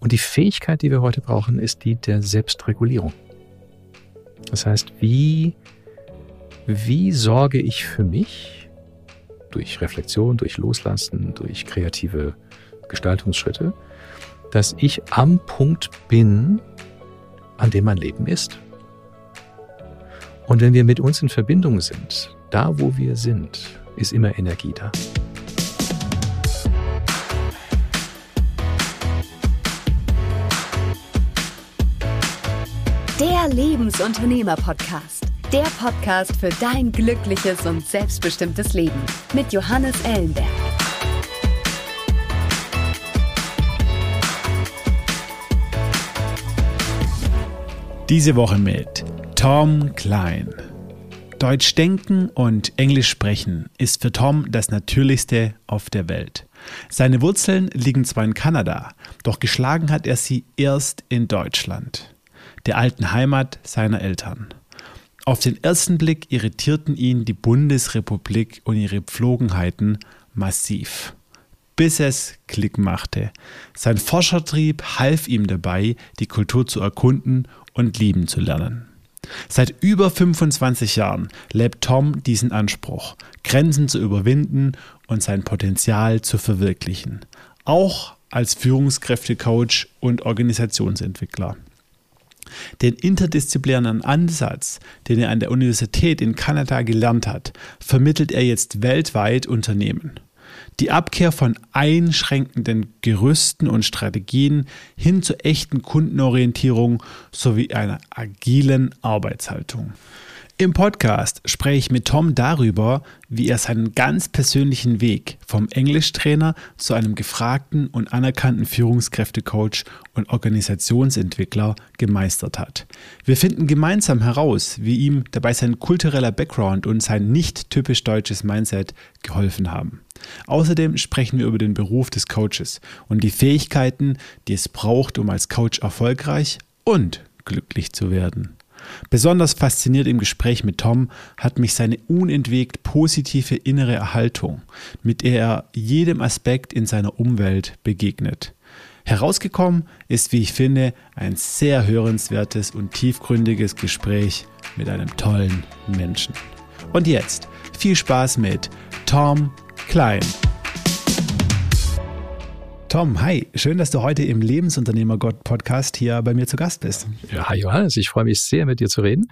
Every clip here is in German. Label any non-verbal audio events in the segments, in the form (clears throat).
Und die Fähigkeit, die wir heute brauchen, ist die der Selbstregulierung. Das heißt, wie, wie sorge ich für mich durch Reflexion, durch Loslassen, durch kreative Gestaltungsschritte, dass ich am Punkt bin, an dem mein Leben ist. Und wenn wir mit uns in Verbindung sind, da wo wir sind, ist immer Energie da. Der Lebensunternehmer-Podcast. Der Podcast für dein glückliches und selbstbestimmtes Leben mit Johannes Ellenberg. Diese Woche mit Tom Klein. Deutsch denken und Englisch sprechen ist für Tom das Natürlichste auf der Welt. Seine Wurzeln liegen zwar in Kanada, doch geschlagen hat er sie erst in Deutschland, der alten Heimat seiner Eltern. Auf den ersten Blick irritierten ihn die Bundesrepublik und ihre Pflogenheiten massiv. Bis es Klick machte. Sein Forschertrieb half ihm dabei, die Kultur zu erkunden und lieben zu lernen. Seit über 25 Jahren lebt Tom diesen Anspruch, Grenzen zu überwinden und sein Potenzial zu verwirklichen. Auch als Führungskräftecoach und Organisationsentwickler. Den interdisziplinären Ansatz, den er an der Universität in Kanada gelernt hat, vermittelt er jetzt weltweit Unternehmen. Die Abkehr von einschränkenden Gerüsten und Strategien hin zur echten Kundenorientierung sowie einer agilen Arbeitshaltung. Im Podcast spreche ich mit Tom darüber, wie er seinen ganz persönlichen Weg vom Englischtrainer zu einem gefragten und anerkannten Führungskräftecoach und Organisationsentwickler gemeistert hat. Wir finden gemeinsam heraus, wie ihm dabei sein kultureller Background und sein nicht typisch deutsches Mindset geholfen haben. Außerdem sprechen wir über den Beruf des Coaches und die Fähigkeiten, die es braucht, um als Coach erfolgreich und glücklich zu werden. Besonders fasziniert im Gespräch mit Tom hat mich seine unentwegt positive innere Erhaltung, mit der er jedem Aspekt in seiner Umwelt begegnet. Herausgekommen ist, wie ich finde, ein sehr hörenswertes und tiefgründiges Gespräch mit einem tollen Menschen. Und jetzt viel Spaß mit Tom Klein. Tom, hi, schön, dass du heute im Lebensunternehmer-Gott-Podcast hier bei mir zu Gast bist. Ja, hi Johannes, ich freue mich sehr, mit dir zu reden.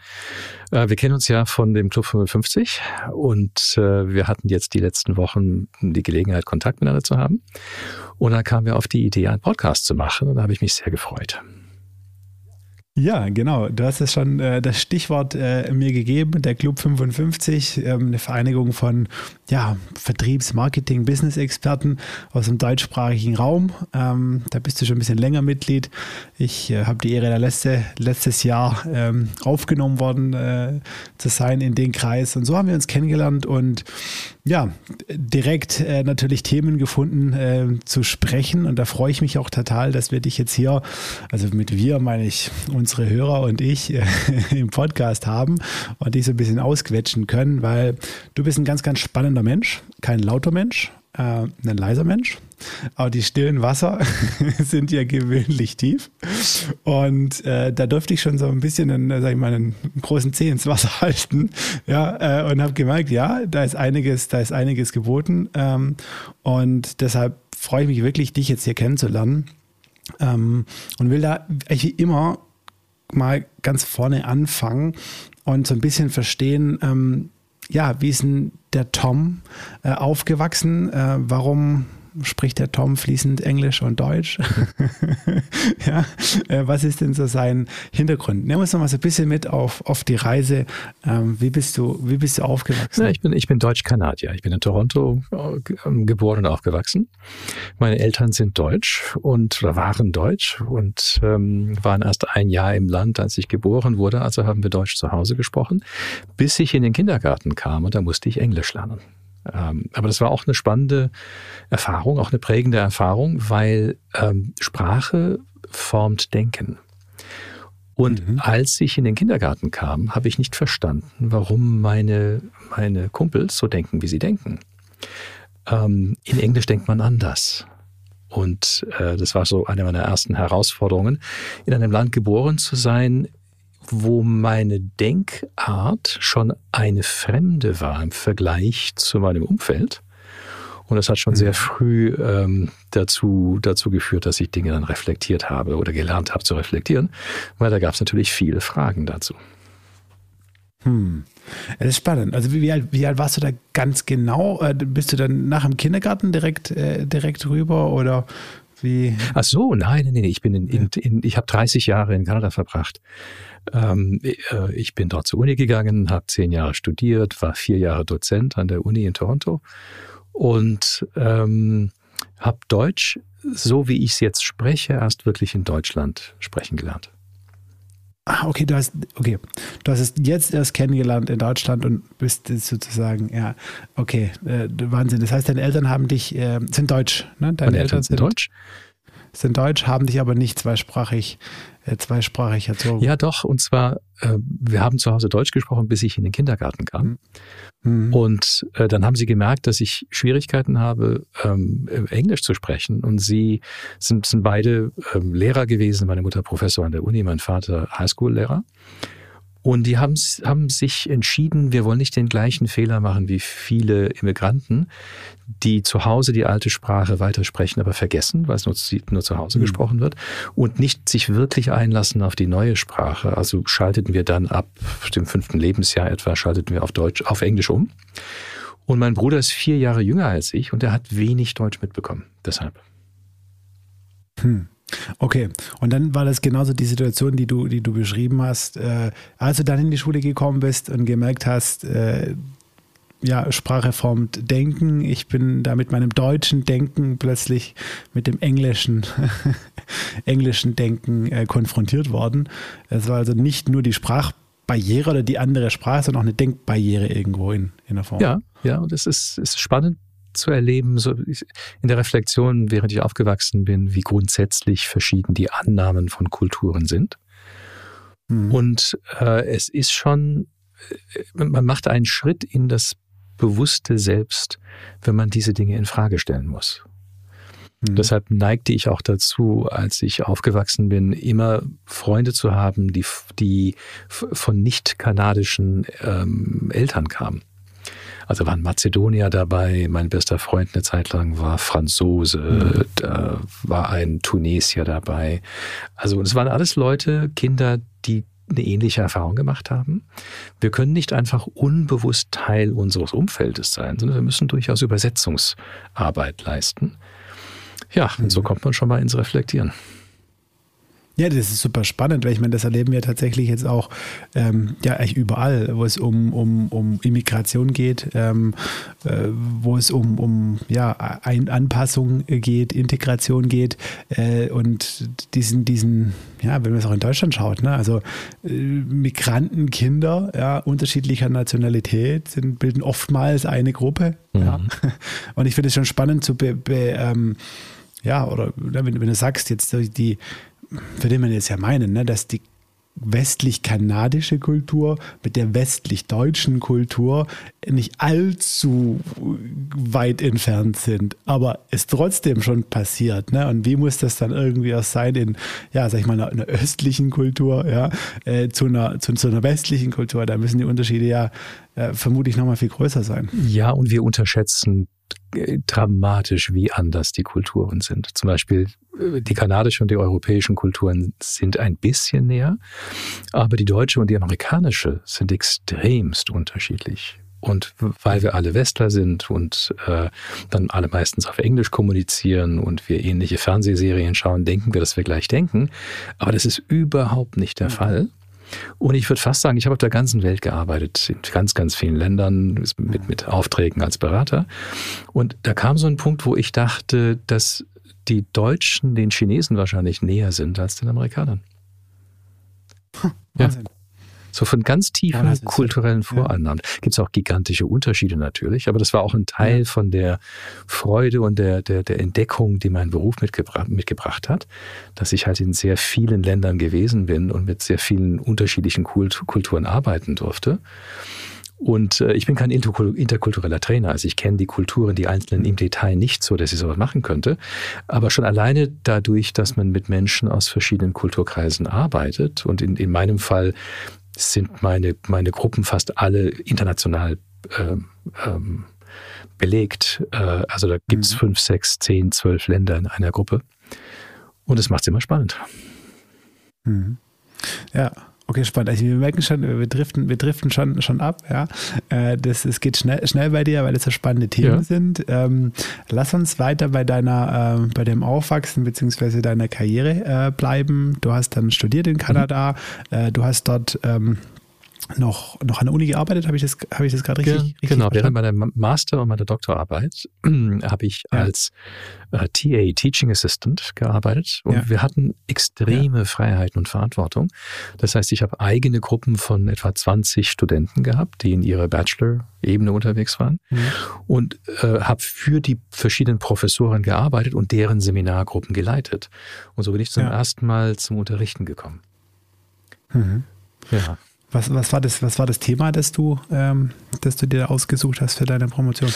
Äh, wir kennen uns ja von dem Club 55 und äh, wir hatten jetzt die letzten Wochen die Gelegenheit, Kontakt miteinander zu haben. Und dann kamen wir auf die Idee, einen Podcast zu machen und da habe ich mich sehr gefreut. Ja, genau. Du hast es schon äh, das Stichwort äh, mir gegeben, der Club 55, ähm, eine Vereinigung von ja, Vertriebs-, Marketing-, Business-Experten aus dem deutschsprachigen Raum. Ähm, da bist du schon ein bisschen länger Mitglied. Ich äh, habe die Ehre, da letzte, letztes Jahr ähm, aufgenommen worden äh, zu sein in den Kreis. Und so haben wir uns kennengelernt und ja, direkt äh, natürlich Themen gefunden äh, zu sprechen. Und da freue ich mich auch total, dass wir dich jetzt hier, also mit wir meine ich unsere Hörer und ich, äh, (laughs) im Podcast haben und dich so ein bisschen ausquetschen können, weil du bist ein ganz, ganz spannender Mensch, kein lauter Mensch, äh, ein leiser Mensch. Aber die stillen Wasser (laughs) sind ja gewöhnlich tief. Und äh, da durfte ich schon so ein bisschen einen, sag ich mal, einen großen Zeh ins Wasser (laughs) halten. Ja, äh, und habe gemerkt, ja, da ist einiges, da ist einiges geboten. Ähm, und deshalb freue ich mich wirklich, dich jetzt hier kennenzulernen. Ähm, und will da wie immer mal ganz vorne anfangen und so ein bisschen verstehen, ähm, ja, wie ist denn der Tom äh, aufgewachsen? Äh, warum spricht der Tom fließend Englisch und Deutsch? (laughs) ja, äh, was ist denn so sein Hintergrund? Nehmen wir uns noch mal so ein bisschen mit auf, auf die Reise. Ähm, wie, bist du, wie bist du aufgewachsen? Ja, ich bin, ich bin Deutsch-Kanadier. Ich bin in Toronto äh, geboren und aufgewachsen. Meine Eltern sind deutsch und oder waren deutsch und ähm, waren erst ein Jahr im Land, als ich geboren wurde. Also haben wir Deutsch zu Hause gesprochen, bis ich in den Kindergarten kam und da musste ich Englisch lernen. Ähm, aber das war auch eine spannende Erfahrung, auch eine prägende Erfahrung, weil ähm, Sprache formt Denken. Und mhm. als ich in den Kindergarten kam, habe ich nicht verstanden, warum meine, meine Kumpels so denken, wie sie denken. Ähm, in Englisch denkt man anders. Und äh, das war so eine meiner ersten Herausforderungen, in einem Land geboren zu sein, wo meine Denkart schon eine fremde war im Vergleich zu meinem Umfeld. Und das hat schon sehr mhm. früh ähm, dazu, dazu geführt, dass ich Dinge dann reflektiert habe oder gelernt habe zu reflektieren, weil da gab es natürlich viele Fragen dazu. Hm. Das ist spannend. Also wie, wie, alt, wie alt warst du da ganz genau? Äh, bist du dann nach dem Kindergarten direkt, äh, direkt rüber oder wie? Ach so, nein, nein, nein. Ich bin in, in, in ich habe 30 Jahre in Kanada verbracht. Ähm, äh, ich bin dort zur Uni gegangen, habe zehn Jahre studiert, war vier Jahre Dozent an der Uni in Toronto und ähm, habe Deutsch, so wie ich es jetzt spreche, erst wirklich in Deutschland sprechen gelernt. Ah, okay, du hast, okay, du hast es jetzt erst kennengelernt in Deutschland und bist sozusagen, ja, okay, äh, Wahnsinn. Das heißt, deine Eltern haben dich, äh, sind deutsch, ne? Deine Meine Eltern sind deutsch. Sind deutsch, haben dich aber nicht zweisprachig, zweisprachig erzogen. Ja, doch, und zwar, äh, wir haben zu Hause Deutsch gesprochen, bis ich in den Kindergarten kam. Mhm. Mhm. Und äh, dann haben sie gemerkt, dass ich Schwierigkeiten habe, ähm, Englisch zu sprechen. Und sie sind, sind beide ähm, Lehrer gewesen. Meine Mutter Professor an der Uni, mein Vater Highschool-Lehrer. Und die haben, haben sich entschieden, wir wollen nicht den gleichen Fehler machen wie viele Immigranten, die zu Hause die alte Sprache weitersprechen, aber vergessen, weil es nur, nur zu Hause mhm. gesprochen wird und nicht sich wirklich einlassen auf die neue Sprache. Also schalteten wir dann ab dem fünften Lebensjahr etwa, schalteten wir auf Deutsch, auf Englisch um. Und mein Bruder ist vier Jahre jünger als ich und er hat wenig Deutsch mitbekommen. Deshalb. Hm. Okay, und dann war das genauso die Situation, die du, die du beschrieben hast, äh, als du dann in die Schule gekommen bist und gemerkt hast, äh, ja, Sprache formt Denken. Ich bin da mit meinem deutschen Denken plötzlich mit dem englischen, (laughs) englischen Denken äh, konfrontiert worden. Es war also nicht nur die Sprachbarriere oder die andere Sprache, sondern auch eine Denkbarriere irgendwo in, in der Form. Ja, ja, und es ist, ist spannend, zu erleben, so in der Reflexion, während ich aufgewachsen bin, wie grundsätzlich verschieden die Annahmen von Kulturen sind. Mhm. Und äh, es ist schon, äh, man macht einen Schritt in das bewusste Selbst, wenn man diese Dinge in Frage stellen muss. Mhm. Deshalb neigte ich auch dazu, als ich aufgewachsen bin, immer Freunde zu haben, die, die von nicht kanadischen ähm, Eltern kamen. Also waren Mazedonier dabei, mein bester Freund eine Zeit lang war Franzose, mhm. da war ein Tunesier dabei. Also es waren alles Leute, Kinder, die eine ähnliche Erfahrung gemacht haben. Wir können nicht einfach unbewusst Teil unseres Umfeldes sein, sondern wir müssen durchaus Übersetzungsarbeit leisten. Ja, und so mhm. kommt man schon mal ins Reflektieren. Ja, das ist super spannend, weil ich meine, das erleben wir tatsächlich jetzt auch ähm, ja eigentlich überall, wo es um, um, um Immigration geht, ähm, äh, wo es um, um ja, Ein Anpassung geht, Integration geht äh, und diesen, diesen, ja, wenn man es auch in Deutschland schaut, ne, also äh, Migrantenkinder ja, unterschiedlicher Nationalität sind, bilden oftmals eine Gruppe. Mhm. Ja. (laughs) Und ich finde es schon spannend zu be, be ähm, ja, oder wenn, wenn du sagst, jetzt die, würde man jetzt ja meinen, ne, dass die westlich-kanadische Kultur mit der westlich-deutschen Kultur nicht allzu weit entfernt sind, aber es trotzdem schon passiert. Ne? Und wie muss das dann irgendwie auch sein in, ja, sag ich mal, einer, einer östlichen Kultur, ja, äh, zu, einer, zu, zu, einer westlichen Kultur? Da müssen die Unterschiede ja äh, vermutlich nochmal viel größer sein. Ja, und wir unterschätzen dramatisch, wie anders die Kulturen sind. Zum Beispiel äh, die kanadische und die europäischen Kulturen sind ein bisschen näher, aber die deutsche und die amerikanische sind extremst unterschiedlich. Und weil wir alle Westler sind und äh, dann alle meistens auf Englisch kommunizieren und wir ähnliche Fernsehserien schauen, denken wir, dass wir gleich denken. Aber das ist überhaupt nicht der. Fall. Und ich würde fast sagen, ich habe auf der ganzen Welt gearbeitet, in ganz, ganz vielen Ländern mit, mit Aufträgen als Berater. Und da kam so ein Punkt, wo ich dachte, dass die Deutschen den Chinesen wahrscheinlich näher sind als den Amerikanern. Hm, Wahnsinn. Ja. So von ganz tiefen ja, kulturellen Vorannahmen. Ja. Gibt es auch gigantische Unterschiede natürlich, aber das war auch ein Teil ja. von der Freude und der, der, der Entdeckung, die mein Beruf mitgebracht, mitgebracht hat, dass ich halt in sehr vielen Ländern gewesen bin und mit sehr vielen unterschiedlichen Kult Kulturen arbeiten durfte. Und äh, ich bin kein interkultureller Trainer, also ich kenne die Kulturen, die Einzelnen im Detail nicht so, dass ich sowas machen könnte. Aber schon alleine dadurch, dass man mit Menschen aus verschiedenen Kulturkreisen arbeitet und in, in meinem Fall sind meine, meine Gruppen fast alle international ähm, ähm, belegt. Äh, also da gibt es mhm. fünf, sechs, zehn, zwölf Länder in einer Gruppe. Und es macht es immer spannend. Mhm. Ja, Okay, spannend. Also wir merken schon, wir driften, wir driften schon, schon ab, ja. Äh, das, es geht schnell, schnell bei dir, weil das so spannende Themen ja. sind. Ähm, lass uns weiter bei deiner, äh, bei dem Aufwachsen bzw. deiner Karriere äh, bleiben. Du hast dann studiert in Kanada, mhm. du hast dort ähm, noch, noch an der Uni gearbeitet, habe ich das, habe ich das gerade richtig, richtig Genau, während meiner Master- und meiner Doktorarbeit (clears throat) habe ich ja. als äh, TA, Teaching Assistant, gearbeitet und ja. wir hatten extreme ja. Freiheiten und Verantwortung. Das heißt, ich habe eigene Gruppen von etwa 20 Studenten gehabt, die in ihrer Bachelor-Ebene unterwegs waren mhm. und äh, habe für die verschiedenen Professoren gearbeitet und deren Seminargruppen geleitet. Und so bin ich zum ersten Mal zum Unterrichten gekommen. Mhm. Ja. Was, was, war das, was war das Thema, das du, ähm, das du dir ausgesucht hast für deine Promotion?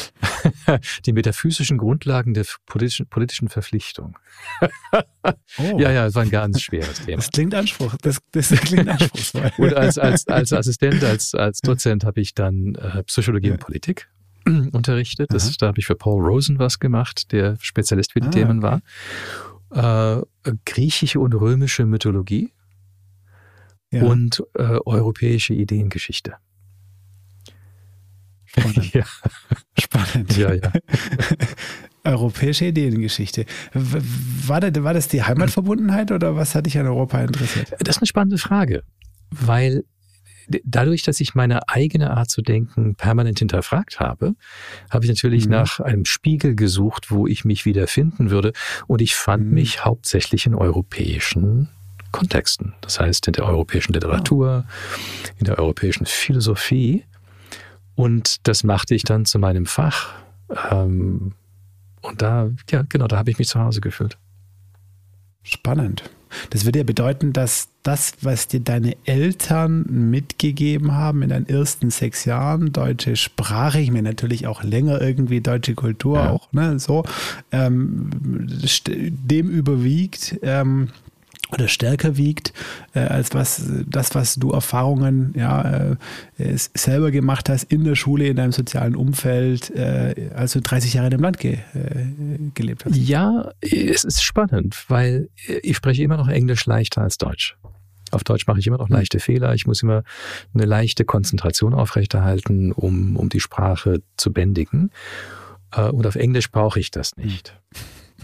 (laughs) Die metaphysischen Grundlagen der politischen, politischen Verpflichtung. oh. Ja, ja, es war ein ganz schweres Thema. Das klingt Anspruch, das, das klingt (laughs) anspruchsvoll. Und als, als, als Assistent, als, als Dozent habe ich dann äh, Psychologie ja. und Politik (clears throat) unterrichtet. Das, da habe ich für Paul Rosen was gemacht, der Spezialist für die ah, Themen okay. war. Äh, griechische und römische Mythologie ja. und äh, europäische Ideengeschichte. Spannend. (laughs) ja. Spannend. Ja, ja. (laughs) Europäische Ideengeschichte. War das, war das die Heimatverbundenheit oder was hat dich an Europa interessiert? Das ist eine spannende Frage, weil dadurch, dass ich meine eigene Art zu denken permanent hinterfragt habe, habe ich natürlich mhm. nach einem Spiegel gesucht, wo ich mich wiederfinden würde. Und ich fand mhm. mich hauptsächlich in europäischen Kontexten. Das heißt, in der europäischen Literatur, in der europäischen Philosophie. Und das machte ich dann zu meinem Fach. Ähm, und da, ja, genau, da habe ich mich zu Hause gefühlt. Spannend. Das würde ja bedeuten, dass das, was dir deine Eltern mitgegeben haben in deinen ersten sechs Jahren, deutsche Sprache, ich meine natürlich auch länger irgendwie deutsche Kultur ja. auch, ne, so, ähm, dem überwiegt, ähm, oder stärker wiegt äh, als was das, was du Erfahrungen ja, äh, selber gemacht hast in der Schule, in deinem sozialen Umfeld, äh, als du 30 Jahre in dem Land ge, äh, gelebt hast. Ja, es ist spannend, weil ich spreche immer noch Englisch leichter als Deutsch. Auf Deutsch mache ich immer noch hm. leichte Fehler. Ich muss immer eine leichte Konzentration aufrechterhalten, um, um die Sprache zu bändigen. Äh, und auf Englisch brauche ich das nicht.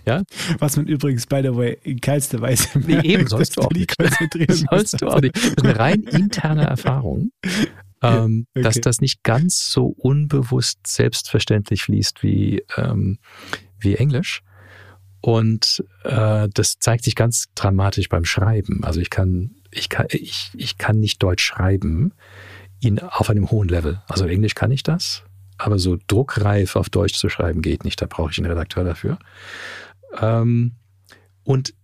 Ja? Was man übrigens, by the way, in keinster Weise merkt, nee, eben, sollst du auch nicht. (laughs) sollst du auch nicht. Das ist eine rein interne Erfahrung, (laughs) ähm, okay. dass das nicht ganz so unbewusst selbstverständlich fließt wie, ähm, wie Englisch. Und äh, das zeigt sich ganz dramatisch beim Schreiben. Also ich kann, ich kann, ich, ich kann nicht Deutsch schreiben in, auf einem hohen Level. Also Englisch kann ich das, aber so druckreif auf Deutsch zu schreiben geht nicht. Da brauche ich einen Redakteur dafür. Ähm, und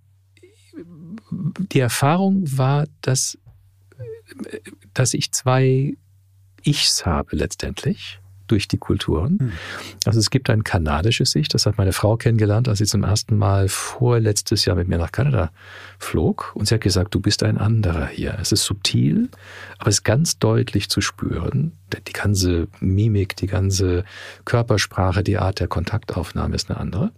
die Erfahrung war, dass, dass ich zwei Ichs habe letztendlich durch die Kulturen. Mhm. Also es gibt ein kanadisches Ich, das hat meine Frau kennengelernt, als sie zum ersten Mal vorletztes Jahr mit mir nach Kanada flog. Und sie hat gesagt, du bist ein anderer hier. Es ist subtil, aber es ist ganz deutlich zu spüren. Die ganze Mimik, die ganze Körpersprache, die Art der Kontaktaufnahme ist eine andere.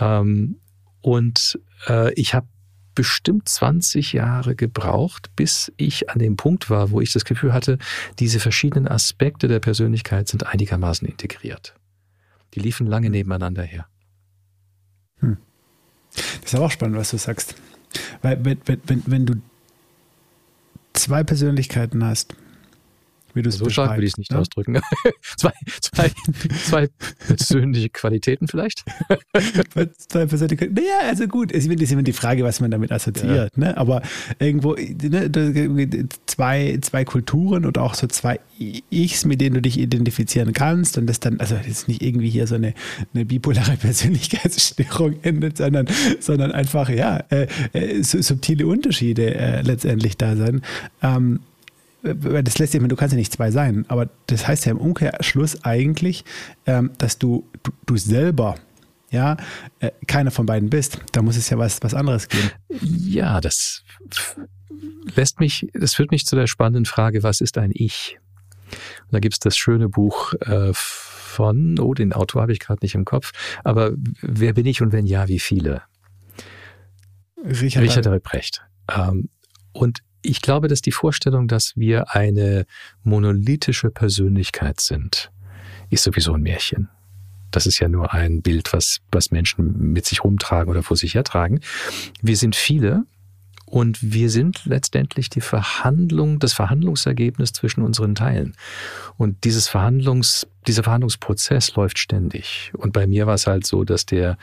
Ähm, und äh, ich habe bestimmt 20 Jahre gebraucht, bis ich an dem Punkt war, wo ich das Gefühl hatte, diese verschiedenen Aspekte der Persönlichkeit sind einigermaßen integriert. Die liefen lange hm. nebeneinander her. Hm. Das ist aber auch spannend, was du sagst. Weil wenn, wenn, wenn du zwei Persönlichkeiten hast, wie du es So stark würde ich es nicht? Ne? ausdrücken. (laughs) zwei, zwei, zwei persönliche Qualitäten vielleicht. (laughs) zwei persönliche Naja, also gut, es ist immer die Frage, was man damit assoziiert. Ja. Ne? Aber irgendwo ne, zwei, zwei Kulturen und auch so zwei Ichs, mit denen du dich identifizieren kannst und das dann, also das ist nicht irgendwie hier so eine, eine bipolare (laughs) Persönlichkeitsstörung endet, sondern, sondern einfach, ja, äh, äh subtile Unterschiede äh, letztendlich da sein. Ähm, das lässt sich, du kannst ja nicht zwei sein, aber das heißt ja im Umkehrschluss eigentlich, ähm, dass du, du, du selber ja, äh, keiner von beiden bist. Da muss es ja was, was anderes geben. Ja, das lässt mich, das führt mich zu der spannenden Frage, was ist ein Ich? Und da gibt es das schöne Buch äh, von, oh, den Autor habe ich gerade nicht im Kopf, aber wer bin ich und wenn ja, wie viele? Richard, Richard Albrecht. Ähm, und ich glaube, dass die Vorstellung, dass wir eine monolithische Persönlichkeit sind, ist sowieso ein Märchen. Das ist ja nur ein Bild, was, was Menschen mit sich rumtragen oder vor sich hertragen. Wir sind viele und wir sind letztendlich die Verhandlung, das Verhandlungsergebnis zwischen unseren Teilen. Und dieses Verhandlungs, dieser Verhandlungsprozess läuft ständig. Und bei mir war es halt so, dass der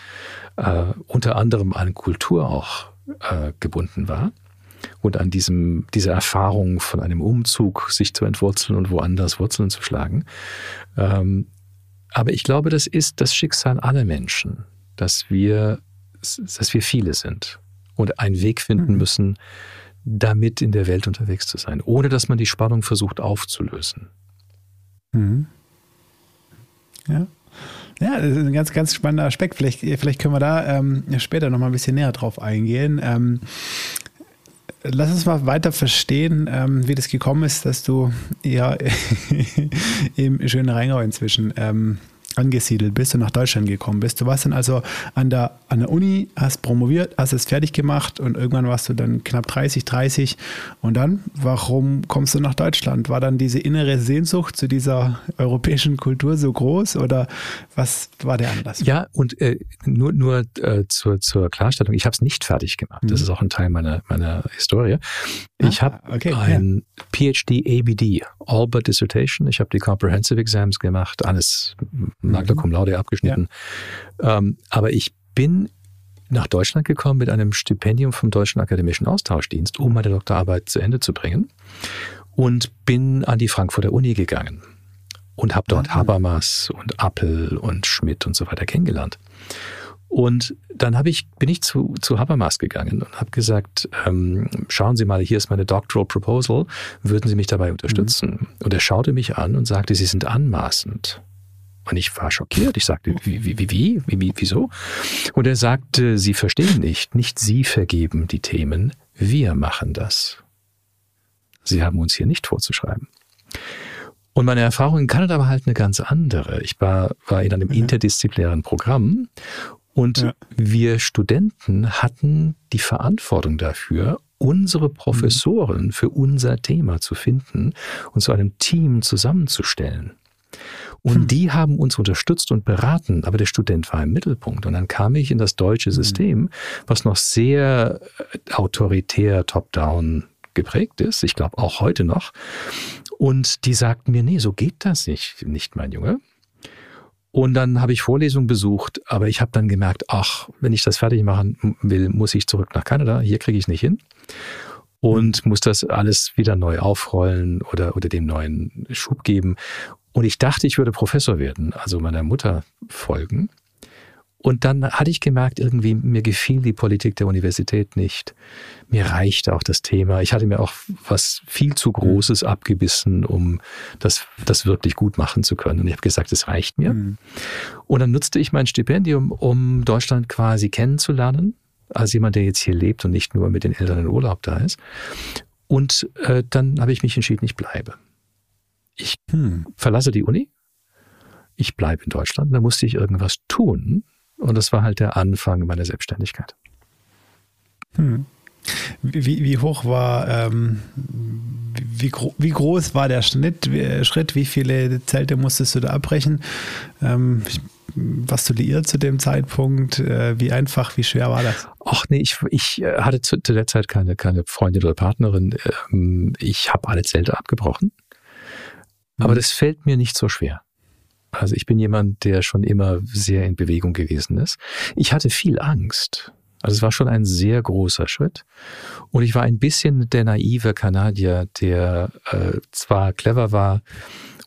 äh, unter anderem an Kultur auch äh, gebunden war und an diesem, dieser Erfahrung von einem Umzug, sich zu entwurzeln und woanders Wurzeln zu schlagen. Ähm, aber ich glaube, das ist das Schicksal aller Menschen, dass wir, dass wir viele sind und einen Weg finden mhm. müssen, damit in der Welt unterwegs zu sein, ohne dass man die Spannung versucht aufzulösen. Mhm. Ja. Ja, das ist ein ganz, ganz spannender Aspekt. Vielleicht, vielleicht können wir da ähm, später nochmal ein bisschen näher drauf eingehen. Ähm, lass uns mal weiter verstehen, ähm, wie das gekommen ist, dass du ja (laughs) im schönen Rheingau inzwischen ähm, angesiedelt bist und nach Deutschland gekommen bist. Du warst dann also an der, an der Uni, hast promoviert, hast es fertig gemacht und irgendwann warst du dann knapp 30, 30. Und dann, warum kommst du nach Deutschland? War dann diese innere Sehnsucht zu dieser europäischen Kultur so groß oder was war der Anlass? Ja, und äh, nur, nur äh, zur, zur Klarstellung, ich habe es nicht fertig gemacht. Mhm. Das ist auch ein Teil meiner, meiner Historie. Ich ah, habe okay, ein ja. PhD ABD, All But Dissertation. Ich habe die Comprehensive Exams gemacht, alles Magna Cum Laude abgeschnitten. Ja. Ähm, aber ich bin nach Deutschland gekommen mit einem Stipendium vom Deutschen Akademischen Austauschdienst, um meine Doktorarbeit zu Ende zu bringen und bin an die Frankfurter Uni gegangen und habe dort mhm. Habermas und Appel und Schmidt und so weiter kennengelernt. Und dann habe ich, bin ich zu, zu Habermas gegangen und habe gesagt, ähm, schauen Sie mal, hier ist meine Doctoral Proposal, würden Sie mich dabei unterstützen? Mhm. Und er schaute mich an und sagte, Sie sind anmaßend. Und ich war schockiert. Ich sagte, wie, wie, wie, wie, wie, wieso? Und er sagte, Sie verstehen nicht, nicht Sie vergeben die Themen, wir machen das. Sie haben uns hier nicht vorzuschreiben. Und meine Erfahrung in Kanada war halt eine ganz andere. Ich war, war in einem ja. interdisziplinären Programm und ja. wir Studenten hatten die Verantwortung dafür, unsere Professoren für unser Thema zu finden und zu einem Team zusammenzustellen. Und hm. die haben uns unterstützt und beraten, aber der Student war im Mittelpunkt. Und dann kam ich in das deutsche hm. System, was noch sehr äh, autoritär top-down geprägt ist. Ich glaube auch heute noch. Und die sagten mir, nee, so geht das nicht, nicht mein Junge. Und dann habe ich Vorlesungen besucht, aber ich habe dann gemerkt, ach, wenn ich das fertig machen will, muss ich zurück nach Kanada. Hier kriege ich es nicht hin. Und muss das alles wieder neu aufrollen oder, oder dem neuen Schub geben. Und ich dachte, ich würde Professor werden, also meiner Mutter folgen. Und dann hatte ich gemerkt, irgendwie mir gefiel die Politik der Universität nicht. Mir reichte auch das Thema. Ich hatte mir auch was viel zu Großes abgebissen, um das, das wirklich gut machen zu können. Und ich habe gesagt, es reicht mir. Mhm. Und dann nutzte ich mein Stipendium, um Deutschland quasi kennenzulernen, als jemand, der jetzt hier lebt und nicht nur mit den Eltern in Urlaub da ist. Und äh, dann habe ich mich entschieden, ich bleibe ich hm, verlasse die Uni, ich bleibe in Deutschland, da musste ich irgendwas tun. Und das war halt der Anfang meiner Selbstständigkeit. Hm. Wie, wie, hoch war, ähm, wie, wie, groß war der Schnitt, wie, Schritt? Wie viele Zelte musstest du da abbrechen? Ähm, warst du liiert zu dem Zeitpunkt? Äh, wie einfach, wie schwer war das? Ach nee, ich, ich äh, hatte zu, zu, der Zeit keine, keine Freundin oder Partnerin. Ähm, ich habe alle Zelte abgebrochen. Aber mhm. das fällt mir nicht so schwer. Also ich bin jemand, der schon immer sehr in Bewegung gewesen ist. Ich hatte viel Angst. Also es war schon ein sehr großer Schritt. Und ich war ein bisschen der naive Kanadier, der äh, zwar clever war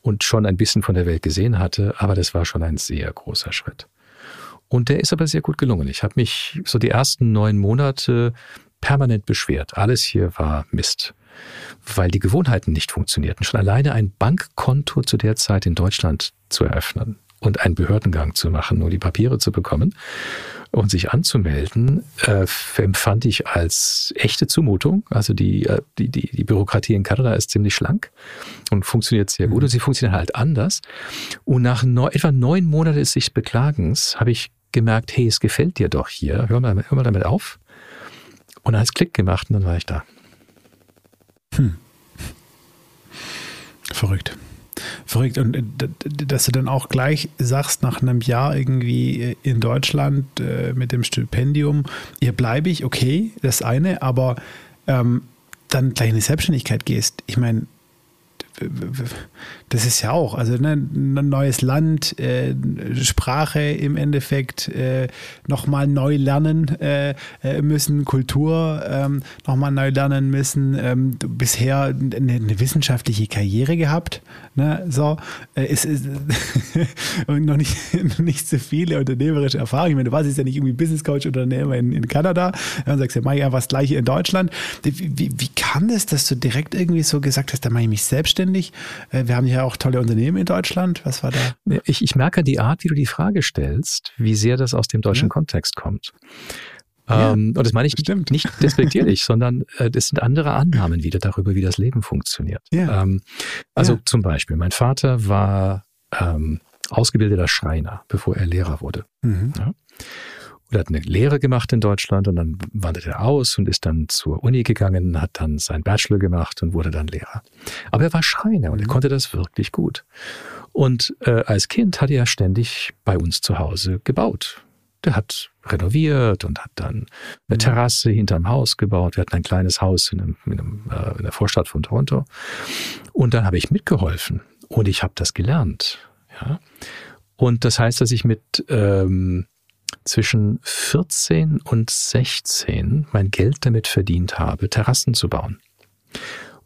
und schon ein bisschen von der Welt gesehen hatte, aber das war schon ein sehr großer Schritt. Und der ist aber sehr gut gelungen. Ich habe mich so die ersten neun Monate permanent beschwert. Alles hier war Mist. Weil die Gewohnheiten nicht funktionierten. Schon alleine ein Bankkonto zu der Zeit in Deutschland zu eröffnen und einen Behördengang zu machen, nur die Papiere zu bekommen und sich anzumelden, äh, empfand ich als echte Zumutung. Also die, äh, die, die, die Bürokratie in Kanada ist ziemlich schlank und funktioniert sehr gut. Mhm. Und sie funktioniert halt anders. Und nach neun, etwa neun Monaten des sich Beklagens habe ich gemerkt, hey, es gefällt dir doch hier. Hör mal, hör mal damit auf. Und dann hat es Klick gemacht und dann war ich da. Hm. Verrückt. Verrückt. Und äh, dass du dann auch gleich sagst, nach einem Jahr irgendwie äh, in Deutschland äh, mit dem Stipendium, hier bleibe ich, okay, das eine, aber ähm, dann gleich in die Selbstständigkeit gehst. Ich meine, das ist ja auch, also ne, ein neues Land, äh, Sprache im Endeffekt, äh, nochmal neu lernen äh, äh müssen, Kultur ähm, nochmal neu lernen müssen. Ähm, bisher eine, eine, wissenschaftliche Karriere gehabt, ne, so, äh, ist, ist (laughs) und noch nicht, nicht so viele unternehmerische Erfahrungen. Ich meine, du warst jetzt ja nicht irgendwie Business Coach Unternehmer in, in Kanada, dann sagst du, ja, mach ich einfach das Gleiche in Deutschland. Wie, wie, wie kam das, dass du direkt irgendwie so gesagt hast, da mache ich mich selbstständig? Äh, wir haben ja auch tolle Unternehmen in Deutschland. Was war da? Ich, ich merke die Art, wie du die Frage stellst, wie sehr das aus dem deutschen ja. Kontext kommt. Ja, ähm, und das meine ich stimmt. nicht despektierlich, (laughs) sondern äh, das sind andere Annahmen wieder darüber, wie das Leben funktioniert. Ja. Ähm, also ja. zum Beispiel, mein Vater war ähm, ausgebildeter Schreiner, bevor er Lehrer wurde. Mhm. Oder hat eine Lehre gemacht in Deutschland und dann wanderte er aus und ist dann zur Uni gegangen, hat dann seinen Bachelor gemacht und wurde dann Lehrer. Aber er war Schreiner und er mhm. konnte das wirklich gut. Und äh, als Kind hat er ständig bei uns zu Hause gebaut. Der hat renoviert und hat dann eine mhm. Terrasse hinterm Haus gebaut. Wir hatten ein kleines Haus in, einem, in, einem, äh, in der Vorstadt von Toronto. Und dann habe ich mitgeholfen und ich habe das gelernt. Ja? Und das heißt, dass ich mit ähm, zwischen 14 und 16 mein Geld damit verdient habe, Terrassen zu bauen.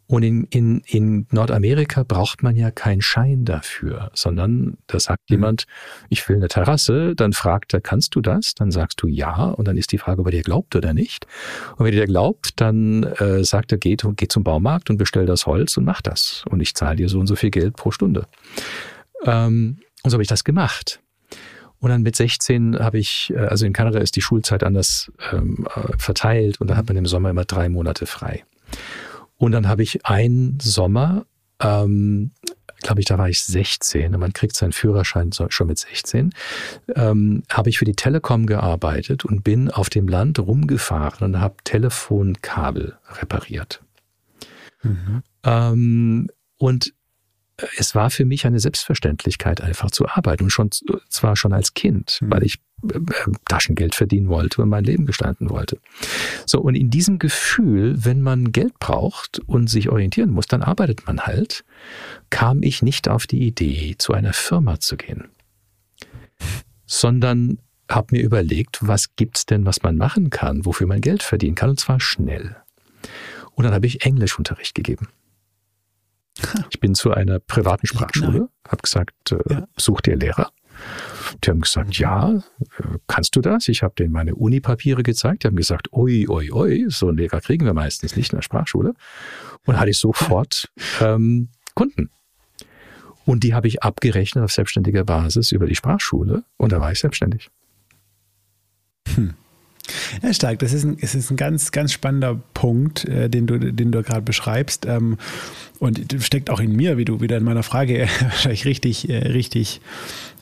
Und in, in, in Nordamerika braucht man ja keinen Schein dafür, sondern da sagt mhm. jemand, ich will eine Terrasse, dann fragt er, kannst du das? Dann sagst du ja, und dann ist die Frage, ob er dir glaubt oder nicht. Und wenn er dir glaubt, dann äh, sagt er, geh, geh zum Baumarkt und bestell das Holz und mach das. Und ich zahle dir so und so viel Geld pro Stunde. Ähm, und so habe ich das gemacht. Und dann mit 16 habe ich, äh, also in Kanada ist die Schulzeit anders ähm, äh, verteilt und da hat man im Sommer immer drei Monate frei. Und dann habe ich einen Sommer, ähm, glaube ich, da war ich 16 und man kriegt seinen Führerschein schon mit 16, ähm, habe ich für die Telekom gearbeitet und bin auf dem Land rumgefahren und habe Telefonkabel repariert. Mhm. Ähm, und es war für mich eine Selbstverständlichkeit, einfach zu arbeiten. Und schon, zwar schon als Kind, mhm. weil ich äh, Taschengeld verdienen wollte und mein Leben gestalten wollte. So, und in diesem Gefühl, wenn man Geld braucht und sich orientieren muss, dann arbeitet man halt, kam ich nicht auf die Idee, zu einer Firma zu gehen, sondern habe mir überlegt, was gibt's denn, was man machen kann, wofür man Geld verdienen kann, und zwar schnell. Und dann habe ich Englischunterricht gegeben. (laughs) Ich bin zu einer privaten Sprachschule, habe gesagt, äh, ja. such dir Lehrer. Die haben gesagt, ja, äh, kannst du das? Ich habe denen meine Uni-Papiere gezeigt. Die haben gesagt, oi, oi, oi, so einen Lehrer kriegen wir meistens nicht in der Sprachschule. Und hatte ich sofort (laughs) ähm, Kunden. Und die habe ich abgerechnet auf selbstständiger Basis über die Sprachschule und da war ich selbstständig. Hm. Ja, stark. Das ist ein, es ist ein ganz, ganz spannender Punkt, äh, den du, den du gerade beschreibst. Ähm, und steckt auch in mir, wie du wieder in meiner Frage (laughs) wahrscheinlich richtig, äh, richtig,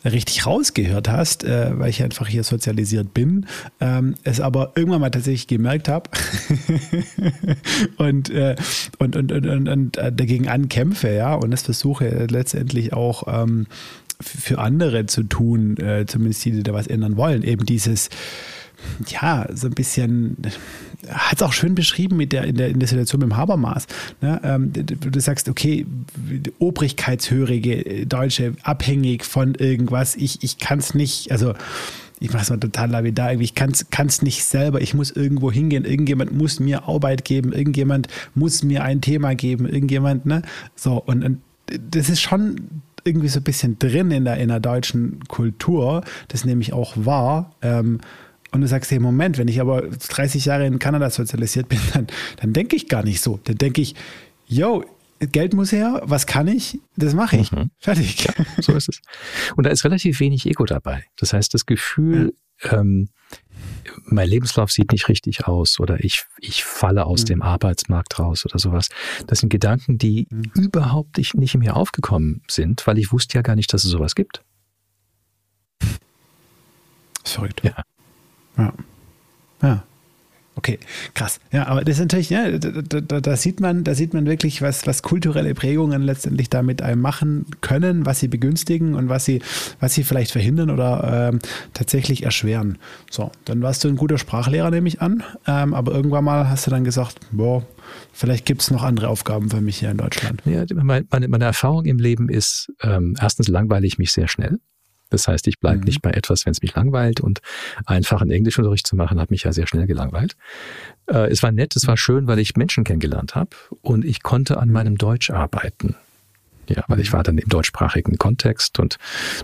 richtig rausgehört hast, äh, weil ich einfach hier sozialisiert bin, ähm, es aber irgendwann mal tatsächlich gemerkt habe (laughs) und, äh, und, und, und, und, und, äh, dagegen ankämpfe, ja, und das versuche letztendlich auch ähm, für andere zu tun, äh, zumindest die, die da was ändern wollen, eben dieses ja, so ein bisschen, hat es auch schön beschrieben mit der, in, der, in der Situation mit dem Habermas. Ne? Ähm, du, du, sagst, okay, obrigkeitshörige Deutsche, abhängig von irgendwas, ich, ich kann es nicht, also ich mache es mal total lapidar, ich kann es nicht selber, ich muss irgendwo hingehen, irgendjemand muss mir Arbeit geben, irgendjemand muss mir ein Thema geben, irgendjemand, ne? So, und, und das ist schon irgendwie so ein bisschen drin in der, in der deutschen Kultur, das nehme ich auch wahr. Ähm, Und du sagst, hey, Moment, wenn ich aber 30 Jahre in Kanada sozialisiert bin, dann, dann denke ich gar nicht so. Dann denke ich, yo, Geld muss her, was kann ich? Das mache ich. Mhm. Fertig. Ja, so ist es. Und da ist relativ wenig Ego dabei. Das heißt, das Gefühl, ja. ähm, mein Lebenslauf sieht nicht richtig aus oder ich, ich falle aus mhm. dem Arbeitsmarkt raus oder sowas. Das sind Gedanken, die mhm. überhaupt nicht, nicht in mir aufgekommen sind, weil ich wusste ja gar nicht, dass es sowas gibt. Verrückt. Ja. Ja. Ja. Okay, krass. Ja, aber das ist natürlich, ja, da, da, da, sieht man, da sieht man wirklich, was, was kulturelle Prägungen letztendlich da mit einem machen können, was sie begünstigen und was sie, was sie vielleicht verhindern oder ähm, tatsächlich erschweren. So, dann warst du ein guter Sprachlehrer, nehme ich an. Ähm, aber irgendwann mal hast du dann gesagt, boah, vielleicht gibt es noch andere Aufgaben für mich hier in Deutschland. Ja, meine, meine Erfahrung im Leben ist, ähm, erstens langweile ich mich sehr schnell. Das heißt, ich bleibe mhm. nicht bei etwas, wenn es mich langweilt. Und einfach einen Englischunterricht zu machen, hat mich ja sehr schnell gelangweilt. Äh, es war nett, es war schön, weil ich Menschen kennengelernt habe und ich konnte an mhm. meinem Deutsch arbeiten. Ja, weil ich mhm. war dann im deutschsprachigen Kontext und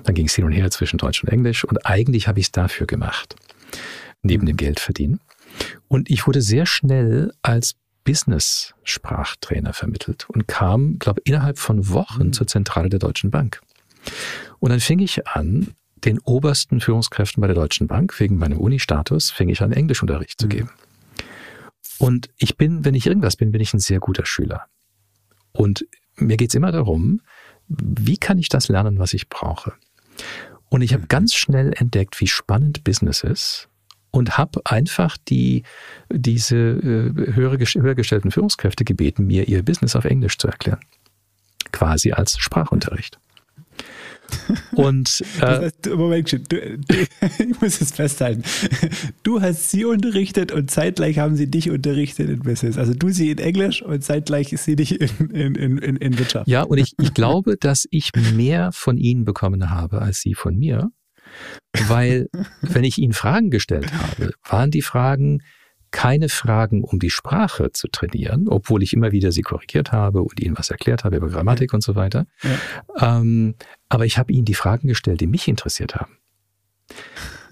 dann ging es hin und her zwischen Deutsch und Englisch und eigentlich habe ich es dafür gemacht, neben dem Geld verdienen. Und ich wurde sehr schnell als Business-Sprachtrainer vermittelt und kam, glaube innerhalb von Wochen mhm. zur Zentrale der Deutschen Bank. Und dann fing ich an, den obersten Führungskräften bei der Deutschen Bank, wegen meinem Uni-Status, fing ich an, Englischunterricht zu mhm. geben. Und ich bin, wenn ich irgendwas bin, bin ich ein sehr guter Schüler. Und mir geht's immer darum, wie kann ich das lernen, was ich brauche? Und ich habe mhm. ganz schnell entdeckt, wie spannend Business ist und habe einfach die, diese äh, höhere, höher gestellten Führungskräfte gebeten, mir ihr Business auf Englisch zu erklären. Quasi als Sprachunterricht. Und äh, Moment, du, du, (laughs) ich muss es festhalten. Du hast sie unterrichtet und zeitgleich haben sie dich unterrichtet in Business. Also du sie in Englisch und zeitgleich sie dich in, in, in, in Wirtschaft. Ja, und ich, ich glaube, dass ich mehr von ihnen bekommen habe als sie von mir. Weil, wenn ich ihnen Fragen gestellt habe, waren die Fragen, keine Fragen, um die Sprache zu trainieren, obwohl ich immer wieder sie korrigiert habe und ihnen was erklärt habe über Grammatik ja. und so weiter. Ja. Ähm, aber ich habe ihnen die Fragen gestellt, die mich interessiert haben.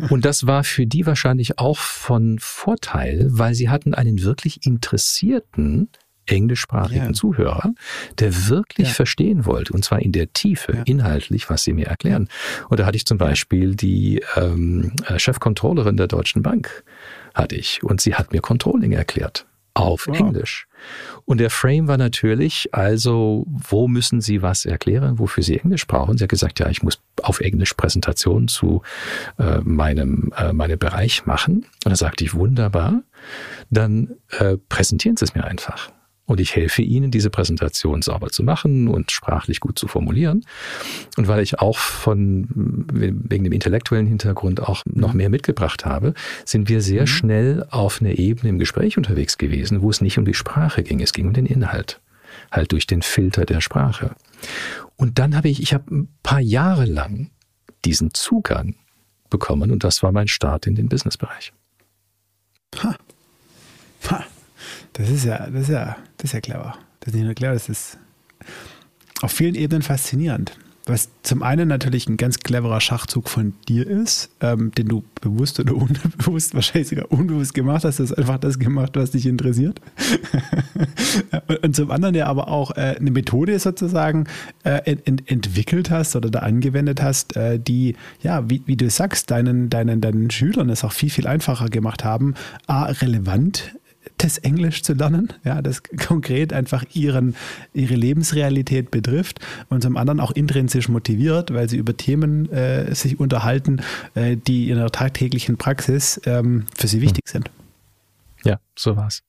Und das war für die wahrscheinlich auch von Vorteil, weil sie hatten einen wirklich interessierten englischsprachigen ja. Zuhörer, der wirklich ja. verstehen wollte, und zwar in der Tiefe, ja. inhaltlich, was sie mir erklären. Und da hatte ich zum Beispiel die ähm, äh, Chefcontrollerin der Deutschen Bank, hatte ich. Und sie hat mir Controlling erklärt. Auf wow. Englisch. Und der Frame war natürlich, also, wo müssen Sie was erklären, wofür Sie Englisch brauchen? Sie hat gesagt, ja, ich muss auf Englisch Präsentationen zu äh, meinem, äh, meinem Bereich machen. Und da sagte ich, wunderbar, dann äh, präsentieren Sie es mir einfach und ich helfe Ihnen, diese Präsentation sauber zu machen und sprachlich gut zu formulieren. Und weil ich auch von, wegen dem intellektuellen Hintergrund auch noch mhm. mehr mitgebracht habe, sind wir sehr mhm. schnell auf einer Ebene im Gespräch unterwegs gewesen, wo es nicht um die Sprache ging, es ging um den Inhalt. Halt durch den Filter der Sprache. Und dann habe ich, ich habe ein paar Jahre lang diesen Zugang bekommen und das war mein Start in den Businessbereich. Ha. Ha. Das ist ja, das ist ja, das ist ja clever. Das ist nicht nur clever, das ist auf vielen Ebenen faszinierend. Was zum einen natürlich ein ganz cleverer Schachzug von dir ist, ähm, den du bewusst oder unbewusst, wahrscheinlich sogar unbewusst gemacht hast, du hast einfach das gemacht, was dich interessiert. (laughs) und zum anderen ja aber auch äh, eine Methode sozusagen äh, ent entwickelt hast oder da angewendet hast, äh, die, ja, wie, wie du sagst, deinen, deinen, deinen Schülern es auch viel, viel einfacher gemacht haben, a, relevant das Englisch zu lernen, ja, das konkret einfach ihren, ihre Lebensrealität betrifft und zum anderen auch intrinsisch motiviert, weil sie über Themen äh, sich unterhalten, äh, die in der tagtäglichen Praxis ähm, für sie wichtig sind. Ja, so war's.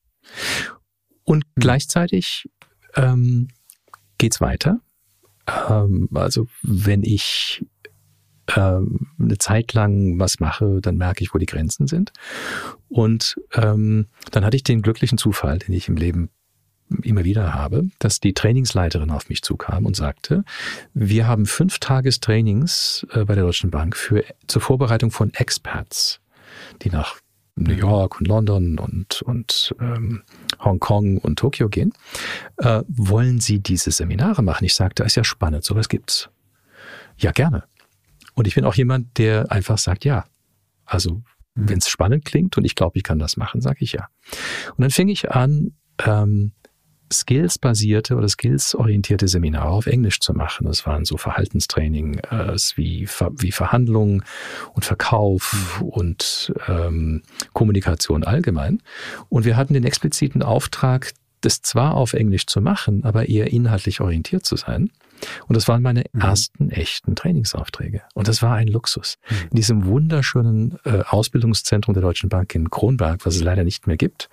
Und mhm. gleichzeitig ähm, geht's weiter. Ähm, also wenn ich ähm, eine Zeit lang was mache, dann merke ich, wo die Grenzen sind. Und ähm, dann hatte ich den glücklichen Zufall, den ich im Leben immer wieder habe, dass die Trainingsleiterin auf mich zukam und sagte, wir haben fünf Tagestrainings äh, bei der Deutschen Bank für, zur Vorbereitung von Expats, die nach New York und London und, und ähm, Hongkong und Tokio gehen. Äh, wollen Sie diese Seminare machen? Ich sagte, ist ja spannend, sowas gibt's. Ja, gerne. Und ich bin auch jemand, der einfach sagt, ja. Also mhm. wenn es spannend klingt und ich glaube, ich kann das machen, sage ich ja. Und dann fing ich an, ähm, skillsbasierte oder skillsorientierte Seminare auf Englisch zu machen. Das waren so Verhaltenstraining äh, wie, Ver wie Verhandlungen und Verkauf mhm. und ähm, Kommunikation allgemein. Und wir hatten den expliziten Auftrag, das zwar auf Englisch zu machen, aber eher inhaltlich orientiert zu sein. Und das waren meine mhm. ersten echten Trainingsaufträge. Und das war ein Luxus. Mhm. In diesem wunderschönen äh, Ausbildungszentrum der Deutschen Bank in Kronberg, was es leider nicht mehr gibt,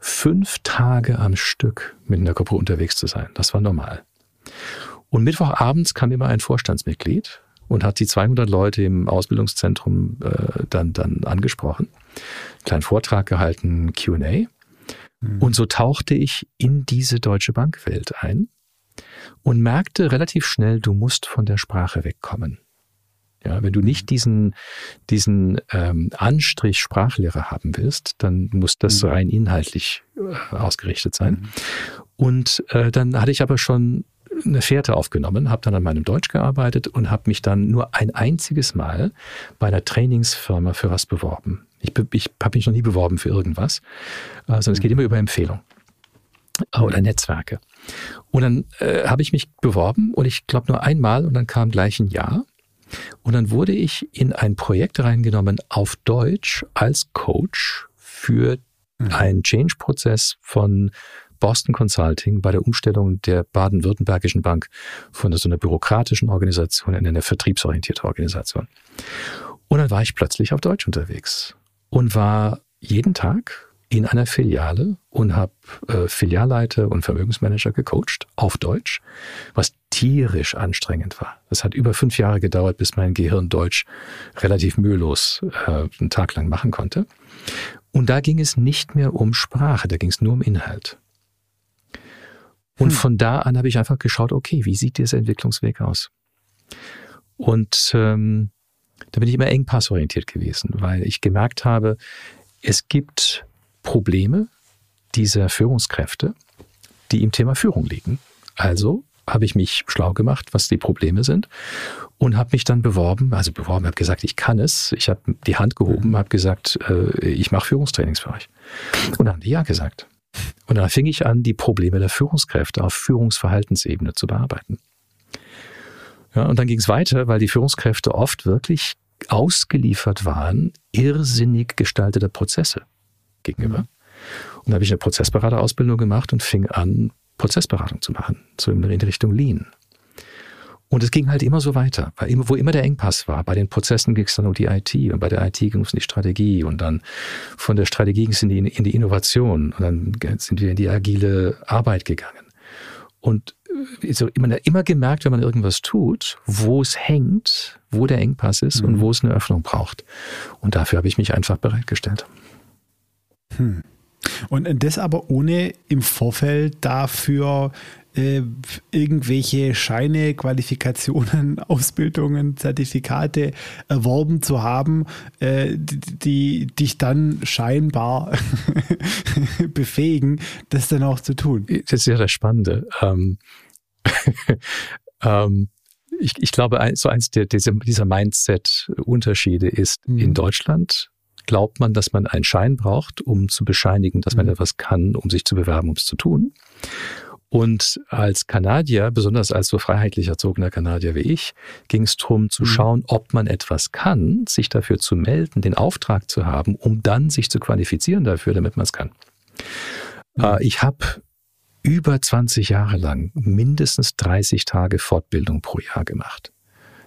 fünf Tage am Stück mit einer Gruppe unterwegs zu sein. Das war normal. Und Mittwochabends kam immer ein Vorstandsmitglied und hat die 200 Leute im Ausbildungszentrum äh, dann, dann angesprochen, kleinen Vortrag gehalten, Q&A. Mhm. Und so tauchte ich in diese Deutsche Bankwelt ein und merkte relativ schnell, du musst von der Sprache wegkommen. Ja, wenn du nicht mhm. diesen, diesen ähm, Anstrich Sprachlehrer haben willst, dann muss das mhm. rein inhaltlich äh, ausgerichtet sein. Mhm. Und äh, dann hatte ich aber schon eine Fährte aufgenommen, habe dann an meinem Deutsch gearbeitet und habe mich dann nur ein einziges Mal bei einer Trainingsfirma für was beworben. Ich, ich habe mich noch nie beworben für irgendwas, äh, sondern es geht immer über Empfehlung äh, oder Netzwerke. Und dann äh, habe ich mich beworben und ich glaube nur einmal und dann kam gleich ein Jahr. Und dann wurde ich in ein Projekt reingenommen auf Deutsch als Coach für mhm. einen Change-Prozess von Boston Consulting bei der Umstellung der baden-württembergischen Bank von so einer bürokratischen Organisation in eine vertriebsorientierte Organisation. Und dann war ich plötzlich auf Deutsch unterwegs und war jeden Tag in einer Filiale und habe äh, Filialleiter und Vermögensmanager gecoacht auf Deutsch, was tierisch anstrengend war. Es hat über fünf Jahre gedauert, bis mein Gehirn Deutsch relativ mühelos äh, einen Tag lang machen konnte. Und da ging es nicht mehr um Sprache, da ging es nur um Inhalt. Und hm. von da an habe ich einfach geschaut, okay, wie sieht dieser Entwicklungsweg aus? Und ähm, da bin ich immer engpassorientiert gewesen, weil ich gemerkt habe, es gibt Probleme dieser Führungskräfte, die im Thema Führung liegen. Also habe ich mich schlau gemacht, was die Probleme sind und habe mich dann beworben, also beworben, habe gesagt, ich kann es. Ich habe die Hand gehoben, habe gesagt, äh, ich mache Führungstrainings für euch. Und dann haben die ja gesagt. Und dann fing ich an, die Probleme der Führungskräfte auf Führungsverhaltensebene zu bearbeiten. Ja, und dann ging es weiter, weil die Führungskräfte oft wirklich ausgeliefert waren, irrsinnig gestaltete Prozesse gegenüber. Mhm. Und da habe ich eine Prozessberaterausbildung gemacht und fing an, Prozessberatung zu machen, so in Richtung Lean. Und es ging halt immer so weiter, weil immer, wo immer der Engpass war, bei den Prozessen ging es dann um die IT und bei der IT ging es um die Strategie und dann von der Strategie ging es in die, in die Innovation und dann sind wir in die agile Arbeit gegangen. Und so, man hat immer gemerkt, wenn man irgendwas tut, wo es hängt, wo der Engpass ist mhm. und wo es eine Öffnung braucht. Und dafür habe ich mich einfach bereitgestellt. Hm. Und das aber ohne im Vorfeld dafür äh, irgendwelche Scheine, Qualifikationen, (laughs) Ausbildungen, Zertifikate erworben zu haben, äh, die, dich dann scheinbar (laughs) befähigen, das dann auch zu tun. Das ist ja das Spannende. Ähm, (laughs) ähm, ich, ich, glaube, so eins der, dieser Mindset-Unterschiede ist mhm. in Deutschland glaubt man, dass man einen Schein braucht, um zu bescheinigen, dass man mhm. etwas kann, um sich zu bewerben, um es zu tun. Und als Kanadier, besonders als so freiheitlich erzogener Kanadier wie ich, ging es darum zu mhm. schauen, ob man etwas kann, sich dafür zu melden, den Auftrag zu haben, um dann sich zu qualifizieren dafür, damit man es kann. Mhm. Äh, ich habe über 20 Jahre lang mindestens 30 Tage Fortbildung pro Jahr gemacht.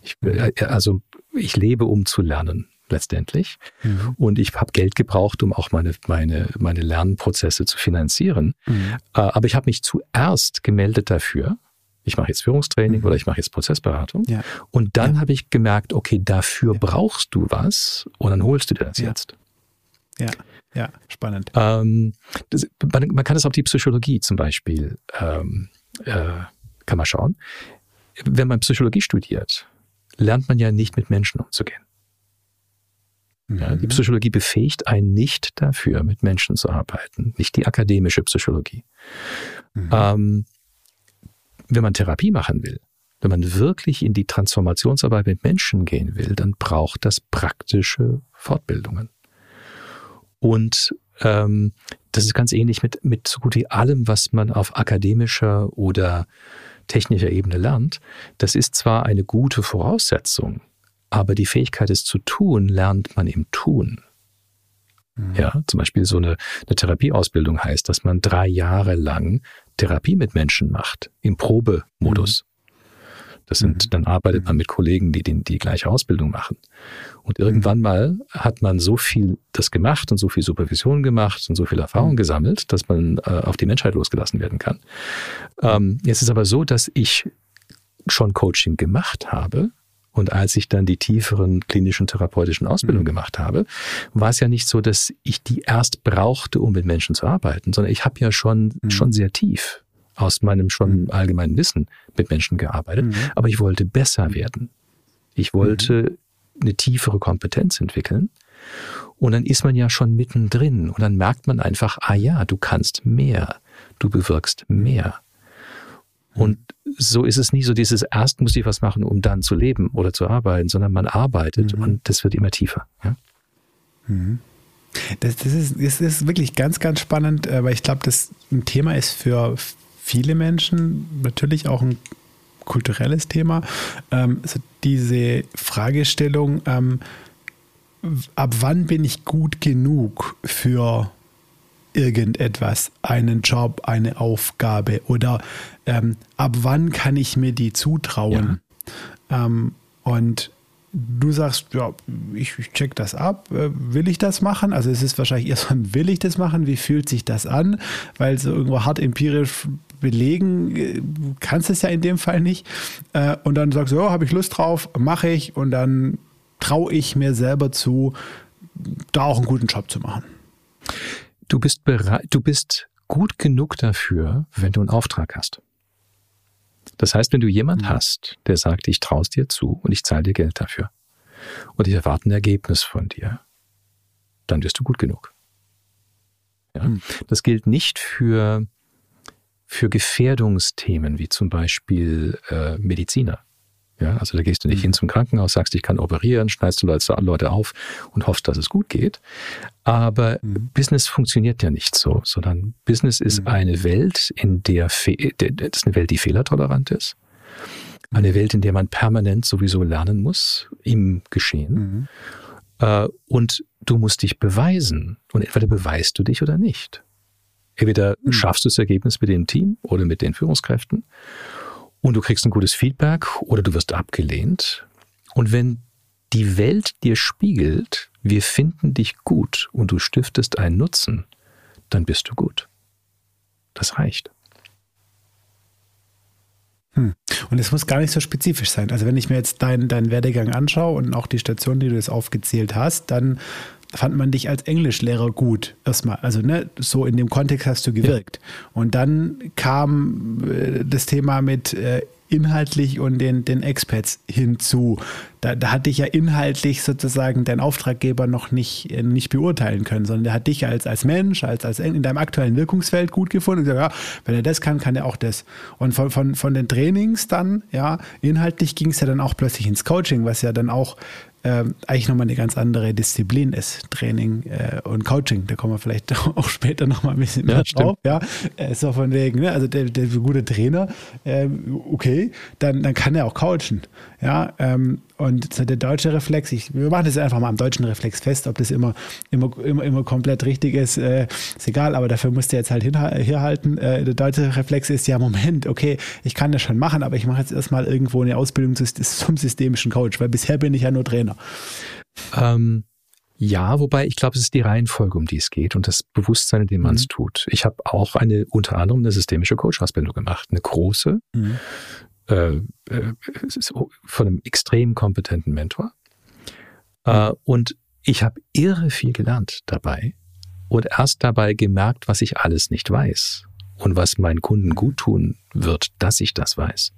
Ich, äh, also ich lebe, um zu lernen letztendlich. Mhm. Und ich habe Geld gebraucht, um auch meine, meine, meine Lernprozesse zu finanzieren. Mhm. Äh, aber ich habe mich zuerst gemeldet dafür, ich mache jetzt Führungstraining mhm. oder ich mache jetzt Prozessberatung. Ja. Und dann ja. habe ich gemerkt, okay, dafür ja. brauchst du was und dann holst du dir das jetzt. Ja, ja, spannend. Ähm, das, man, man, kann es auf die Psychologie zum Beispiel, ähm, äh, kann man schauen. Wenn man Psychologie studiert, lernt man ja nicht mit Menschen umzugehen. Ja, die mhm. Psychologie befähigt einen nicht dafür, mit Menschen zu arbeiten, nicht die akademische Psychologie. Mhm. Ähm, wenn man Therapie machen will, wenn man wirklich in die Transformationsarbeit mit Menschen gehen will, dann braucht das praktische Fortbildungen. Und ähm, das ist ganz ähnlich mit, mit so gut wie allem, was man auf akademischer oder technischer Ebene lernt. Das ist zwar eine gute Voraussetzung, aber die Fähigkeit, es zu tun, lernt man im Tun. Mhm. Ja, zum Beispiel so eine, eine Therapieausbildung heißt, dass man drei Jahre lang Therapie mit Menschen macht, im Probemodus. Mhm. Das sind, mhm. dann arbeitet man mhm. mit Kollegen, die die, die gleiche Ausbildung machen. Und irgendwann mhm. mal hat man so viel das gemacht und so viel Supervision gemacht und so viel Erfahrung gesammelt, dass man äh, auf die Menschheit losgelassen werden kann. Ähm, jetzt ist aber so, dass ich schon Coaching gemacht habe, und als ich dann die tieferen klinischen therapeutischen Ausbildungen mhm. gemacht habe, war es ja nicht so, dass ich die erst brauchte, um mit Menschen zu arbeiten, sondern ich habe ja schon, mhm. schon sehr tief aus meinem schon mhm. allgemeinen Wissen mit Menschen gearbeitet, mhm. aber ich wollte besser werden. Ich wollte mhm. eine tiefere Kompetenz entwickeln. Und dann ist man ja schon mittendrin und dann merkt man einfach, ah ja, du kannst mehr, du bewirkst mehr. Und so ist es nie so dieses erst muss ich was machen, um dann zu leben oder zu arbeiten, sondern man arbeitet mhm. und das wird immer tiefer. Ja? Mhm. Das, das, ist, das ist wirklich ganz, ganz spannend, äh, weil ich glaube, das ein Thema ist für viele Menschen, natürlich auch ein kulturelles Thema. Also diese Fragestellung, ähm, ab wann bin ich gut genug für irgendetwas, einen Job, eine Aufgabe oder ähm, ab wann kann ich mir die zutrauen? Ja. Ähm, und du sagst, ja, ich, ich, check das ab, äh, will ich das machen? Also es ist wahrscheinlich eher so ein, will ich das machen? Wie fühlt sich das an? Weil so irgendwo hart empirisch belegen äh, kannst es ja in dem Fall nicht. Äh, und dann sagst du, ja, habe ich Lust drauf, mache ich und dann traue ich mir selber zu, da auch einen guten Job zu machen. Du bist bereit, du bist gut genug dafür, wenn du einen Auftrag hast. Das heißt, wenn du jemand hast, der sagt, ich traue es dir zu und ich zahle dir Geld dafür und ich erwarte ein Ergebnis von dir, dann bist du gut genug. Ja? Mhm. Das gilt nicht für, für Gefährdungsthemen wie zum Beispiel äh, Mediziner. Ja, also da gehst du nicht mhm. hin zum Krankenhaus, sagst, ich kann operieren, schneidest du Leute auf und hoffst, dass es gut geht. Aber mhm. Business funktioniert ja nicht so, sondern Business ist mhm. eine Welt, in der, das ist eine Welt, die fehlertolerant ist. Eine mhm. Welt, in der man permanent sowieso lernen muss im Geschehen. Mhm. Äh, und du musst dich beweisen. Und entweder beweist du dich oder nicht. Entweder mhm. schaffst du das Ergebnis mit dem Team oder mit den Führungskräften und du kriegst ein gutes Feedback oder du wirst abgelehnt. Und wenn die Welt dir spiegelt, wir finden dich gut und du stiftest einen Nutzen, dann bist du gut. Das reicht. Hm. Und es muss gar nicht so spezifisch sein. Also wenn ich mir jetzt deinen dein Werdegang anschaue und auch die Station, die du jetzt aufgezählt hast, dann fand man dich als Englischlehrer gut erstmal. Also ne, so in dem Kontext hast du gewirkt. Ja. Und dann kam äh, das Thema mit äh, inhaltlich und den, den Expats hinzu. Da, da hat dich ja inhaltlich sozusagen dein Auftraggeber noch nicht, äh, nicht beurteilen können, sondern der hat dich als, als Mensch, als, als in deinem aktuellen Wirkungsfeld gut gefunden und gesagt, ja, wenn er das kann, kann er auch das. Und von, von, von den Trainings dann, ja, inhaltlich ging es ja dann auch plötzlich ins Coaching, was ja dann auch äh, eigentlich nochmal eine ganz andere Disziplin ist, Training äh, und Coaching. Da kommen wir vielleicht (laughs) auch später nochmal ein bisschen mehr ja, drauf. Ja, äh, so von wegen, ne? also der, der gute Trainer, äh, okay, dann, dann kann er auch coachen. Ja, ähm, und der deutsche Reflex, ich, wir machen das einfach mal am deutschen Reflex fest, ob das immer, immer, immer, immer komplett richtig ist, äh, ist egal, aber dafür musst du jetzt halt herhalten. Äh, der deutsche Reflex ist ja, (laughs) Moment, okay, ich kann das schon machen, aber ich mache jetzt erstmal irgendwo eine Ausbildung zum systemischen Coach, weil bisher bin ich ja nur Trainer. Ähm, ja, wobei ich glaube, es ist die Reihenfolge, um die es geht und das Bewusstsein, in dem man es mhm. tut. Ich habe auch eine, unter anderem eine systemische Coach-Ausbildung gemacht, eine große, mhm. Äh, äh, von einem extrem kompetenten Mentor. Äh, und ich habe irre viel gelernt dabei und erst dabei gemerkt, was ich alles nicht weiß und was meinen Kunden gut tun wird, dass ich das weiß.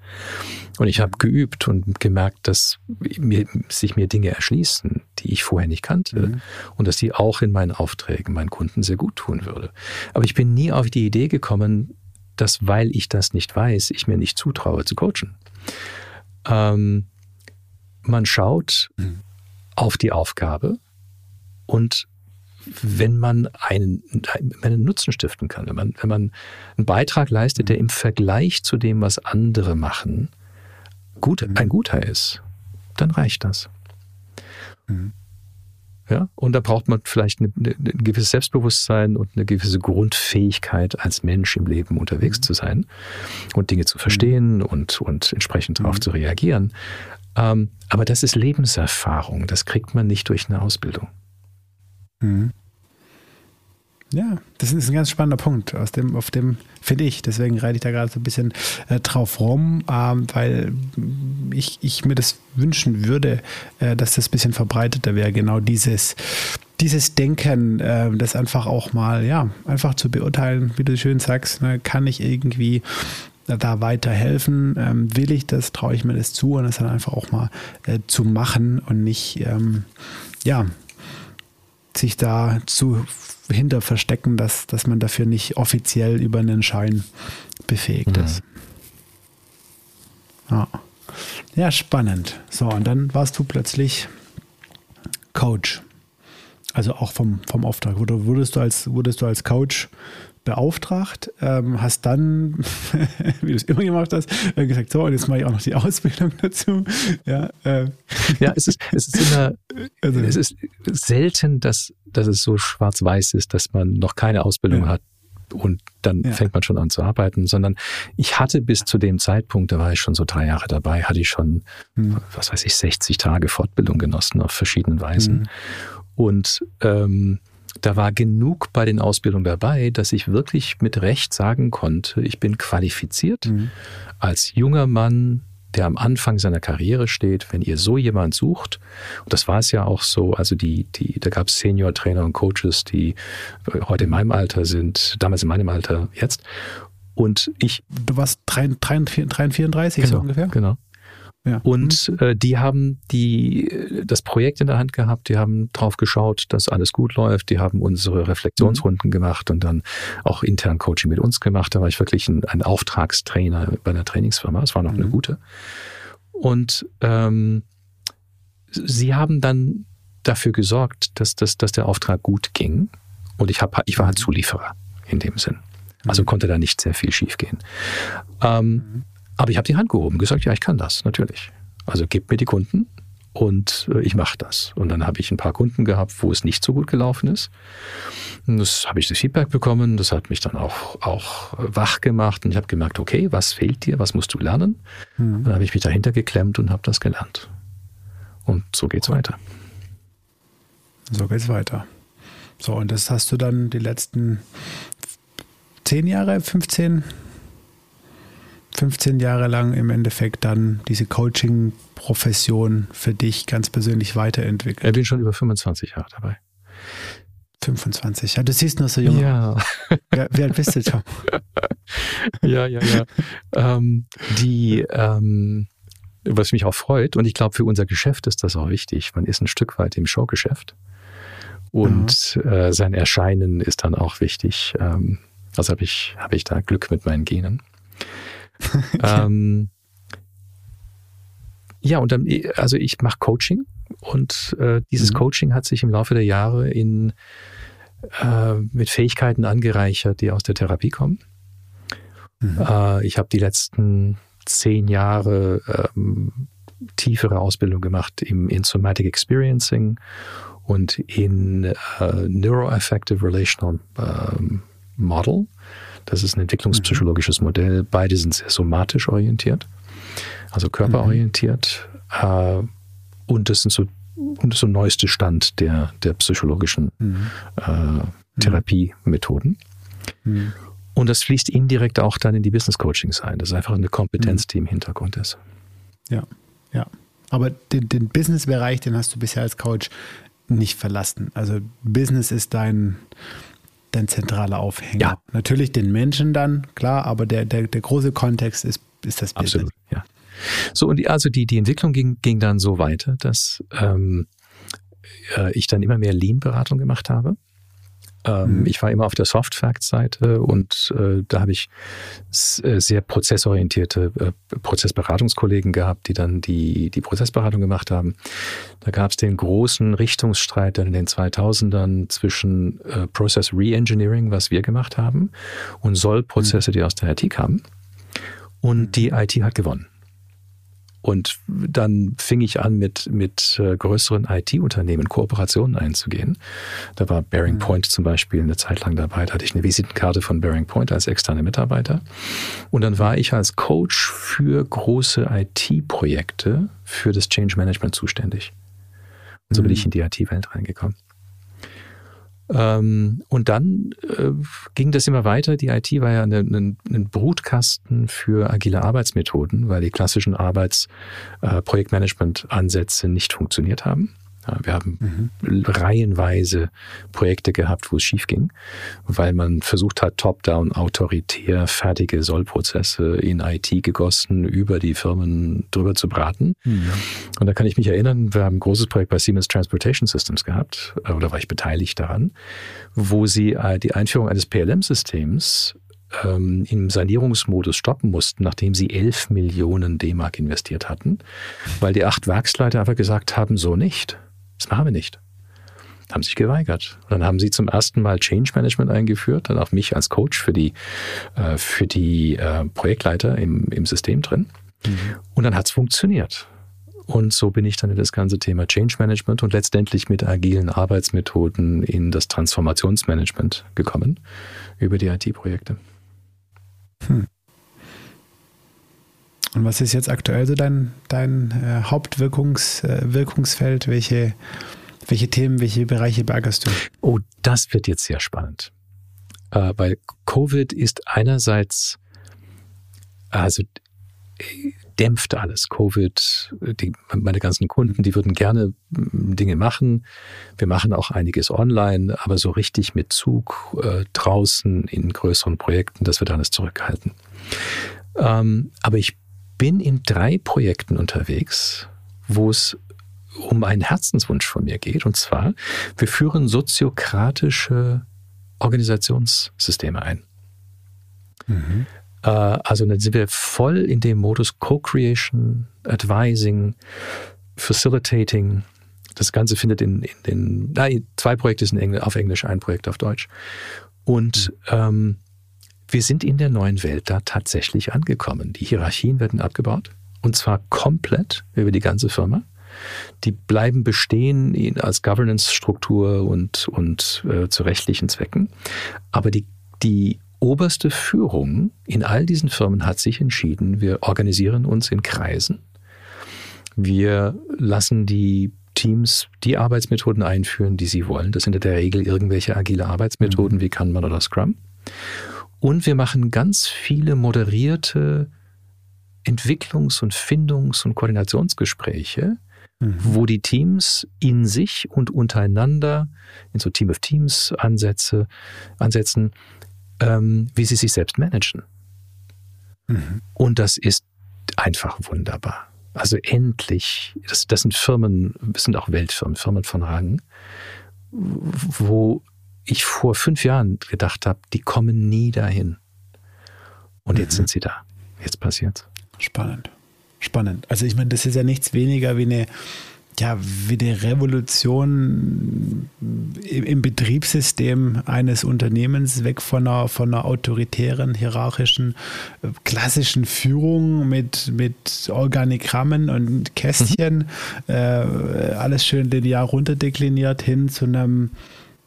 Und ich habe geübt und gemerkt, dass mir, sich mir Dinge erschließen, die ich vorher nicht kannte mhm. und dass die auch in meinen Aufträgen meinen Kunden sehr gut tun würde. Aber ich bin nie auf die Idee gekommen, dass weil ich das nicht weiß, ich mir nicht zutraue zu coachen. Ähm, man schaut mhm. auf die Aufgabe und wenn man einen, einen Nutzen stiften kann, wenn man, wenn man einen Beitrag leistet, der im Vergleich zu dem, was andere machen, gut, ein guter ist, dann reicht das. Mhm. Ja, und da braucht man vielleicht ein gewisses Selbstbewusstsein und eine gewisse Grundfähigkeit, als Mensch im Leben unterwegs mhm. zu sein und Dinge zu verstehen mhm. und, und entsprechend darauf mhm. zu reagieren. Ähm, aber das ist Lebenserfahrung. Das kriegt man nicht durch eine Ausbildung. Mhm. Ja, das ist ein ganz spannender Punkt, aus dem, auf dem finde ich. Deswegen reite ich da gerade so ein bisschen äh, drauf rum, ähm, weil ich, ich mir das wünschen würde, äh, dass das ein bisschen verbreiteter wäre. Genau dieses, dieses Denken, äh, das einfach auch mal, ja, einfach zu beurteilen, wie du schön sagst, ne, kann ich irgendwie da weiterhelfen? Ähm, will ich das? Traue ich mir das zu? Und das dann einfach auch mal äh, zu machen und nicht, ähm, ja, sich da zu hinter verstecken, dass, dass man dafür nicht offiziell über einen Schein befähigt mhm. ist. Ja. ja, spannend. So, und dann warst du plötzlich Coach. Also auch vom, vom Auftrag. Wurdest du als, wurdest du als Coach beauftragt, ähm, hast dann, (laughs) wie du es immer gemacht hast, äh, gesagt, so, und jetzt mache ich auch noch die Ausbildung (laughs) dazu. Ja, äh. ja es, ist, es, ist immer, (laughs) also, es ist selten, dass, dass es so schwarz-weiß ist, dass man noch keine Ausbildung ja. hat und dann ja. fängt man schon an zu arbeiten, sondern ich hatte bis zu dem Zeitpunkt, da war ich schon so drei Jahre dabei, hatte ich schon, hm. was weiß ich, 60 Tage Fortbildung genossen auf verschiedenen Weisen. Hm. Und ähm, da war genug bei den Ausbildungen dabei, dass ich wirklich mit Recht sagen konnte, ich bin qualifiziert mhm. als junger Mann, der am Anfang seiner Karriere steht, wenn ihr so jemand sucht, und das war es ja auch so, also die, die, da gab es Senior-Trainer und Coaches, die heute in meinem Alter sind, damals in meinem Alter, jetzt. Und ich. Du warst 33, 34 genau, so ungefähr? Genau. Ja. Und äh, die haben die, das Projekt in der Hand gehabt, die haben drauf geschaut, dass alles gut läuft, die haben unsere Reflexionsrunden mhm. gemacht und dann auch intern Coaching mit uns gemacht. Da war ich wirklich ein, ein Auftragstrainer bei einer Trainingsfirma. Es war noch mhm. eine gute. Und ähm, sie haben dann dafür gesorgt, dass, dass, dass der Auftrag gut ging. Und ich, hab, ich war halt mhm. Zulieferer in dem Sinn. Also mhm. konnte da nicht sehr viel schiefgehen. Ähm, mhm. Aber ich habe die Hand gehoben, gesagt, ja, ich kann das, natürlich. Also gebt mir die Kunden und äh, ich mache das. Und dann habe ich ein paar Kunden gehabt, wo es nicht so gut gelaufen ist. Und das habe ich das Feedback bekommen, das hat mich dann auch, auch wach gemacht und ich habe gemerkt, okay, was fehlt dir, was musst du lernen? Mhm. Dann habe ich mich dahinter geklemmt und habe das gelernt. Und so geht's cool. weiter. So geht's weiter. So, und das hast du dann die letzten zehn Jahre, 15 Jahre? 15 Jahre lang im Endeffekt dann diese Coaching-Profession für dich ganz persönlich weiterentwickelt? Ich bin schon über 25 Jahre dabei. 25. Ja, du siehst nur so jung. Ja. ja wie alt bist du, Tom? (laughs) ja, ja, ja. Ähm, die, ähm, was mich auch freut, und ich glaube, für unser Geschäft ist das auch wichtig. Man ist ein Stück weit im Showgeschäft. Und äh, sein Erscheinen ist dann auch wichtig. Ähm, also habe ich, hab ich da Glück mit meinen Genen. (laughs) ähm, ja, und dann, also ich mache Coaching und äh, dieses mhm. Coaching hat sich im Laufe der Jahre in, äh, mit Fähigkeiten angereichert, die aus der Therapie kommen. Mhm. Äh, ich habe die letzten zehn Jahre ähm, tiefere Ausbildung gemacht im, in Somatic Experiencing und in äh, Neuroaffective Relational ähm, Model. Das ist ein entwicklungspsychologisches Modell. Beide sind sehr somatisch orientiert, also körperorientiert. Mhm. und das sind so und so neueste Stand der, der psychologischen mhm. äh, Therapiemethoden. Mhm. Und das fließt indirekt auch dann in die Business Coachings ein. Das ist einfach eine Kompetenz, mhm. die im Hintergrund ist. Ja, ja. Aber den, den Business-Bereich, den hast du bisher als Coach nicht verlassen. Also Business ist dein, dein zentraler Aufhänger. Ja. Natürlich den Menschen dann, klar, aber der, der, der große Kontext ist, ist das Business. Absolut, ja. So, und die, also die, die Entwicklung ging, ging dann so weiter, dass ähm, äh, ich dann immer mehr Lean-Beratung gemacht habe. Ähm, mhm. Ich war immer auf der Soft Facts Seite und äh, da habe ich äh, sehr prozessorientierte äh, Prozessberatungskollegen gehabt, die dann die, die Prozessberatung gemacht haben. Da gab es den großen Richtungsstreit in den 2000ern zwischen äh, Process Reengineering, was wir gemacht haben, und Soll-Prozesse, mhm. die aus der IT kamen. Und mhm. die IT hat gewonnen. Und dann fing ich an, mit, mit äh, größeren IT-Unternehmen Kooperationen einzugehen. Da war Bearing mhm. Point zum Beispiel eine Zeit lang dabei. Da hatte ich eine Visitenkarte von Bearing Point als externe Mitarbeiter. Und dann war ich als Coach für große IT-Projekte für das Change Management zuständig. Und so bin ich mhm. in die IT-Welt reingekommen. Ähm, und dann äh, ging das immer weiter. Die IT war ja ein, ein, ein Brutkasten für agile Arbeitsmethoden, weil die klassischen Arbeitsprojektmanagement-Ansätze äh, nicht funktioniert haben. Ja, wir haben mhm. reihenweise Projekte gehabt, wo es schief ging, weil man versucht hat, top-down autoritär fertige Sollprozesse in IT gegossen über die Firmen drüber zu braten. Mhm. Und da kann ich mich erinnern, wir haben ein großes Projekt bei Siemens Transportation Systems gehabt, äh, oder war ich beteiligt daran, wo sie äh, die Einführung eines PLM-Systems ähm, im Sanierungsmodus stoppen mussten, nachdem sie 11 Millionen D-Mark investiert hatten, weil die acht Werksleiter einfach gesagt haben, so nicht. Das machen wir nicht. Haben sich geweigert. Und dann haben sie zum ersten Mal Change Management eingeführt, dann auch mich als Coach für die, äh, für die äh, Projektleiter im, im System drin. Mhm. Und dann hat es funktioniert. Und so bin ich dann in das ganze Thema Change Management und letztendlich mit agilen Arbeitsmethoden in das Transformationsmanagement gekommen über die IT-Projekte. Hm. Und was ist jetzt aktuell so dein, dein äh, Hauptwirkungsfeld? Äh, welche, welche Themen, welche Bereiche beackerst du? Oh, das wird jetzt sehr spannend. Äh, weil Covid ist einerseits, also dämpft alles. Covid, die, meine ganzen Kunden, die würden gerne mm, Dinge machen. Wir machen auch einiges online, aber so richtig mit Zug äh, draußen in größeren Projekten, das wird alles zurückgehalten. Ähm, aber ich bin in drei Projekten unterwegs, wo es um einen Herzenswunsch von mir geht. Und zwar, wir führen soziokratische Organisationssysteme ein. Mhm. Äh, also dann sind wir voll in dem Modus Co-Creation, Advising, Facilitating. Das Ganze findet in, in den, nein, zwei Projekte sind auf Englisch, ein Projekt auf Deutsch. Und mhm. ähm, wir sind in der neuen Welt da tatsächlich angekommen. Die Hierarchien werden abgebaut und zwar komplett über die ganze Firma. Die bleiben bestehen als Governance-Struktur und, und äh, zu rechtlichen Zwecken. Aber die, die oberste Führung in all diesen Firmen hat sich entschieden, wir organisieren uns in Kreisen. Wir lassen die Teams die Arbeitsmethoden einführen, die sie wollen. Das sind in der Regel irgendwelche agile Arbeitsmethoden mhm. wie Kanban oder Scrum. Und wir machen ganz viele moderierte Entwicklungs- und Findungs- und Koordinationsgespräche, mhm. wo die Teams in sich und untereinander in so Team of Teams Ansätze ansetzen, ähm, wie sie sich selbst managen. Mhm. Und das ist einfach wunderbar. Also endlich, das, das sind Firmen, das sind auch Weltfirmen, Firmen von Rang, wo ich vor fünf Jahren gedacht habe, die kommen nie dahin. Und jetzt mhm. sind sie da. Jetzt passiert's. Spannend. Spannend. Also ich meine, das ist ja nichts weniger wie eine, ja, wie eine Revolution im Betriebssystem eines Unternehmens, weg von einer, von einer autoritären, hierarchischen, äh, klassischen Führung mit, mit Organigrammen und Kästchen, mhm. äh, alles schön linear runterdekliniert hin zu einem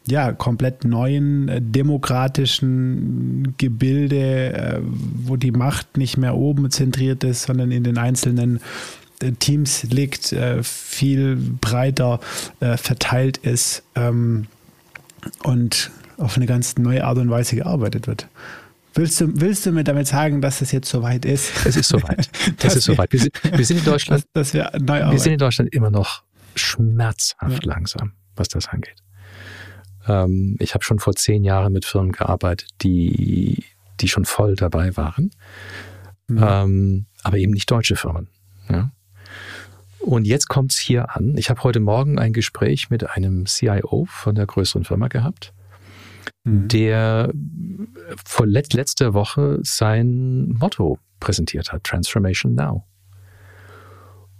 ja, komplett neuen äh, demokratischen Gebilde, äh, wo die Macht nicht mehr oben zentriert ist, sondern in den einzelnen äh, Teams liegt, viel breiter verteilt ist ähm, und auf eine ganz neue Art und Weise gearbeitet wird. Willst du, willst du mir damit sagen, dass es jetzt soweit ist? Es ist soweit. (laughs) Es ist soweit. Wir sind, wir sind in Deutschland. Dass, (laughs) dass wir, wir sind in Deutschland immer noch schmerzhaft ja. langsam, was das angeht. Ähm, ich habe schon vor zehn Jahren mit Firmen gearbeitet, die, die schon voll dabei waren, mhm. ähm, aber eben nicht deutsche Firmen. Ja? Und jetzt kommt es hier an. Ich habe heute Morgen ein Gespräch mit einem CIO von der größeren Firma gehabt. mhm. der vor let letzter Woche sein Motto präsentiert hat, Transformation Now.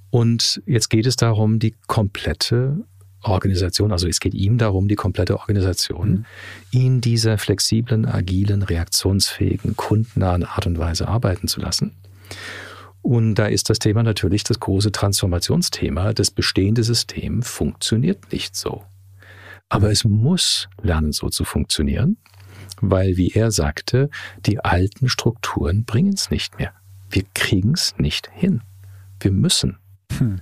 Und jetzt geht es darum, die komplette Organisation, also es geht ihm darum, die komplette Organisation mhm. in dieser flexiblen, agilen, reaktionsfähigen, kundennahen Art und Weise arbeiten zu lassen. Und da ist das Thema natürlich das große Transformationsthema. Das bestehende System funktioniert nicht so. Aber es muss lernen, so zu funktionieren, weil, wie er sagte, die alten Strukturen bringen es nicht mehr. Wir kriegen es nicht hin. Wir müssen. Hm.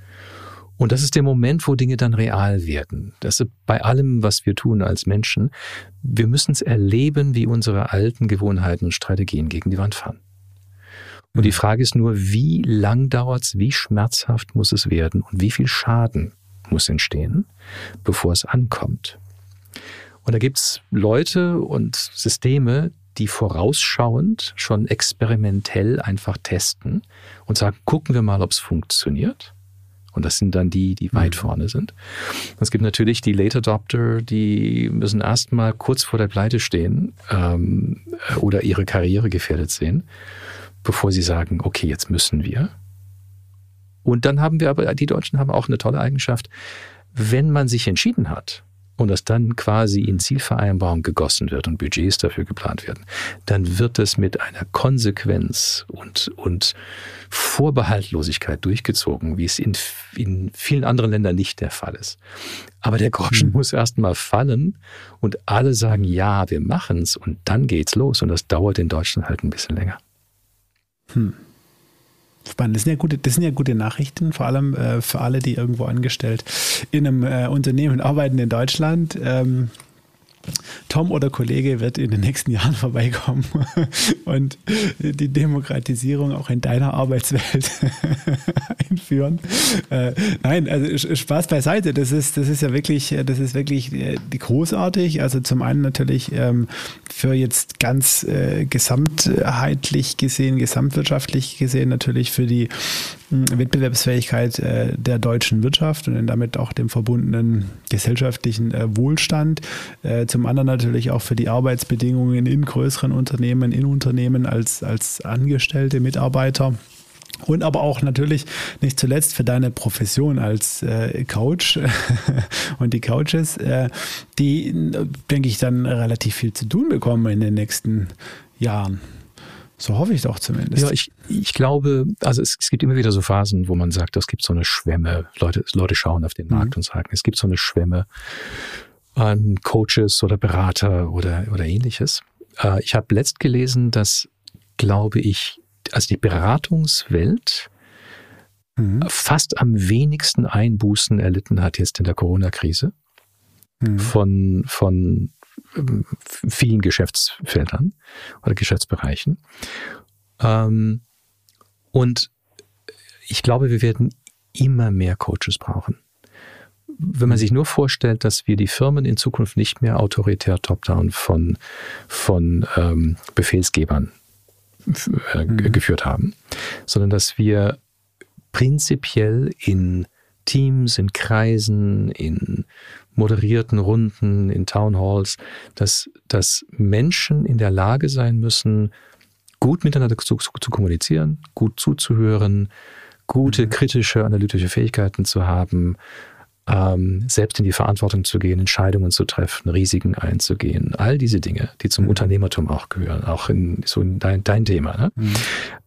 Und das ist der Moment, wo Dinge dann real werden. Das ist bei allem, was wir tun als Menschen. Wir müssen es erleben, wie unsere alten Gewohnheiten und Strategien gegen die Wand fahren. Und die Frage ist nur, wie lang dauert es, wie schmerzhaft muss es werden und wie viel Schaden muss entstehen, bevor es ankommt. Und da gibt es Leute und Systeme, die vorausschauend schon experimentell einfach testen und sagen, gucken wir mal, ob es funktioniert. Und das sind dann die, die weit mhm. vorne sind. Es gibt natürlich die Late Adopter, die müssen erstmal kurz vor der Pleite stehen ähm, oder ihre Karriere gefährdet sehen, bevor sie sagen, okay, jetzt müssen wir. Und dann haben wir aber, die Deutschen haben auch eine tolle Eigenschaft, wenn man sich entschieden hat, und das dann quasi in Zielvereinbarung gegossen wird und Budgets dafür geplant werden, dann wird es mit einer Konsequenz und, und Vorbehaltlosigkeit durchgezogen, wie es in, in vielen anderen Ländern nicht der Fall ist. Aber der Groschen mhm. muss erst mal fallen und alle sagen, ja, wir machen's und dann geht's los und das dauert in Deutschland halt ein bisschen länger. Hm. Spannend. Das sind ja gute, das sind ja gute Nachrichten, vor allem äh, für alle, die irgendwo angestellt in einem äh, Unternehmen arbeiten in Deutschland. Ähm, Tom oder Kollege wird in den nächsten Jahren (laughs) vorbeikommen und die Demokratisierung auch in deiner Arbeitswelt (laughs) einführen. Äh, nein, also Spaß beiseite. Das ist, das ist ja wirklich, das ist wirklich äh, großartig. Also zum einen natürlich ähm, für jetzt ganz äh, gesamtheitlich gesehen, gesamtwirtschaftlich gesehen natürlich für die Wettbewerbsfähigkeit äh, der deutschen Wirtschaft und damit auch dem verbundenen gesellschaftlichen äh, Wohlstand. Äh, zum anderen natürlich auch für die Arbeitsbedingungen in größeren Unternehmen, in Unternehmen als, als angestellte Mitarbeiter. Und aber auch natürlich nicht zuletzt für deine Profession als äh, Coach (laughs) und die Coaches, äh, die, denke ich, dann relativ viel zu tun bekommen in den nächsten Jahren. So hoffe ich doch zumindest. Ja, ich, ich glaube, also es, es gibt immer wieder so Phasen, wo man sagt, es gibt so eine Schwemme. Leute, Leute schauen auf den Markt mhm. und sagen, es gibt so eine Schwemme an Coaches oder Berater oder, oder ähnliches. Äh, ich habe letzt gelesen, dass, glaube ich, also die Beratungswelt mhm. fast am wenigsten Einbußen erlitten hat jetzt in der Corona-Krise mhm. von, von vielen Geschäftsfeldern oder Geschäftsbereichen. Ähm, und ich glaube, wir werden immer mehr Coaches brauchen. Wenn man sich nur vorstellt, dass wir die Firmen in Zukunft nicht mehr autoritär top-down von, von ähm, Befehlsgebern äh, mhm. geführt haben, sondern dass wir prinzipiell in Teams, in Kreisen, in moderierten Runden, in Town Halls, dass, dass Menschen in der Lage sein müssen, gut miteinander zu, zu kommunizieren, gut zuzuhören, gute mhm. kritische, analytische Fähigkeiten zu haben, ähm, selbst in die Verantwortung zu gehen, Entscheidungen zu treffen, Risiken einzugehen, all diese Dinge, die zum mhm. Unternehmertum auch gehören, auch in so in dein, dein Thema. Ne? Mhm.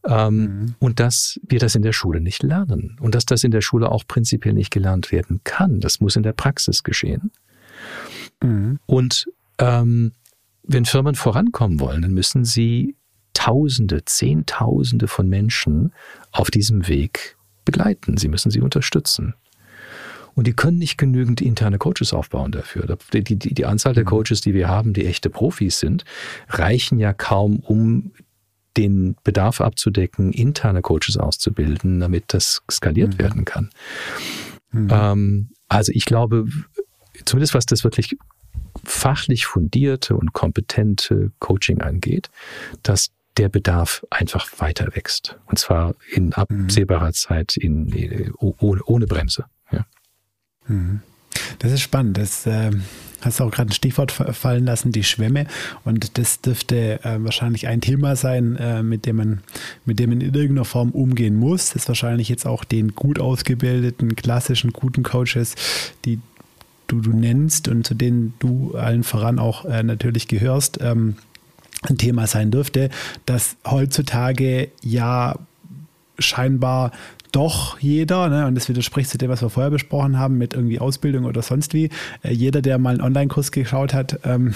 Ähm, mhm. Und dass wir das in der Schule nicht lernen und dass das in der Schule auch prinzipiell nicht gelernt werden kann. Das muss in der Praxis geschehen. Mhm. Und ähm, wenn Firmen vorankommen wollen, dann müssen sie Tausende, Zehntausende von Menschen auf diesem Weg begleiten. Sie müssen sie unterstützen. Und die können nicht genügend interne Coaches aufbauen dafür. Die, die, die Anzahl der mhm. Coaches, die wir haben, die echte Profis sind, reichen ja kaum, um den Bedarf abzudecken, interne Coaches auszubilden, damit das skaliert mhm. werden kann. Mhm. Ähm, also ich glaube, zumindest was das wirklich fachlich fundierte und kompetente Coaching angeht, dass der Bedarf einfach weiter wächst. Und zwar in mhm. absehbarer Zeit in, in, ohne, ohne Bremse. Mhm. Das ist spannend. Das, äh, hast auch gerade ein Stichwort fallen lassen, die Schwämme. Und das dürfte äh, wahrscheinlich ein Thema sein, äh, mit, dem man, mit dem man in irgendeiner Form umgehen muss. Das ist wahrscheinlich jetzt auch den gut ausgebildeten, klassischen, guten Coaches, die du, du nennst und zu denen du allen voran auch äh, natürlich gehörst, ähm, ein Thema sein dürfte, dass heutzutage ja scheinbar doch jeder, ne, und das widerspricht zu dem, was wir vorher besprochen haben, mit irgendwie Ausbildung oder sonst wie, äh, jeder, der mal einen Online-Kurs geschaut hat ähm,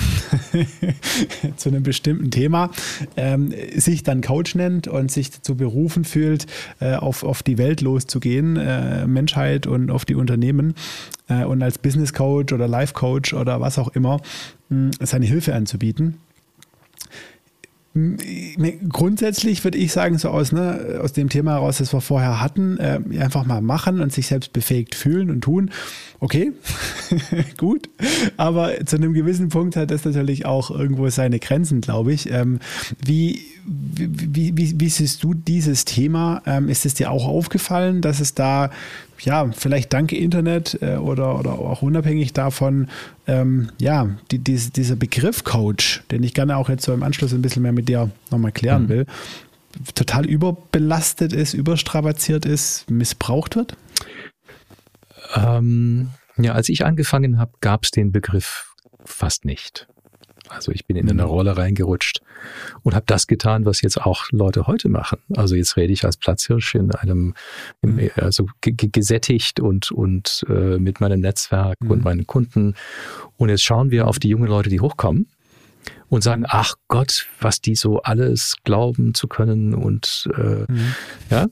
(laughs) zu einem bestimmten Thema, ähm, sich dann Coach nennt und sich dazu berufen fühlt, äh, auf, auf die Welt loszugehen, äh, Menschheit und auf die Unternehmen äh, und als Business Coach oder Life Coach oder was auch immer mh, seine Hilfe anzubieten. Grundsätzlich würde ich sagen, so aus, ne, aus dem Thema heraus, das wir vorher hatten, äh, einfach mal machen und sich selbst befähigt fühlen und tun. Okay, (laughs) gut. Aber zu einem gewissen Punkt hat das natürlich auch irgendwo seine Grenzen, glaube ich. Ähm, wie, wie, wie, wie, siehst du dieses Thema? Ähm, ist es dir auch aufgefallen, dass es da ja, vielleicht dank Internet äh, oder, oder auch unabhängig davon, ähm, ja, die, die, dieser Begriff Coach, den ich gerne auch jetzt so im Anschluss ein bisschen mehr mit dir nochmal klären mhm. will, total überbelastet ist, überstrapaziert ist, missbraucht wird? Ähm, ja, als ich angefangen habe, gab es den Begriff fast nicht. Also ich bin in eine mhm. Rolle reingerutscht und habe das getan, was jetzt auch Leute heute machen. Also jetzt rede ich als Platzhirsch in einem, mhm. also gesättigt und, und äh, mit meinem Netzwerk mhm. und meinen Kunden. Und jetzt schauen wir auf die jungen Leute, die hochkommen und sagen, ach Gott, was die so alles glauben zu können und äh, mhm. ja.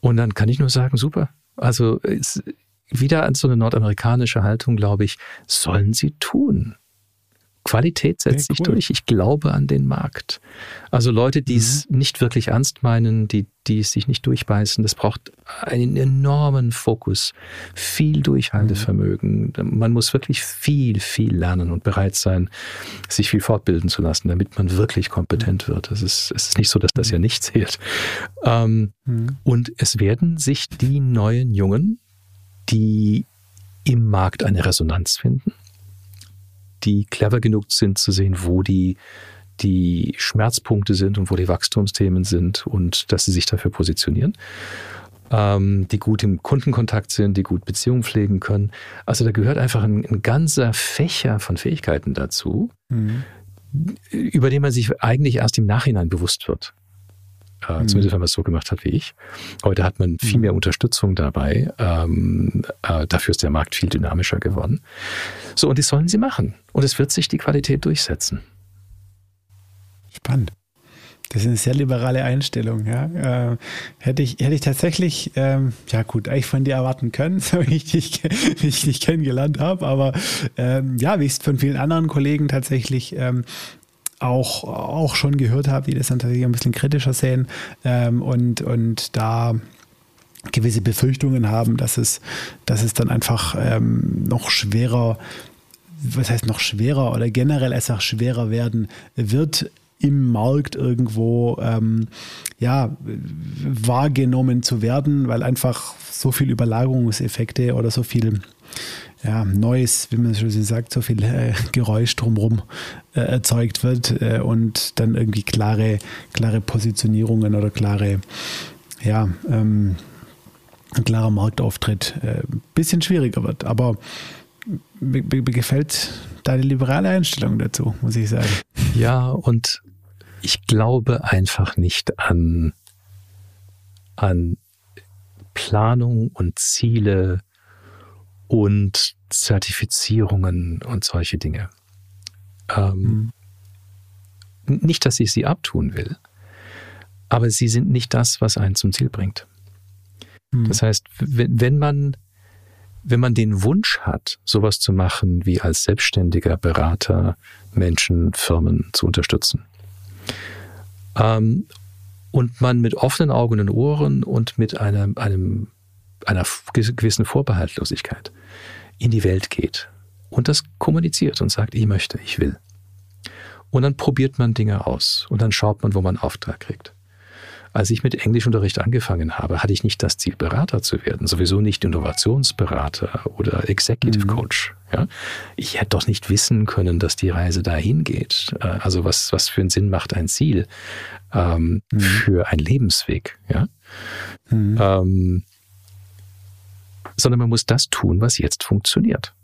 Und dann kann ich nur sagen, super. Also wieder an so eine nordamerikanische Haltung, glaube ich, sollen sie tun. Qualität setzt cool. sich durch. Ich glaube an den Markt. Also Leute, die es mhm. nicht wirklich ernst meinen, die, die es sich nicht durchbeißen, das braucht einen enormen Fokus, viel Durchhaltevermögen. Mhm. Man muss wirklich viel, viel lernen und bereit sein, sich viel fortbilden zu lassen, damit man wirklich kompetent mhm. wird. Es ist, es ist nicht so, dass das ja nicht zählt. Ähm, mhm. Und es werden sich die neuen Jungen, die im Markt eine Resonanz finden, die clever genug sind zu sehen, wo die, die Schmerzpunkte sind und wo die Wachstumsthemen sind und dass sie sich dafür positionieren. Ähm, die gut im Kundenkontakt sind, die gut Beziehungen pflegen können. Also da gehört einfach ein, ein ganzer Fächer von Fähigkeiten dazu, mhm. über den man sich eigentlich erst im Nachhinein bewusst wird. Äh, mhm. Zumindest wenn man es so gemacht hat wie ich. Heute hat man viel mhm. mehr Unterstützung dabei. Ähm, äh, dafür ist der Markt viel dynamischer geworden. So, und das sollen sie machen. Und es wird sich die Qualität durchsetzen. Spannend. Das ist eine sehr liberale Einstellung. Ja. Äh, hätte, ich, hätte ich tatsächlich, ähm, ja gut, eigentlich von dir erwarten können, (laughs) so wie ich dich, wie ich dich kennengelernt habe. Aber ähm, ja, wie ich es von vielen anderen Kollegen tatsächlich ähm, auch, auch schon gehört habe, die das tatsächlich ein bisschen kritischer sehen ähm, und, und da gewisse Befürchtungen haben, dass es, dass es dann einfach ähm, noch schwerer, was heißt noch schwerer oder generell auch schwerer werden wird, im Markt irgendwo ähm, ja, wahrgenommen zu werden, weil einfach so viel Überlagerungseffekte oder so viel ja, Neues, wie man schon sagt, so viel äh, Geräusch drumherum äh, erzeugt wird äh, und dann irgendwie klare, klare Positionierungen oder klare, ja, ähm, ein klarer Marktauftritt ein äh, bisschen schwieriger wird. Aber mir, mir gefällt deine liberale Einstellung dazu, muss ich sagen. Ja, und ich glaube einfach nicht an, an Planung und Ziele und Zertifizierungen und solche Dinge. Ähm, mhm. Nicht, dass ich sie abtun will, aber sie sind nicht das, was einen zum Ziel bringt. Mhm. Das heißt, wenn, man wenn man den Wunsch hat, sowas zu machen, wie als selbstständiger Berater Menschen, Firmen zu unterstützen, ähm, und man mit offenen Augen und Ohren und mit einem, einem einer gewissen Vorbehaltlosigkeit in die Welt geht und das kommuniziert und sagt, ich möchte, ich will. Und dann probiert man Dinge aus und dann schaut man, wo man Auftrag kriegt. Als ich mit Englischunterricht angefangen habe, hatte ich nicht das Ziel, Berater zu werden, sowieso nicht Innovationsberater oder Executive mhm. Coach. Ja? Ich hätte doch nicht wissen können, dass die Reise dahin geht. Äh, also was, was für einen Sinn macht ein Ziel ähm, mhm. für einen Lebensweg. Ja? Mhm. Ähm, sondern man muss das tun, was jetzt funktioniert.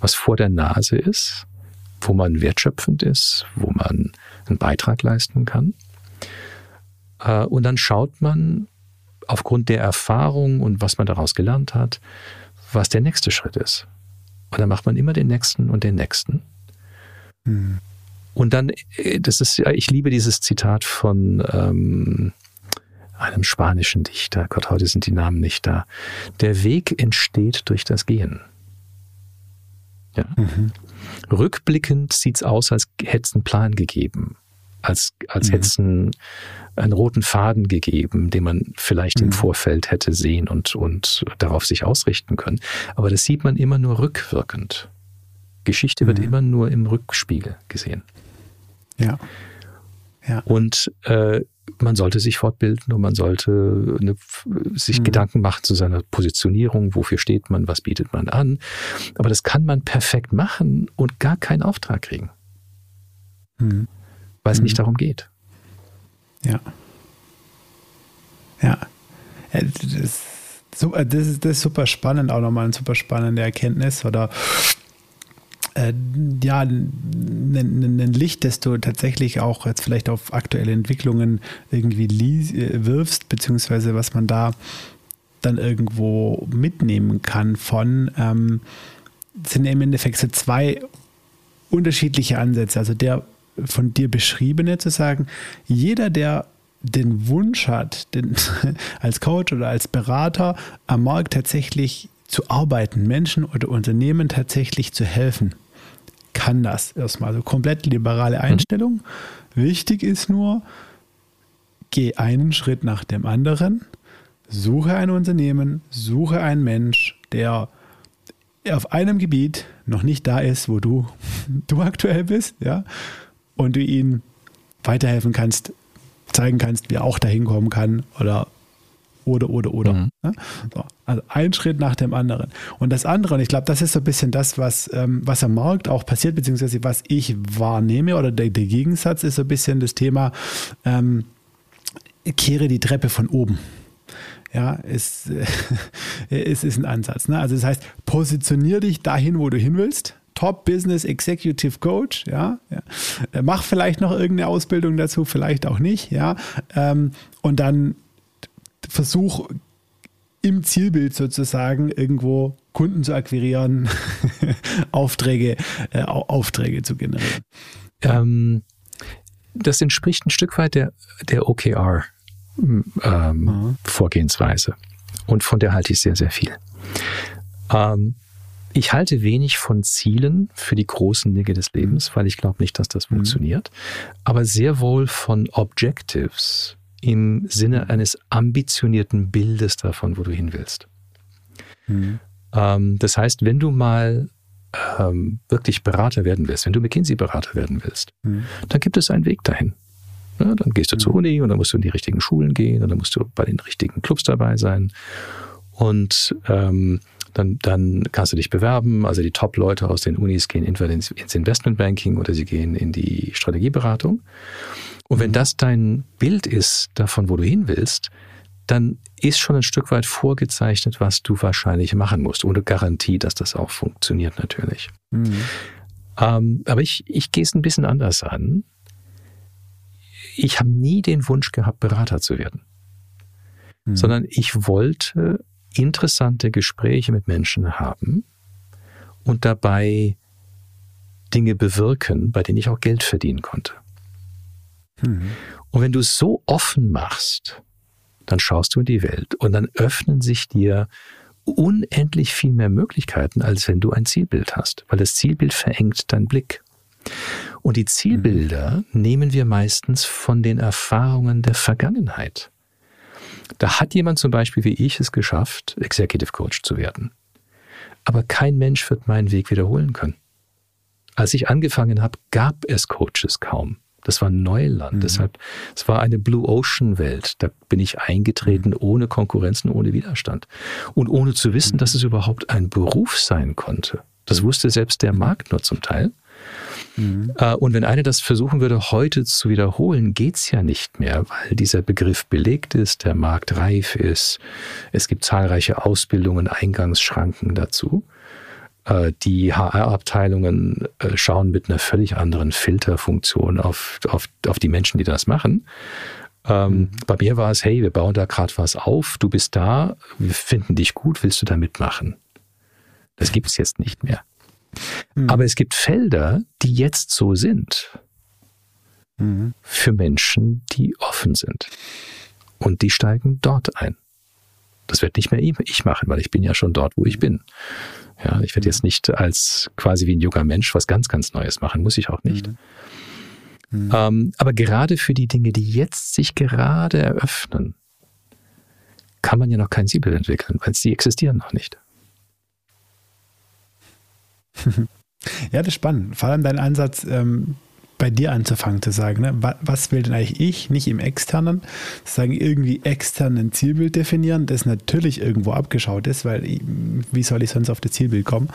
Was vor der Nase ist, wo man wertschöpfend ist, wo man einen Beitrag leisten kann. Äh, und dann schaut man aufgrund der Erfahrung und was man daraus gelernt hat, was der nächste Schritt ist. Und dann macht man immer den nächsten und den nächsten. Mhm. Und dann, äh, das ist, ich liebe dieses Zitat von ähm, einem spanischen Dichter. Gott, heute sind die Namen nicht da. Der Weg entsteht durch das Gehen. Ja. Mhm. Rückblickend sieht's aus, als hätte es einen Plan gegeben. Als, als mhm. hätte es einen, einen, roten Faden gegeben, den man vielleicht mhm. im Vorfeld hätte sehen und, und darauf sich ausrichten können. Aber das sieht man immer nur rückwirkend. Geschichte wird mhm. immer nur im Rückspiegel gesehen. Ja. ja. Und äh, man sollte sich fortbilden und man sollte eine, sich mhm. Gedanken machen zu seiner Positionierung, wofür steht man, was bietet man an. Aber das kann man perfekt machen und gar keinen Auftrag kriegen. Mhm. Weil es mhm. nicht darum geht. Ja. Ja. Das ist, das ist, das ist super spannend, auch nochmal eine super spannende Erkenntnis oder äh, ja, ein, ein, Licht, das du tatsächlich auch jetzt vielleicht auf aktuelle Entwicklungen irgendwie äh, wirfst, beziehungsweise was man da dann irgendwo mitnehmen kann von, ähm, sind im Endeffekt so zwei unterschiedliche Ansätze. Also der von dir beschriebene zu sagen, jeder, der den Wunsch hat, den, (laughs) als Coach oder als Berater am Markt tatsächlich zu arbeiten, Menschen oder Unternehmen tatsächlich zu helfen kann das erstmal. Also komplett liberale mhm. Einstellung. Wichtig ist nur, geh einen Schritt nach dem anderen, suche ein Unternehmen, suche einen Mensch, der auf einem Gebiet noch nicht da ist, wo du, (laughs) du aktuell bist, ja, und du ihm weiterhelfen kannst, zeigen kannst, wie er auch dahin kommen kann oder oder, oder, oder. Mhm. So, also ein Schritt nach dem anderen. Und das andere, und ich glaube, das ist so ein bisschen das, was, ähm, was am Markt auch passiert, beziehungsweise was ich wahrnehme, oder der, der Gegensatz ist so ein bisschen das Thema, ähm, kehre die Treppe von oben. Ja, ist, äh, ist, ist ein Ansatz. Ne? Also das heißt, positionier dich dahin, wo du hin willst. Top Business Executive Coach, ja, ja. Mach vielleicht noch irgendeine Ausbildung dazu, vielleicht auch nicht, ja, ähm, und dann Versuch im Zielbild sozusagen irgendwo Kunden zu akquirieren, (laughs) Aufträge, äh, Aufträge zu generieren. Ähm, das entspricht ein Stück weit der, der OKR ähm, Vorgehensweise. Und von der halte ich sehr, sehr viel. Ähm, ich halte wenig von Zielen für die großen Dinge des Lebens, weil ich glaube nicht, dass das mhm. funktioniert. Aber sehr wohl von Objectives, im Sinne eines ambitionierten Bildes davon, wo du hin willst. Mhm. Ähm, das heißt, wenn du mal ähm, wirklich Berater werden willst, wenn du McKinsey-Berater werden willst, mhm. dann gibt es einen Weg dahin. Ja, dann gehst du mhm. zur Uni und dann musst du in die richtigen Schulen gehen und dann musst du bei den richtigen Clubs dabei sein. Und ähm, dann, dann kannst du dich bewerben. Also die Top-Leute aus den Unis gehen entweder ins, ins Investmentbanking oder sie gehen in die Strategieberatung. Und wenn mhm. das dein Bild ist davon, wo du hin willst, dann ist schon ein Stück weit vorgezeichnet, was du wahrscheinlich machen musst, ohne Garantie, dass das auch funktioniert natürlich. Mhm. Ähm, aber ich, ich gehe es ein bisschen anders an. Ich habe nie den Wunsch gehabt, Berater zu werden, mhm. sondern ich wollte interessante Gespräche mit Menschen haben und dabei Dinge bewirken, bei denen ich auch Geld verdienen konnte. Mhm. Und wenn du es so offen machst, dann schaust du in die Welt und dann öffnen sich dir unendlich viel mehr Möglichkeiten, als wenn du ein Zielbild hast, weil das Zielbild verengt deinen Blick. Und die Zielbilder mhm. nehmen wir meistens von den Erfahrungen der Vergangenheit. Da hat jemand zum Beispiel wie ich es geschafft, Executive Coach zu werden. Aber kein Mensch wird meinen Weg wiederholen können. Als ich angefangen habe, gab es Coaches kaum. Das war Neuland. Mhm. Deshalb, es war eine Blue Ocean Welt. Da bin ich eingetreten mhm. ohne Konkurrenzen, ohne Widerstand. Und ohne zu wissen, mhm. dass es überhaupt ein Beruf sein konnte. Das wusste selbst der Markt nur zum Teil. Mhm. Äh, und wenn einer das versuchen würde, heute zu wiederholen, geht's ja nicht mehr, weil dieser Begriff belegt ist, der Markt reif ist. Es gibt zahlreiche Ausbildungen, Eingangsschranken dazu. Äh, die HR-Abteilungen äh, schauen mit einer völlig anderen Filterfunktion auf, auf, auf die Menschen, die das machen. Ähm, mhm. Bei mir war es, hey, wir bauen da gerade was auf, du bist da, wir finden dich gut, willst du da mitmachen? Das gibt es jetzt nicht mehr. Mhm. Aber es gibt Felder, die jetzt so sind. Mhm. Für Menschen, die offen sind. Und die steigen dort ein. Das wird nicht mehr ich machen, weil ich bin ja schon dort, wo ich bin. Ja, ich werde jetzt nicht als quasi wie ein junger Mensch was ganz, ganz Neues machen, muss ich auch nicht. Mhm. Mhm. Ähm, aber gerade für die Dinge, die jetzt sich gerade eröffnen, kann man ja noch kein Siebel entwickeln, weil sie existieren noch nicht. (laughs) Ja, das ist spannend. Vor allem dein Ansatz, ähm, bei dir anzufangen zu sagen, ne? was will denn eigentlich ich, nicht im externen, sagen irgendwie externen Zielbild definieren, das natürlich irgendwo abgeschaut ist, weil wie soll ich sonst auf das Zielbild kommen?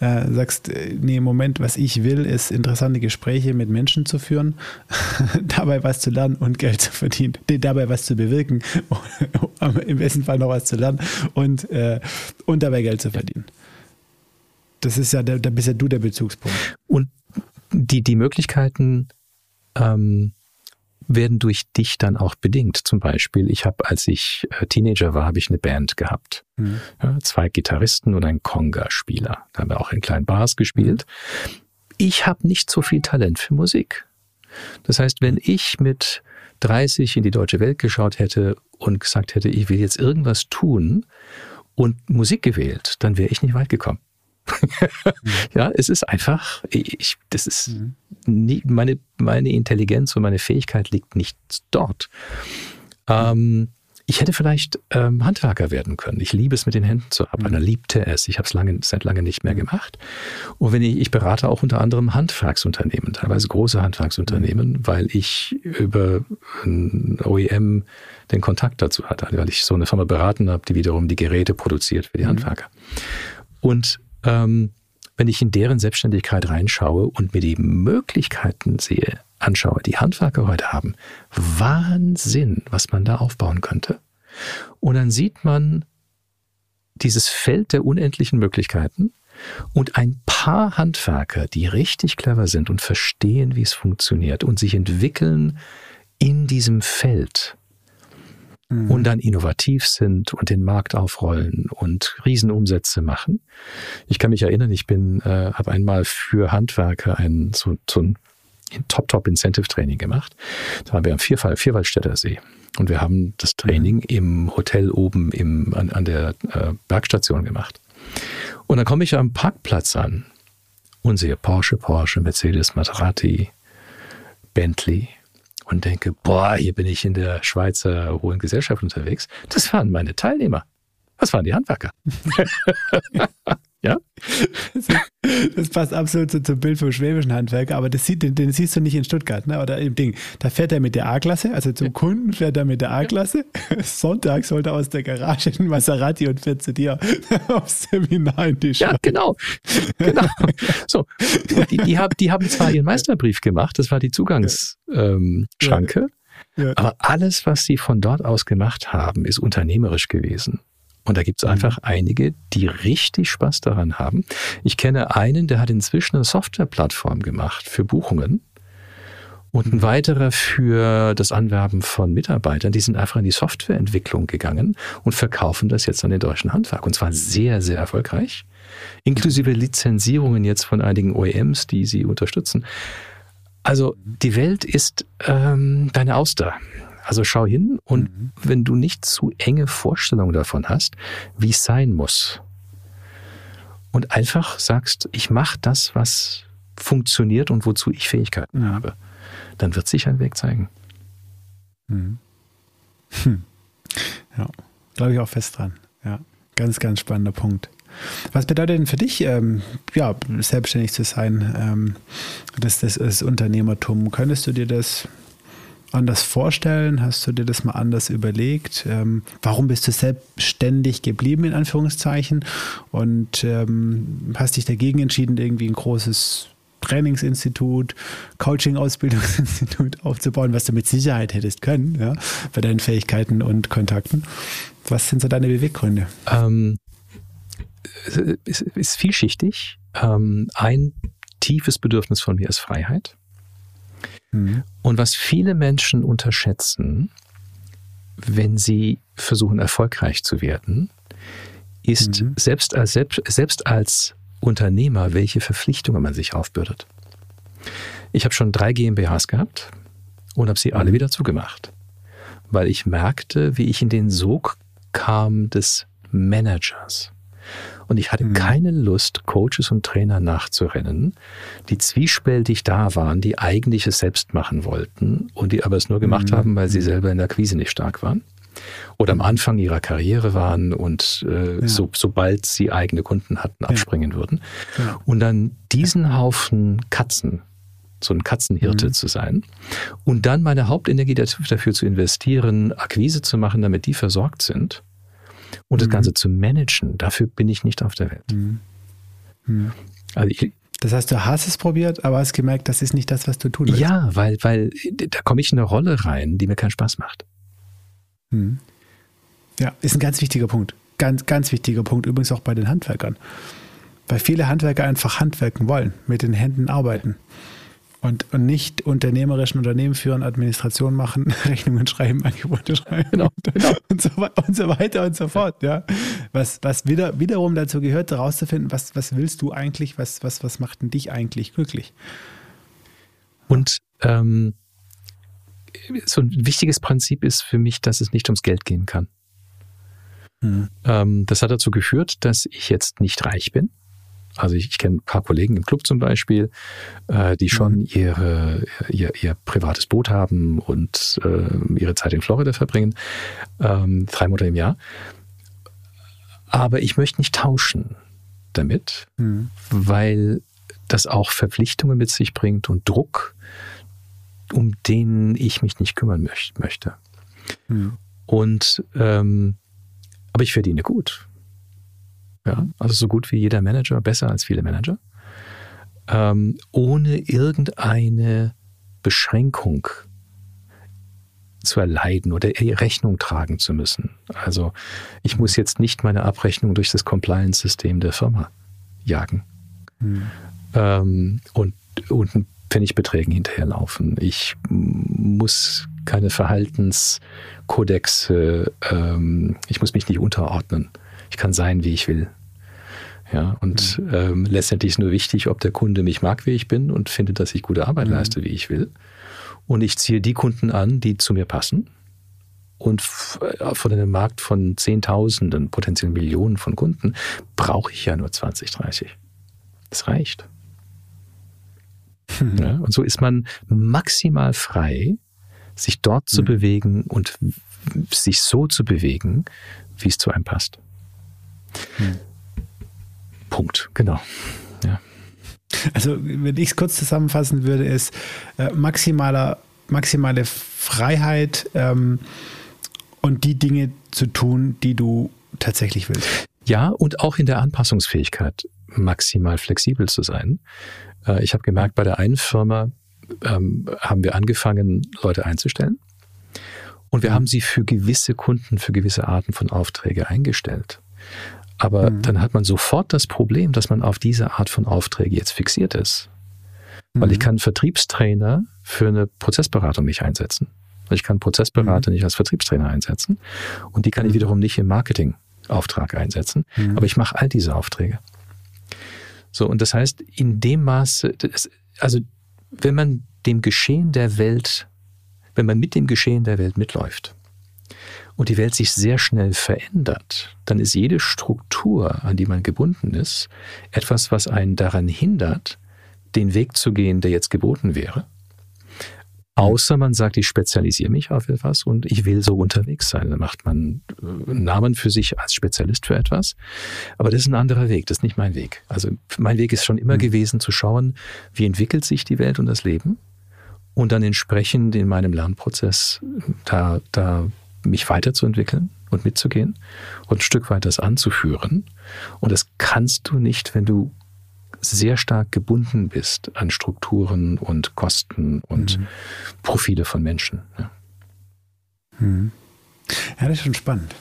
Äh, sagst, äh, nee, Moment, was ich will, ist interessante Gespräche mit Menschen zu führen, (laughs) dabei was zu lernen und Geld zu verdienen, dabei was zu bewirken, (laughs) im besten Fall noch was zu lernen und, äh, und dabei Geld zu verdienen. Das ist ja, da bist ja du der Bezugspunkt. Und die, die Möglichkeiten ähm, werden durch dich dann auch bedingt. Zum Beispiel, ich habe, als ich äh, Teenager war, habe ich eine Band gehabt. Mhm. Ja, zwei Gitarristen und ein Conga-Spieler. Da haben wir auch in kleinen Bars gespielt. Ich habe nicht so viel Talent für Musik. Das heißt, wenn ich mit 30 in die deutsche Welt geschaut hätte und gesagt hätte, ich will jetzt irgendwas tun und Musik gewählt, dann wäre ich nicht weit gekommen. (laughs) ja, es ist einfach, ich, das ist mhm. nie, meine, meine Intelligenz und meine Fähigkeit liegt nicht dort. Ähm, ich hätte vielleicht ähm, Handwerker werden können. Ich liebe es, mit den Händen zu arbeiten. Mhm. liebte es. Ich habe es lange, seit lange nicht mehr mhm. gemacht. Und wenn ich, ich berate auch unter anderem Handwerksunternehmen, teilweise große Handwerksunternehmen, mhm. weil ich über ein OEM den Kontakt dazu hatte, weil ich so eine Firma beraten habe, die wiederum die Geräte produziert für die mhm. Handwerker. Und ähm, wenn ich in deren Selbstständigkeit reinschaue und mir die Möglichkeiten sehe, anschaue, die Handwerker heute haben, Wahnsinn, was man da aufbauen könnte. Und dann sieht man dieses Feld der unendlichen Möglichkeiten und ein paar Handwerker, die richtig clever sind und verstehen, wie es funktioniert und sich entwickeln in diesem Feld mhm. und dann innovativ sind und den Markt aufrollen und Riesenumsätze machen. Ich kann mich erinnern, ich bin, äh, habe einmal für Handwerker ein so, so ein Top-Top-Incentive-Training gemacht. Da waren wir am Vierfall, Vierwaldstätter See. Und wir haben das Training mhm. im Hotel oben im, an, an der äh, Bergstation gemacht. Und dann komme ich am Parkplatz an und sehe Porsche, Porsche, Mercedes, Maserati, Bentley und denke, boah, hier bin ich in der Schweizer Hohen Gesellschaft unterwegs. Das waren meine Teilnehmer. Das waren die Handwerker. (laughs) ja? (laughs) Das passt absolut zum Bild vom schwäbischen Handwerker, aber das sieht, den, den siehst du nicht in Stuttgart, ne? Oder im Ding. Da fährt er mit der A-Klasse, also zum Kunden fährt er mit der A-Klasse. (laughs) Sonntag holt er aus der Garage den Maserati und fährt zu dir (laughs) aufs Seminar in die Schweiz. Ja, genau. genau. So. Die, die, haben, die haben zwar ihren Meisterbrief gemacht, das war die Zugangsschranke. Ähm, ja. Ja. Aber alles, was sie von dort aus gemacht haben, ist unternehmerisch gewesen. Und da gibt es mhm. einfach einige, die richtig Spaß daran haben. Ich kenne einen, der hat inzwischen eine Softwareplattform gemacht für Buchungen. Und ein mhm. weiterer für das Anwerben von Mitarbeitern, die sind einfach in die Softwareentwicklung gegangen und verkaufen das jetzt an den deutschen Handwerk. Und zwar sehr, sehr erfolgreich. Inklusive Lizenzierungen jetzt von einigen OEMs, die sie unterstützen. Also die Welt ist ähm, deine Auster. Also schau hin und mhm. wenn du nicht zu enge Vorstellungen davon hast, wie es sein muss, und einfach sagst, ich mache das, was funktioniert und wozu ich Fähigkeiten mhm. habe, dann wird sich ein Weg zeigen. Mhm. Hm. Ja, glaube ich auch fest dran. Ja, ganz, ganz spannender Punkt. Was bedeutet denn für dich, ähm, ja, selbstständig zu sein? Ähm, das, das ist Unternehmertum. Könntest du dir das anders vorstellen? Hast du dir das mal anders überlegt? Ähm, warum bist du selbstständig geblieben, in Anführungszeichen? Und ähm, hast dich dagegen entschieden, irgendwie ein großes Trainingsinstitut, Coaching-Ausbildungsinstitut (laughs) aufzubauen, was du mit Sicherheit hättest können, ja, bei deinen Fähigkeiten und Kontakten. Was sind so deine Beweggründe? Ähm, es ist vielschichtig. Ähm, ein tiefes Bedürfnis von mir ist Freiheit. Mhm. Und was viele Menschen unterschätzen, wenn sie versuchen, erfolgreich zu werden, ist mhm. selbst, als, selbst, selbst als Unternehmer, welche Verpflichtungen man sich aufbürdet. Ich habe schon drei GmbHs gehabt und habe sie alle mhm. wieder zugemacht, weil ich merkte, wie ich in den Sog kam des Managers. Und ich hatte mhm. keine Lust, Coaches und Trainer nachzurennen, die zwiespältig da waren, die eigentlich es selbst machen wollten und die aber es nur gemacht mhm. haben, weil sie selber in der Akquise nicht stark waren oder am Anfang ihrer Karriere waren und äh, ja. so, sobald sie eigene Kunden hatten, abspringen ja. würden. Ja. Und dann diesen Haufen Katzen, so ein Katzenhirte mhm. zu sein und dann meine Hauptenergie dafür zu investieren, Akquise zu machen, damit die versorgt sind und das mhm. Ganze zu managen, dafür bin ich nicht auf der Welt. Mhm. mhm. Also ich, das heißt, du hast es probiert, aber hast gemerkt, das ist nicht das, was du tun willst. Ja, weil, weil da komme ich in eine Rolle rein, die mir keinen Spaß macht. Mhm. Ja, ist ein ganz wichtiger Punkt. Ganz, ganz wichtiger Punkt, übrigens auch bei den Handwerkern. Weil viele Handwerker einfach handwerken wollen, mit den Händen arbeiten und, und nicht unternehmerischen Unternehmen führen, Administration machen, (laughs) Rechnungen schreiben, Angebote schreiben genau, genau. Und, so, und so weiter und so fort. Ja. Was, was wieder, wiederum dazu gehört, herauszufinden, was, was willst du eigentlich, was, was, was macht denn dich eigentlich glücklich? Und ähm, so ein wichtiges Prinzip ist für mich, dass es nicht ums Geld gehen kann. Mhm. Ähm, das hat dazu geführt, dass ich jetzt nicht reich bin. Also ich, ich kenne ein paar Kollegen im Club zum Beispiel, äh, die schon mhm. ihre, ihr, ihr privates Boot haben und äh, ihre Zeit in Florida verbringen, ähm, drei Monate im Jahr. Aber ich möchte nicht tauschen damit, mhm. weil das auch Verpflichtungen mit sich bringt und Druck, um den ich mich nicht kümmern möcht möchte. Mhm. Und ähm, aber ich verdiene gut. Ja, also so gut wie jeder Manager, besser als viele Manager. Ähm, ohne irgendeine Beschränkung zu erleiden oder Rechnung tragen zu müssen. Also ich muss jetzt nicht meine Abrechnung durch das Compliance-System der Firma jagen mhm. ähm, und, und Pfennigbeträgen hinterherlaufen. Ich muss keine Verhaltenskodexe, ähm, ich muss mich nicht unterordnen. Ich kann sein, wie ich will. Ja, und mhm. ähm, letztendlich ist nur wichtig, ob der Kunde mich mag, wie ich bin und findet, dass ich gute Arbeit mhm. leiste, wie ich will. Und ich ziehe die Kunden an, die zu mir passen. Und äh, von einem Markt von Zehntausenden, potenziell Millionen von Kunden, brauche ich ja nur 20, 30. Das reicht. Mhm. Ja, und so ist man maximal frei, sich dort zu mhm. bewegen und sich so zu bewegen, wie es zu einem passt. Punkt, genau. Ja. Also, wenn ich es kurz zusammenfassen würde, ist äh, maximaler, maximale Freiheit ähm, und die Dinge zu tun, die du tatsächlich willst. Ja, und auch in der Anpassungsfähigkeit maximal flexibel zu sein. Äh, ich habe gemerkt, bei der einen Firma ähm, haben wir angefangen, Leute einzustellen. Und wir mhm. haben sie für gewisse Kunden, für gewisse Arten von Aufträge eingestellt. Aber mhm. dann hat man sofort das Problem, dass man auf diese Art von Aufträge jetzt fixiert ist. Mhm. Weil ich mhm. kann Vertriebstrainer für eine Prozessberatung nicht einsetzen. Ich kann Prozessberater mhm. nicht als Vertriebstrainer einsetzen. Und die kann ich mhm. wiederum nicht im Marketingauftrag einsetzen. Aber ich mache all diese Aufträge. So, und das heißt, in dem Maße, also wenn man dem Geschehen der Welt, wenn man mit dem Geschehen der Welt mitläuft und die Welt sich sehr schnell verändert, dann ist jede Struktur, an die man gebunden ist, etwas, was einen daran hindert, den Weg zu gehen, der jetzt geboten wäre. Außer man sagt, ich spezialisiere mich auf etwas und ich will so unterwegs sein. Dann macht man äh, einen Namen für sich als Spezialist für etwas. Aber das ist ein anderer Weg, das ist nicht mein Weg. Also mein Weg ist schon immer mhm. gewesen zu schauen, wie entwickelt sich die Welt und das Leben und dann entsprechend in meinem Lernprozess da, da mich weiterzuentwickeln und mitzugehen und ein Stück weit das anzuführen. Und das kannst du nicht, wenn du sehr stark gebunden bist an Strukturen und Kosten und mhm. Profile von Menschen. Ja. Mhm. Ja, das ist schon spannend.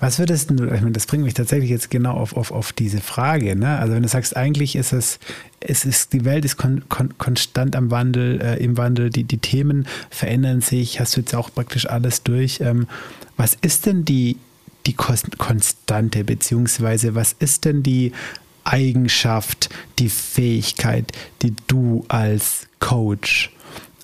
Was würdest du, ich meine, das bringt mich tatsächlich jetzt genau auf, auf, auf diese Frage. Ne? Also wenn du sagst, eigentlich ist es, es ist, die Welt ist kon, kon, konstant am Wandel, äh, im Wandel, die, die Themen verändern sich, hast du jetzt auch praktisch alles durch. Ähm, was ist denn die, die Konstante, beziehungsweise was ist denn die Eigenschaft, die Fähigkeit, die du als Coach,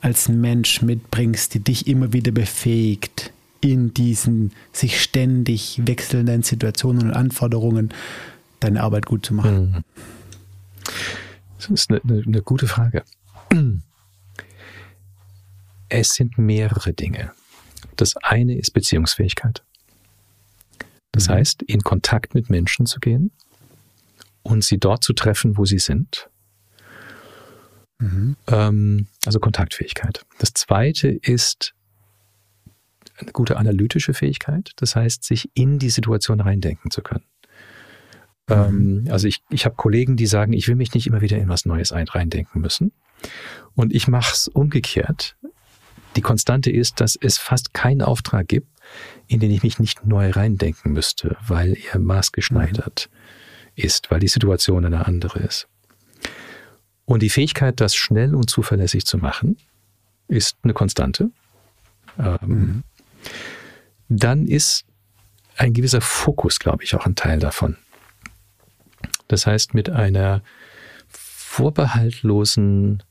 als Mensch mitbringst, die dich immer wieder befähigt, in diesen sich ständig wechselnden Situationen und Anforderungen deine Arbeit gut zu machen? Mhm. Das ist eine, eine, eine gute Frage. Es sind mehrere Dinge. Das eine ist Beziehungsfähigkeit. Das mhm. heißt, in Kontakt mit Menschen zu gehen und sie dort zu treffen, wo sie sind. Mhm. Ähm, also Kontaktfähigkeit. Das zweite ist eine gute analytische Fähigkeit, das heißt, sich in die Situation reindenken zu können. Mhm. Ähm, also ich, ich habe Kollegen, die sagen, ich will mich nicht immer wieder in was Neues reindenken müssen. Und ich mache es umgekehrt. Die Konstante ist, dass es fast keinen Auftrag gibt, in den ich mich nicht neu reindenken müsste, weil er maßgeschneidert mhm. ist, weil die Situation eine andere ist. Und die Fähigkeit, das schnell und zuverlässig zu machen, ist eine Konstante. Ähm, mhm. Dann ist ein gewisser Fokus, glaube ich, auch ein Teil davon. Das heißt, mit einer vorbehaltlosen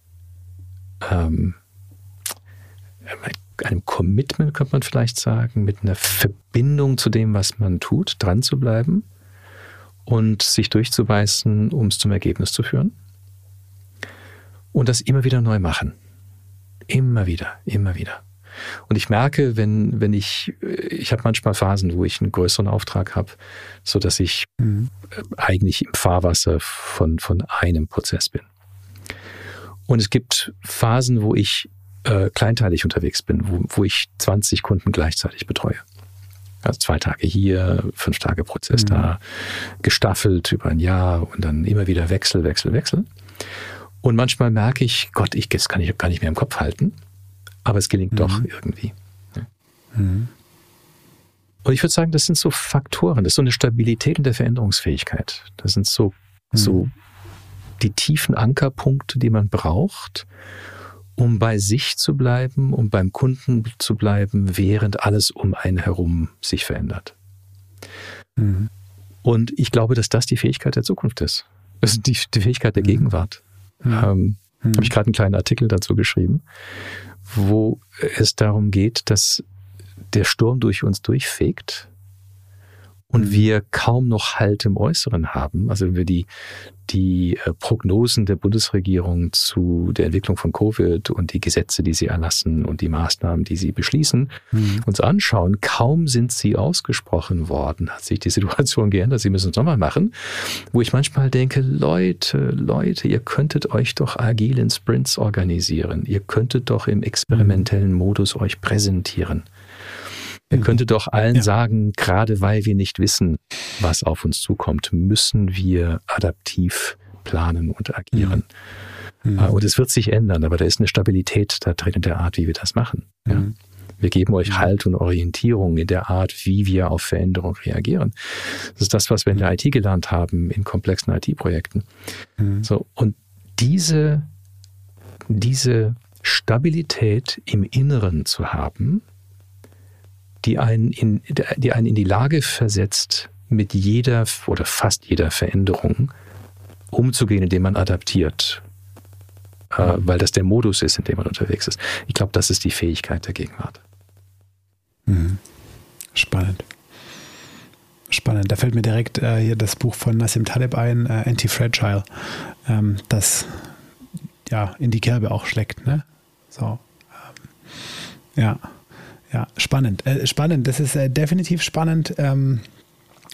ähm, einem Commitment, könnte man vielleicht sagen, mit einer Verbindung zu dem, was man tut, dran zu bleiben und sich durchzubeißen, um es zum Ergebnis zu führen. Und das immer wieder neu machen. Immer wieder, immer wieder. Und ich merke, wenn, wenn ich, ich habe manchmal Phasen, wo ich einen größeren Auftrag habe, so dass ich mhm. eigentlich im Fahrwasser von, von einem Prozess bin. Und es gibt Phasen, wo ich äh, kleinteilig unterwegs bin, wo, wo ich 20 Kunden gleichzeitig betreue. Also zwei Tage hier, fünf Tage Prozess mhm. da, gestaffelt über ein Jahr und dann immer wieder Wechsel, Wechsel, Wechsel. Und manchmal merke ich, Gott, ich, das kann ich gar nicht mehr im Kopf halten, aber es gelingt mhm. doch irgendwie. Mhm. Und ich würde sagen, das sind so Faktoren, das ist so eine Stabilität in der Veränderungsfähigkeit. Das sind so, so mhm. die tiefen Ankerpunkte, die man braucht, um bei sich zu bleiben, um beim Kunden zu bleiben, während alles um einen herum sich verändert. Mhm. Und ich glaube, dass das die Fähigkeit der Zukunft ist. Das ist die, die Fähigkeit der mhm. Gegenwart. Mhm. Ähm, mhm. Habe ich gerade einen kleinen Artikel dazu geschrieben, wo es darum geht, dass der Sturm durch uns durchfegt und mhm. wir kaum noch Halt im Äußeren haben. Also wenn wir die, die äh, Prognosen der Bundesregierung zu der Entwicklung von Covid und die Gesetze, die sie erlassen und die Maßnahmen, die sie beschließen, mhm. uns anschauen, kaum sind sie ausgesprochen worden, hat sich die (laughs) Situation geändert. Sie müssen es nochmal machen, wo ich manchmal denke, Leute, Leute, ihr könntet euch doch agil in Sprints organisieren. Ihr könntet doch im experimentellen Modus euch präsentieren. Er mhm. könnte doch allen ja. sagen, gerade weil wir nicht wissen, was auf uns zukommt, müssen wir adaptiv planen und agieren. Mhm. mhm. Und es wird sich ändern, aber da ist eine Stabilität da drin in der Art, wie wir das machen. Ja. Mhm. Wir geben euch mhm. Halt und Orientierung in der Art, wie wir auf Veränderung reagieren. Das ist das, was wir in der IT gelernt haben, in komplexen IT-Projekten. Mhm. So, und diese, diese Stabilität im Inneren zu haben, die einen in, die einen in die Lage versetzt, mit jeder oder fast jeder Veränderung umzugehen, indem man adaptiert. Äh, weil das der Modus ist, in dem man unterwegs ist. Ich glaube, das ist die Fähigkeit der Gegenwart. Mhm. Spannend. Spannend. Da fällt mir direkt äh, hier das Buch von Nassim Taleb ein, äh, Anti-Fragile, ähm, das ja in die Kerbe auch schlägt. Ne? So. Ähm, Ja, ja, spannend. Äh, spannend, das ist äh, definitiv spannend. Ähm,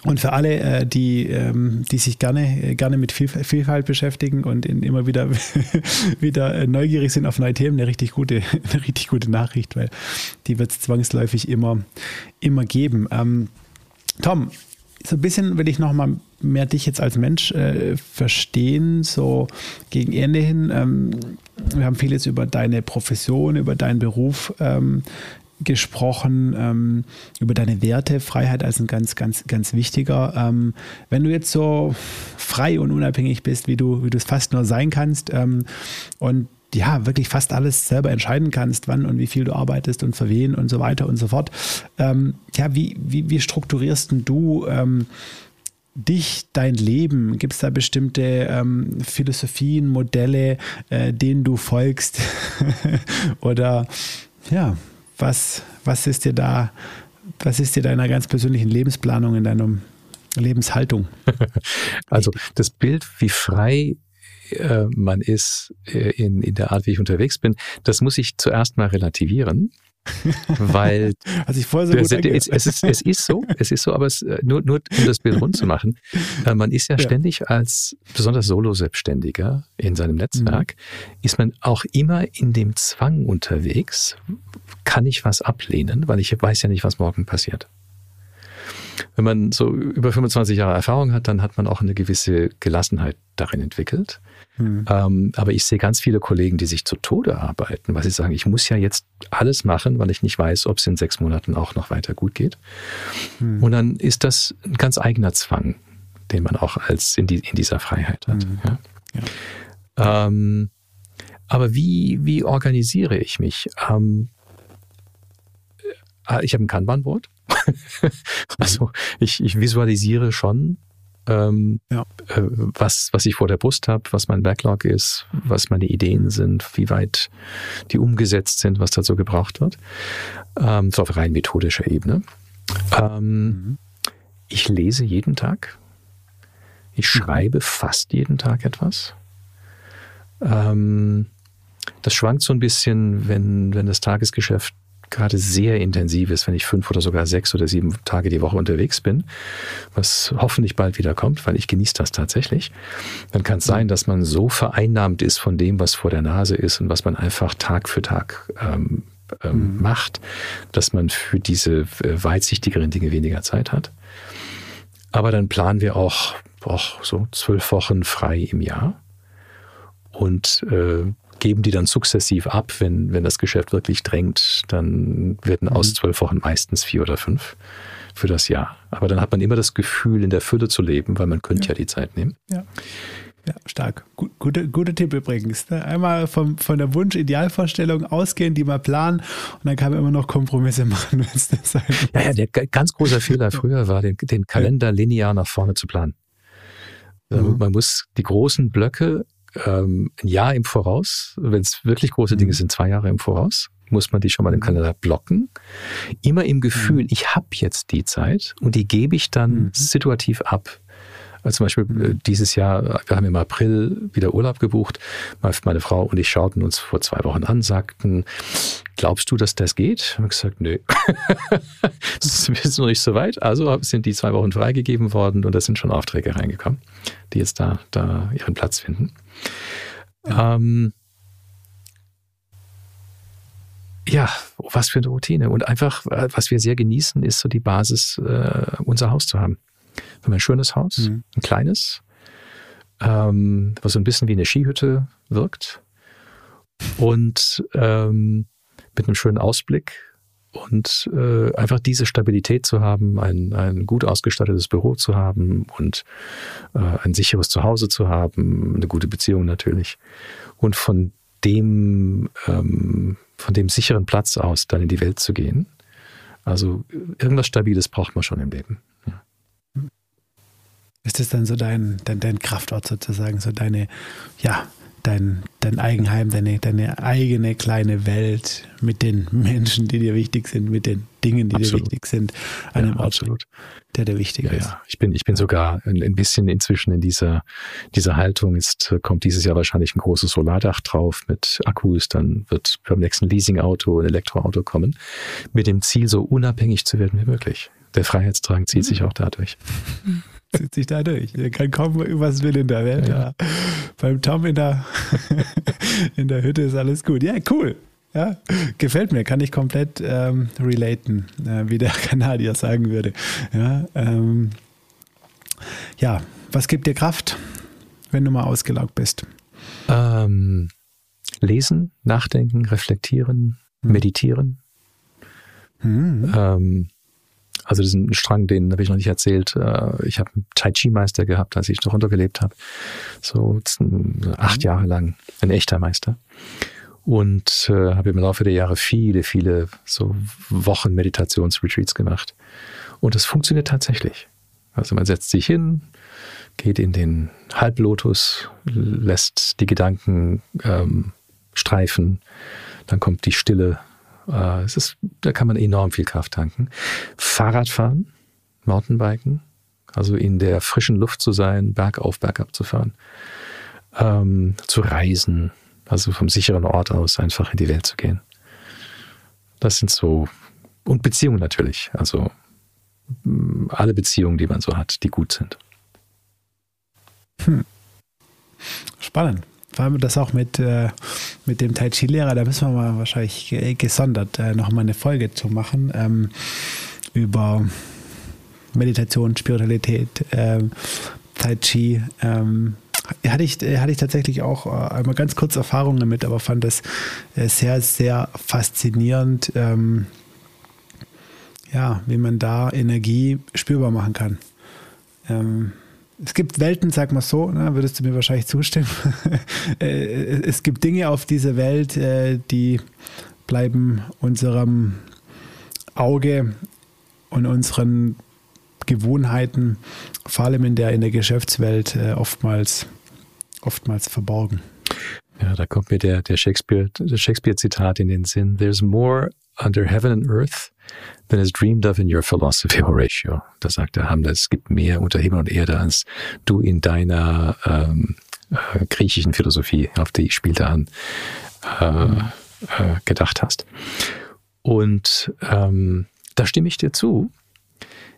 und für alle, äh, die, ähm, die sich gerne, gerne mit Vielfalt beschäftigen und immer wieder, (laughs) wieder äh, neugierig sind auf neue Themen, eine richtig gute, (laughs) eine richtig gute Nachricht, weil die wird es zwangsläufig immer, immer geben. Ähm, Tom, so ein bisschen will ich noch mal mehr dich jetzt als Mensch äh, verstehen, so gegen Ende hin. Ähm, wir haben vieles über deine Profession, über deinen Beruf ähm, gesprochen, ähm, über deine Werte, Freiheit als ein ganz, ganz, ganz wichtiger. Ähm, wenn du jetzt so frei und unabhängig bist, wie du, wie du es fast nur sein kannst ähm, und ja, wirklich fast alles selber entscheiden kannst, wann und wie viel du arbeitest und für wen und so weiter und so fort. Ähm, ja, wie, wie, wie strukturierst du ähm, dich, dein Leben? Gibt es da bestimmte ähm, Philosophien, Modelle, äh, denen du folgst? (laughs) Oder ja, was, was ist dir da, was ist dir deiner ganz persönlichen Lebensplanung, in deiner Lebenshaltung? (laughs) Also das Bild, wie frei äh, man ist äh, in, in der Art, wie ich unterwegs bin, das muss ich zuerst mal relativieren. (laughs) weil also ich vorher so das, es, es, ist, es ist so, es ist so, aber es, äh, nur, nur um das Bild rund zu machen, äh, man ist ja, ja. ständig als besonders Solo-Selbstständiger in seinem Netzwerk, mhm. ist man auch immer in dem Zwang unterwegs, kann ich was ablehnen, weil ich weiß ja nicht, was morgen passiert. Wenn man so über 25 Jahre Erfahrung hat, dann hat man auch eine gewisse Gelassenheit darin entwickelt. Mhm. Ähm, aber ich sehe ganz viele Kollegen, die sich zu Tode arbeiten, weil sie sagen, ich muss ja jetzt alles machen, weil ich nicht weiß, ob es in sechs Monaten auch noch weiter gut geht. Mhm. Und dann ist das ein ganz eigener Zwang, den man auch als in, die, in dieser Freiheit hat. Mhm. Ja? Ja. Ähm, aber wie, wie organisiere ich mich? Ähm, äh, ich habe ein Kanban-Board. (laughs) also ich, ich visualisiere schon ähm, ja. äh, was, was ich vor der Brust habe, was mein Backlog ist, was meine Ideen sind, wie weit die umgesetzt sind, was dazu gebraucht wird. Ähm, so auf rein methodischer Ebene. Ähm, mhm. Ich lese jeden Tag. Ich mhm. schreibe fast jeden Tag etwas. Ähm, das schwankt so ein bisschen, wenn, wenn das Tagesgeschäft gerade sehr intensiv ist, wenn ich fünf oder sogar sechs oder sieben Tage die Woche unterwegs bin, was hoffentlich bald wieder kommt, weil ich genieße das tatsächlich, dann kann es sein, dass man so vereinnahmt ist von dem, was vor der Nase ist und was man einfach Tag für Tag ähm, ähm, mhm. macht, dass man für diese äh, weitsichtigeren Dinge weniger Zeit hat. Aber dann planen wir auch, auch so zwölf Wochen frei im Jahr und äh, geben die dann sukzessiv ab, wenn, wenn das Geschäft wirklich drängt, dann werden aus mhm. zwölf Wochen meistens vier oder fünf für das Jahr. Aber dann hat man immer das Gefühl, in der Fülle zu leben, weil man könnte ja, ja die Zeit nehmen. Ja. Ja, stark. Gut, guter, guter Tipp übrigens. Ne? Einmal vom, von der Wunsch-Idealvorstellung ausgehen, die mal planen und dann kann man immer noch Kompromisse (laughs) machen, wenn es das sein Ja, ja, der ganz große Fehler früher war, den, den Kalender linear nach vorne zu planen. Mhm. Man muss die großen Blöcke ähm, ein Jahr im Voraus, wenn es wirklich große Dinge mhm. sind, zwei Jahre im Voraus, muss man die schon mal im mhm. Kalender blocken. Immer im Gefühl, mhm. ich habe jetzt die Zeit und die gebe ich dann situativ ab. Also zum Beispiel äh, dieses Jahr, wir haben im April wieder Urlaub gebucht. Meine Frau und ich schauten uns vor zwei Wochen an, sagten, glaubst du, dass das geht? Und ich gesagt, nö. (laughs) das ist noch nicht so weit. Also sind die zwei Wochen freigegeben worden und da sind schon Aufträge reingekommen, die jetzt da, da ihren Platz finden. Ja. Ähm, ja, was für eine Routine. Und einfach, äh, was wir sehr genießen, ist so die Basis, äh, unser Haus zu haben. Wir haben ein schönes Haus, mhm. ein kleines, ähm, was so ein bisschen wie eine Skihütte wirkt. Und ähm, mit einem schönen Ausblick und äh, einfach diese Stabilität zu haben, ein, ein gut ausgestattetes Büro zu haben und äh, ein sicheres Zuhause zu haben, eine gute Beziehung natürlich. Und von dem, ähm, von dem sicheren Platz aus dann in die Welt zu gehen. Also irgendwas Stabiles braucht man schon im Leben. Ja. Ist das dann so dein, dein, dein Kraftort sozusagen, so deine, ja, dein, dein Eigenheim, deine, deine eigene kleine Welt mit den Menschen, die dir wichtig sind, mit den Dingen, die absolut. dir wichtig sind, an ja, einem Ort, absolut. der dir wichtig ja, ist. Ja. Ich bin, ich bin sogar ein, ein, bisschen inzwischen in dieser, dieser Haltung. Ist, kommt dieses Jahr wahrscheinlich ein großes Solardach drauf mit Akkus. Dann wird beim nächsten Leasingauto ein Elektroauto kommen. Mit dem Ziel, so unabhängig zu werden wie möglich. Der Freiheitsdrang zieht mhm. sich auch dadurch. (laughs) zieht sich dadurch. Er kann kaum was will in der Welt. Ja. Beim Tom in der, (laughs) in der Hütte ist alles gut. Ja, cool. Ja, gefällt mir, kann ich komplett ähm, relaten, äh, wie der (laughs) Kanadier sagen würde. Ja, ähm, ja, was gibt dir Kraft, wenn du mal ausgelaugt bist? Ähm, lesen, nachdenken, reflektieren, hm. meditieren. Hm. Also diesen Strang, den habe ich noch nicht erzählt. Äh, ich habe einen Tai Chi Meister gehabt, als ich Toronto gelebt habe. So acht mhm. Jahre lang. Ein echter Meister. Und äh, habe im Laufe der Jahre viele, viele so Wochen Meditationsretreats gemacht. Und es funktioniert tatsächlich. Also man setzt sich hin, geht in den Halblotus, lässt die Gedanken ähm, streifen, dann kommt die Stille äh, es ist, da kann man enorm viel Kraft tanken. Fahrradfahren, Mountainbiken, also in der frischen Luft zu sein, bergauf, bergab zu fahren. Ähm, zu reisen, also vom sicheren Ort aus einfach in die Welt zu gehen. Das sind so, und Beziehungen natürlich, also mm, alle Beziehungen, die man so hat, die gut sind. Hm. Spannend vor allem das auch mit, äh, mit dem Tai Chi-Lehrer, da müssen wir mal wahrscheinlich gesondert äh, noch mal eine Folge zu machen ähm, über Meditation, Spiritualität, ähm, Tai Chi. Ähm, hatte ich, hatte ich tatsächlich auch äh, einmal ganz kurz Erfahrungen damit, aber fand das äh, sehr, sehr faszinierend, ähm, ja, wie man da Energie spürbar machen kann. Ähm, es gibt Welten, sag mal so, ne, würdest du mir wahrscheinlich zustimmen. (laughs) Äh, es gibt Dinge auf dieser Welt, äh, die bleiben unserem Auge und unseren Gewohnheiten, vor allem in der, in der Geschäftswelt, äh, oftmals, oftmals verborgen. Ja, da kommt mir der, der Shakespeare-Zitat Shakespeare in den Sinn. There's more under heaven and earth than is dreamed of in your philosophy, Horatio. Da sagt der Hamlet, es gibt mehr unter Himmel und Erde, als du in deiner ähm, äh, griechischen Philosophie, auf die ich spielte an, äh, äh, gedacht hast. Und ähm, da stimme ich dir zu,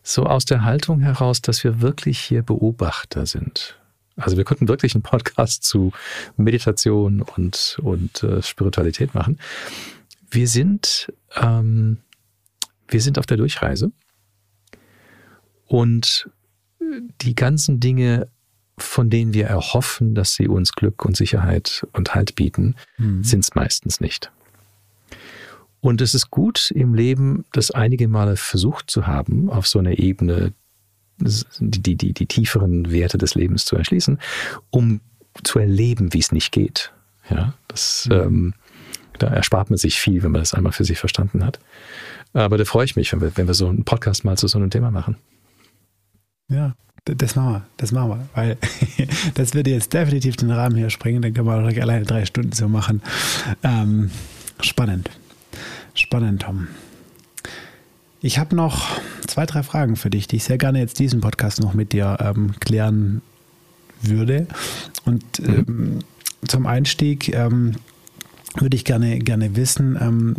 so aus der Haltung heraus, dass wir wirklich hier Beobachter sind. Also wir könnten wirklich einen Podcast zu Meditation und, und äh, Spiritualität machen. Wir sind, ähm, wir sind auf der Durchreise und die ganzen Dinge, von denen wir erhoffen, dass sie uns Glück und Sicherheit und Halt bieten, mhm. sind es meistens nicht. Und es ist gut im Leben, das einige Male versucht zu haben, auf so einer Ebene die, die, die, die tieferen Werte des Lebens zu erschließen, um zu erleben, wie es nicht geht. Ja, das, mhm. ähm, da erspart man sich viel, wenn man das einmal für sich verstanden hat. Aber da freue ich mich, wenn wir, wenn wir so einen Podcast mal zu so einem Thema machen. Ja, das machen wir, das machen wir, weil (laughs) das würde jetzt definitiv den Rahmen hier springen, dann können wir auch alleine drei Stunden so machen. Ähm, spannend. Spannend, Tom. Ich habe noch zwei, drei Fragen für dich, die ich sehr gerne jetzt diesen Podcast noch mit dir ähm, klären würde. Und mhm. ähm, zum Einstieg ähm, würde ich gerne, gerne wissen, ähm,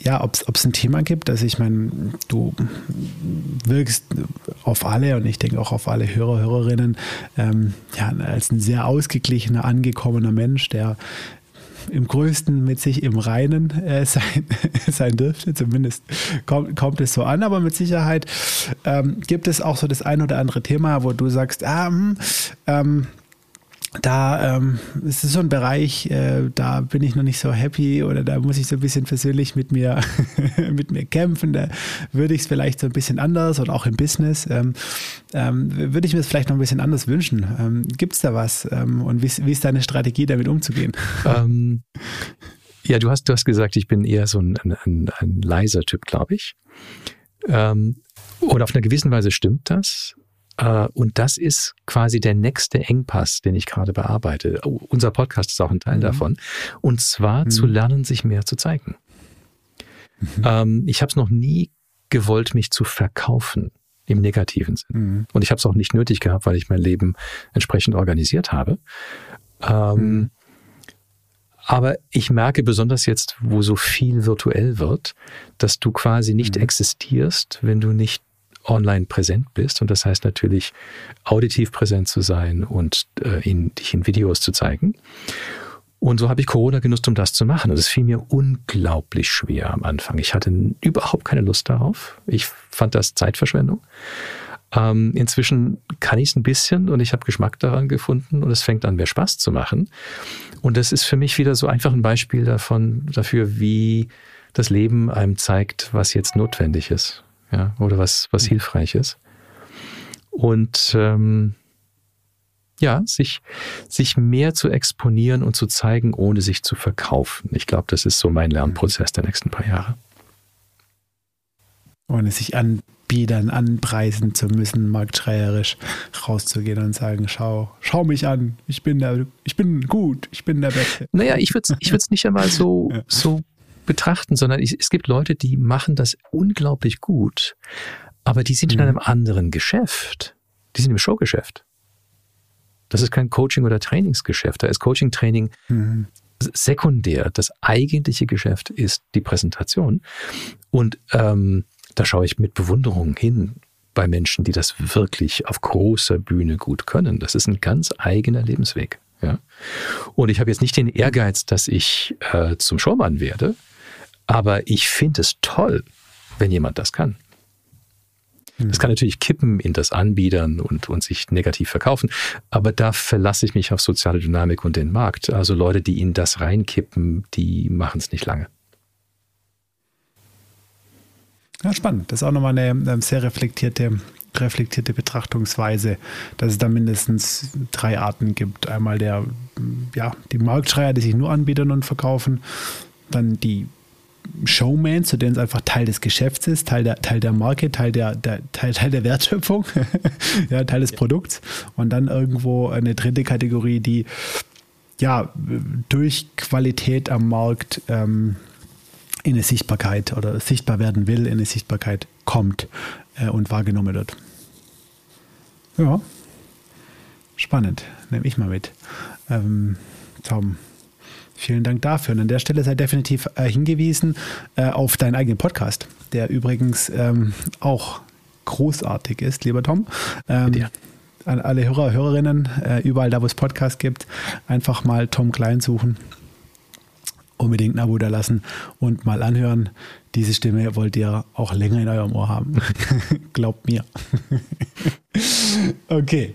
ja, ob es ein Thema gibt. Also ich meine, du wirkst auf alle und ich denke auch auf alle Hörer, Hörerinnen ähm, ja, als ein sehr ausgeglichener, angekommener Mensch, der im größten mit sich im Reinen äh, sein, (laughs) sein dürfte. Zumindest kommt, kommt es so an. Aber mit Sicherheit ähm, gibt es auch so das ein oder andere Thema, wo du sagst, ah, hm, ähm, da ähm, ist es so ein Bereich, äh, da bin ich noch nicht so happy oder da muss ich so ein bisschen persönlich mit mir, (laughs) mit mir kämpfen. Da würde ich es vielleicht so ein bisschen anders oder auch im Business, ähm, ähm, würde ich mir es vielleicht noch ein bisschen anders wünschen. Ähm, Gibt es da was? Ähm, und wie, wie, ist deine Strategie, damit umzugehen? (laughs) Ähm, ja, du hast, du hast gesagt, ich bin eher so ein, ein, ein leiser Typ, glaube ich. und auf eine gewisse Weise stimmt das. Äh, und das ist quasi der nächste Engpass, den ich gerade bearbeite. Oh, unser Podcast ist auch ein Teil mhm. davon. Und zwar mhm. zu lernen, sich mehr zu zeigen. Mhm. Ähm, ich habe es noch nie gewollt, mich zu verkaufen im negativen Sinn. Mhm. Und ich habe es auch nicht nötig gehabt, weil ich mein Leben entsprechend organisiert habe. Ähm, mhm. Aber ich merke besonders jetzt, wo so viel virtuell wird, dass du quasi nicht mhm. existierst, wenn du nicht online präsent bist. Und das heißt natürlich, auditiv präsent zu sein und äh, in, dich in Videos zu zeigen. Und so habe ich Corona genutzt, um das zu machen. Und es fiel mir unglaublich schwer am Anfang. Ich hatte überhaupt keine Lust darauf. Ich fand das Zeitverschwendung. Ähm, inzwischen kann ich es ein bisschen und ich habe Geschmack daran gefunden und es fängt an, mehr Spaß zu machen. Und das ist für mich wieder so einfach ein Beispiel davon, dafür, wie das Leben einem zeigt, was jetzt notwendig ist ja, oder was, was hilfreich ist. Und ähm, ja, sich, sich mehr zu exponieren und zu zeigen, ohne sich zu verkaufen. Ich glaube, das ist so mein Lernprozess der nächsten paar Jahre. Ohne sich anbiedern, anpreisen zu müssen, marktschreierisch rauszugehen und sagen, schau, schau mich an, ich bin der, ich bin gut, ich bin der Beste. Naja, ich würde es ich nicht einmal so, (laughs) ja. so betrachten, sondern ich, es gibt Leute, die machen das unglaublich gut, aber die sind mhm. in einem anderen Geschäft. Die sind im Showgeschäft. Das ist kein Coaching- oder Trainingsgeschäft. Da ist Coaching-Training mhm. sekundär. Das eigentliche Geschäft ist die Präsentation. Und ähm, da schaue ich mit Bewunderung hin bei Menschen, die das wirklich auf großer Bühne gut können. Das ist ein ganz eigener Lebensweg. Ja? Und ich habe jetzt nicht den Ehrgeiz, dass ich äh, zum Showmann werde, aber ich finde es toll, wenn jemand das kann. Das kann natürlich kippen in das Anbiedern und, und sich negativ verkaufen, aber da verlasse ich mich auf soziale Dynamik und den Markt. Also Leute, die in das reinkippen, die machen es nicht lange. Ja, spannend. Das ist auch nochmal eine sehr reflektierte, reflektierte Betrachtungsweise, dass es da mindestens drei Arten gibt. Einmal der, ja, die Marktschreier, die sich nur anbieten und verkaufen, dann die Showman, zu denen es einfach Teil des Geschäfts ist, Teil der, Teil der Marke, Teil der, der, Teil, Teil der Wertschöpfung, (laughs) ja, Teil des Produkts. Und dann irgendwo eine dritte Kategorie, die ja durch Qualität am Markt ähm, in eine Sichtbarkeit oder sichtbar werden will, in eine Sichtbarkeit kommt äh, und wahrgenommen wird. Ja, spannend, nehme ich mal mit. Ähm, Tom, Vielen Dank dafür. Und an der Stelle sei definitiv äh, hingewiesen äh, auf deinen eigenen Podcast, der übrigens ähm, auch großartig ist, lieber Tom. Ähm, an alle Hörer, Hörerinnen, äh, überall da, wo es Podcasts gibt, einfach mal Tom Klein suchen. Unbedingt ein Abo da lassen und mal anhören. Diese Stimme wollt ihr auch länger in eurem Ohr haben. (laughs) Glaubt mir. (laughs) okay,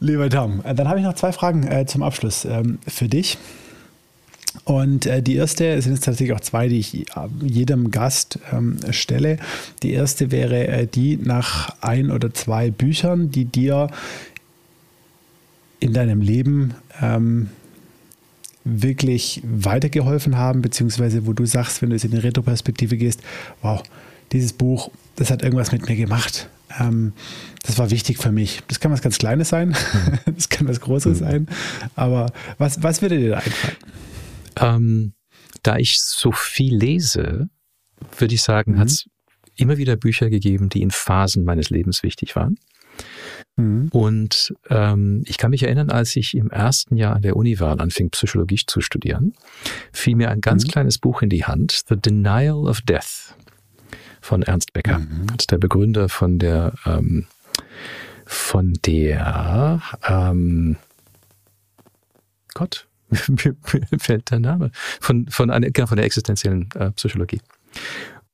lieber Tom, äh, dann habe ich noch zwei Fragen äh, zum Abschluss ähm, für dich. Und äh, die erste, es sind jetzt tatsächlich auch zwei, die ich jedem Gast ähm, stelle. Die erste wäre äh, die nach ein oder zwei Büchern, die dir in deinem Leben ähm, wirklich weitergeholfen haben, beziehungsweise wo du sagst, wenn du jetzt in die Retroperspektive gehst, wow, dieses Buch, das hat irgendwas mit mir gemacht. Ähm, das war wichtig für mich. Das kann was ganz Kleines sein, (laughs) das kann was Großes mhm. sein, aber was, was würde dir da einfallen? Ähm, da ich so viel lese, würde ich sagen, mhm. hat es immer wieder Bücher gegeben, die in Phasen meines Lebens wichtig waren. Mhm. Und ähm, ich kann mich erinnern, als ich im ersten Jahr an der Uni war und anfing, Psychologie zu studieren, fiel mir ein ganz mhm. kleines Buch in die Hand, The Denial of Death von Ernst Becker. Mhm. Das ist der Begründer von der ähm, von der ähm, Gott, mir, (laughs) fällt der Name, von, von, einer, genau, von der existenziellen äh, Psychologie.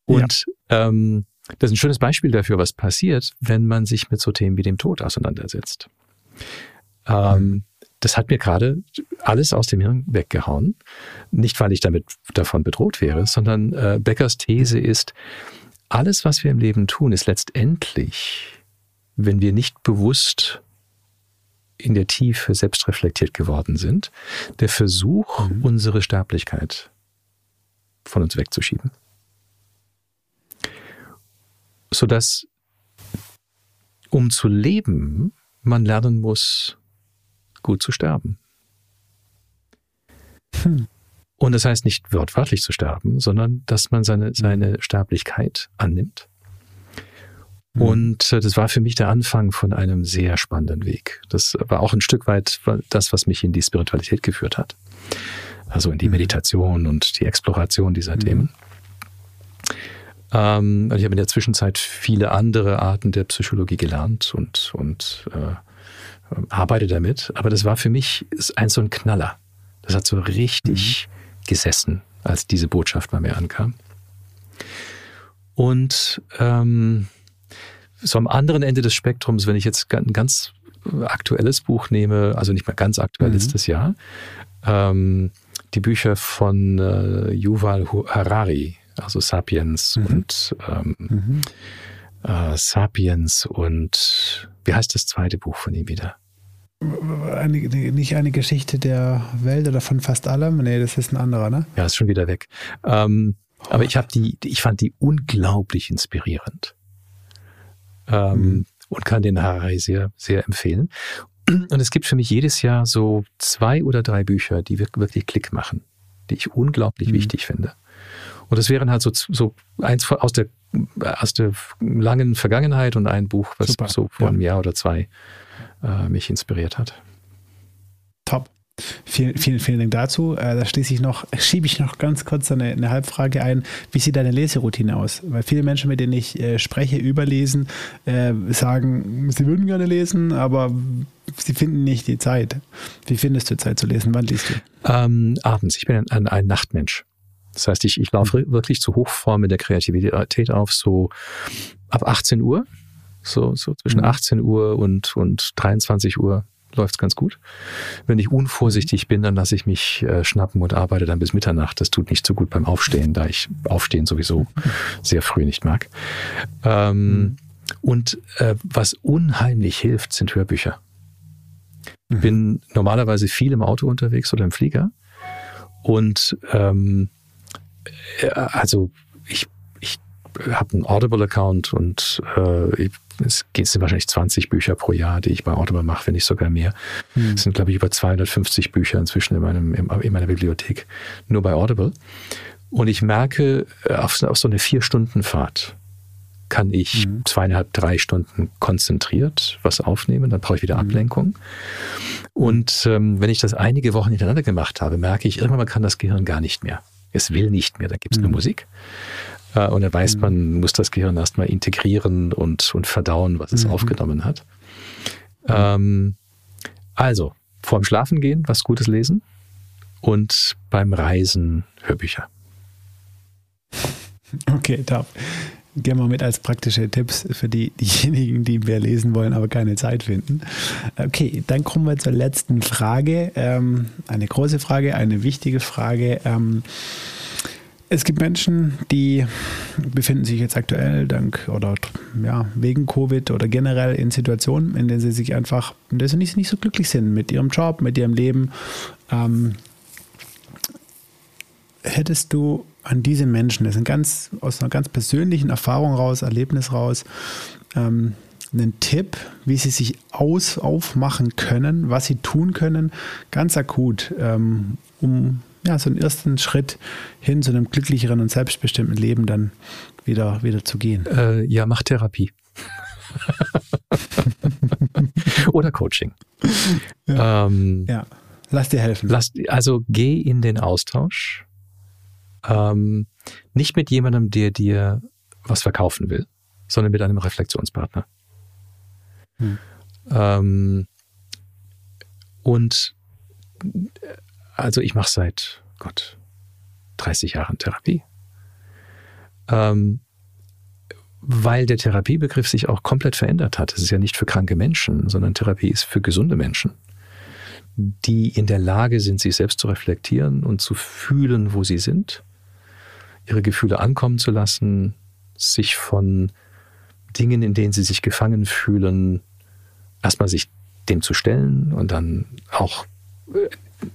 Und ja. ähm, das ist ein schönes Beispiel dafür, was passiert, wenn man sich mit so Themen wie dem Tod auseinandersetzt. Ähm, mhm. Das hat mir gerade alles aus dem Hirn weggehauen. Nicht, weil ich damit davon bedroht wäre, sondern äh, Beckers These ist, alles, was wir im Leben tun, ist letztendlich, wenn wir nicht bewusst in der Tiefe selbst reflektiert geworden sind, der Versuch, mhm. unsere Sterblichkeit von uns wegzuschieben. Sodass, um zu leben, man lernen muss, gut zu sterben. Hm. Und das heißt nicht wortwörtlich zu sterben, sondern dass man seine, seine Sterblichkeit annimmt. Mhm. Und äh, das war für mich der Anfang von einem sehr spannenden Weg. Das war auch ein Stück weit das, was mich in die Spiritualität geführt hat. Also in die mhm. Meditation und die Exploration dieser mhm. Themen. Ähm, ich habe in der Zwischenzeit viele andere Arten der Psychologie gelernt und, und äh, arbeite damit. Aber das war für mich ein so ein Knaller. Das hat so richtig mhm. gesessen, als diese Botschaft bei mir ankam. Und ähm, so am anderen Ende des Spektrums, wenn ich jetzt ein ganz aktuelles Buch nehme, also nicht mehr ganz aktuell, mhm. letztes Jahr, ähm, die Bücher von äh, Yuval Harari, also Sapiens mhm. und ähm, mhm. äh, Sapiens und wie heißt das zweite Buch von ihm wieder? Eine, nicht eine Geschichte der Welt oder von fast allem? Nee, das ist ein anderer, ne? Ja, ist schon wieder weg. Ähm, oh. Aber ich habe die, ich fand die unglaublich inspirierend. Ähm, mhm. Und kann den Harari sehr, sehr empfehlen. Und es gibt für mich jedes Jahr so zwei oder drei Bücher, die wirklich Klick machen, die ich unglaublich mhm. wichtig finde. Und das wären halt so, so eins aus der, aus der langen Vergangenheit und ein Buch, was Super, so vor ja. einem Jahr oder zwei äh, mich inspiriert hat. Vielen, vielen, vielen Dank dazu. Äh, da schließe ich noch, schiebe ich noch ganz kurz eine, eine Halbfrage ein. Wie sieht deine Leseroutine aus? Weil viele Menschen, mit denen ich äh, spreche, überlesen, äh, sagen, sie würden gerne lesen, aber sie finden nicht die Zeit. Wie findest du Zeit zu lesen? Wann liest du? Ähm, abends. Ich bin ein, ein, ein Nachtmensch. Das heißt, ich, ich laufe mhm. wirklich zu Hochform in der Kreativität auf, so ab 18 Uhr. So, so zwischen 18 mhm. Uhr und, und 23 Uhr läuft es ganz gut. Wenn ich unvorsichtig bin, dann lasse ich mich äh, schnappen und arbeite dann bis Mitternacht. Das tut nicht so gut beim Aufstehen, da ich Aufstehen sowieso sehr früh nicht mag. Ähm, mhm. Und äh, was unheimlich hilft, sind Hörbücher. Ich mhm. bin normalerweise viel im Auto unterwegs oder im Flieger. Und ähm, äh, also habe einen Audible-Account und äh, es sind wahrscheinlich 20 Bücher pro Jahr, die ich bei Audible mache, wenn nicht sogar mehr. Mhm. Es sind, glaube ich, über 250 Bücher inzwischen in, meinem, in meiner Bibliothek, nur bei Audible. Und ich merke, äh, auf, auf so eine Vier-Stunden-Fahrt kann ich mhm. zweieinhalb, drei Stunden konzentriert was aufnehmen, dann brauche ich wieder mhm. Ablenkung. Und ähm, wenn ich das einige Wochen hintereinander gemacht habe, merke ich, irgendwann kann das Gehirn gar nicht mehr. Es will nicht mehr, da gibt es mhm. nur Musik. Äh, und dann weiß mhm. man, muss das Gehirn erstmal integrieren und, und verdauen, was es mhm. aufgenommen hat. Ähm, also, vorm Schlafen gehen, was Gutes lesen und beim Reisen Hörbücher. Okay, top. Gehen wir mit als praktische Tipps für die, diejenigen, die mehr lesen wollen, aber keine Zeit finden. Okay, dann kommen wir zur letzten Frage. Ähm, eine große Frage, eine wichtige Frage. Ähm, es gibt Menschen, die befinden sich jetzt aktuell dank oder ja, wegen Covid oder generell in Situationen, in denen sie sich einfach, in denen sie nicht, nicht so glücklich sind mit ihrem Job, mit ihrem Leben. Ähm, hättest du an diese Menschen, das sind ganz aus einer ganz persönlichen Erfahrung raus, Erlebnis raus, ähm, einen Tipp, wie sie sich aus, aufmachen können, was sie tun können, ganz akut, ähm, um ja, so einen ersten Schritt hin zu einem glücklicheren und selbstbestimmten Leben dann wieder, wieder zu gehen? Äh, ja, mach Therapie. (laughs) Oder Coaching. Ja. Ähm, ja. Lass dir helfen. Lass, also geh in den Austausch. Ähm, nicht mit jemandem, der dir was verkaufen will, sondern mit einem Reflexionspartner. Hm. Ähm, und also ich mache seit Gott 30 Jahren Therapie. Ähm, weil der Therapiebegriff sich auch komplett verändert hat. Es ist ja nicht für kranke Menschen, sondern Therapie ist für gesunde Menschen, die in der Lage sind, sich selbst zu reflektieren und zu fühlen, wo sie sind, ihre Gefühle ankommen zu lassen, sich von Dingen, in denen sie sich gefangen fühlen, erstmal sich dem zu stellen und dann auch äh,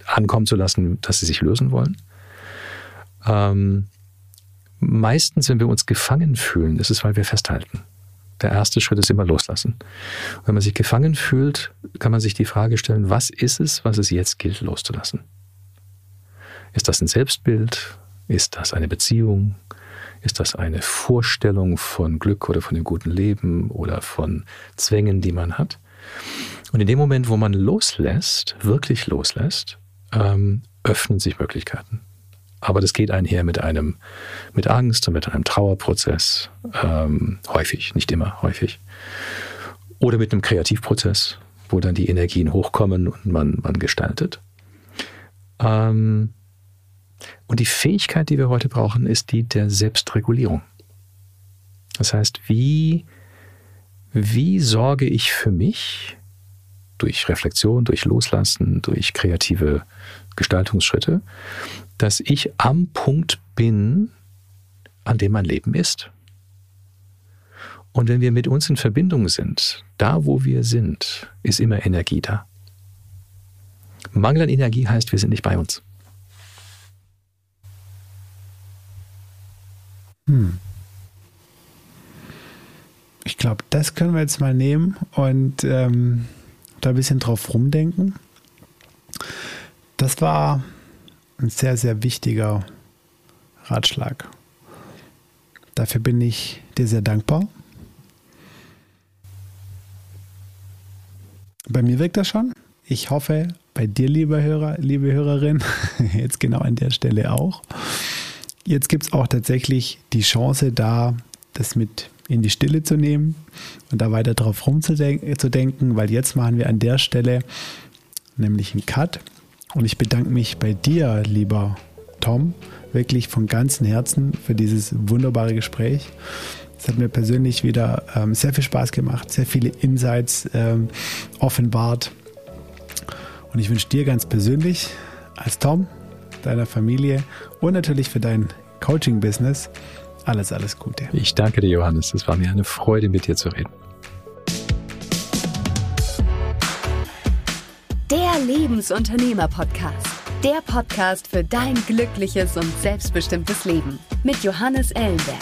ankommen zu lassen, dass sie sich lösen wollen. Ähm, meistens, wenn wir uns gefangen fühlen, ist es, weil wir festhalten. Der erste Schritt ist immer loslassen. Wenn man sich gefangen fühlt, kann man sich die Frage stellen, was ist es, was es jetzt gilt loszulassen? Ist das ein Selbstbild? Ist das eine Beziehung? Ist das eine Vorstellung von Glück oder von dem guten Leben oder von Zwängen, die man hat? Und in dem Moment, wo man loslässt, wirklich loslässt, ähm, öffnen sich Möglichkeiten. Aber das geht einher mit einem, mit Angst und mit einem Trauerprozess, ähm, häufig, nicht immer, häufig. Oder mit einem Kreativprozess, wo dann die Energien hochkommen und man, man gestaltet. Ähm, und die Fähigkeit, die wir heute brauchen, ist die der Selbstregulierung. Das heißt, wie, wie sorge ich für mich durch Reflexion, durch Loslassen, durch kreative Gestaltungsschritte, dass ich am Punkt bin, an dem mein Leben ist. Und wenn wir mit uns in Verbindung sind, da wo wir sind, ist immer Energie da. Mangel an Energie heißt, wir sind nicht bei uns. Hm. Ich glaube, das können wir jetzt mal nehmen und ähm, da ein bisschen drauf rumdenken. Das war ein sehr, sehr wichtiger Ratschlag. Dafür bin ich dir sehr dankbar. Bei mir wirkt das schon. Ich hoffe, bei dir, lieber Hörer, liebe Hörerin, (laughs) jetzt genau an der Stelle auch. Jetzt gibt es auch tatsächlich die Chance da, das mit in die Stille zu nehmen und da weiter drauf rumzudenken, weil jetzt machen wir an der Stelle nämlich einen Cut. Und ich bedanke mich bei dir, lieber Tom, wirklich von ganzem Herzen für dieses wunderbare Gespräch. Es hat mir persönlich wieder ähm, sehr viel Spaß gemacht, sehr viele Insights ähm, offenbart. Und ich wünsche dir ganz persönlich als Tom, deiner Familie und natürlich für dein Coaching-Business alles, alles Gute. Ich danke dir, Johannes. Es war mir eine Freude, mit dir zu reden. Der Lebensunternehmer-Podcast. Der Podcast für dein glückliches und selbstbestimmtes Leben mit Johannes Ellenberg.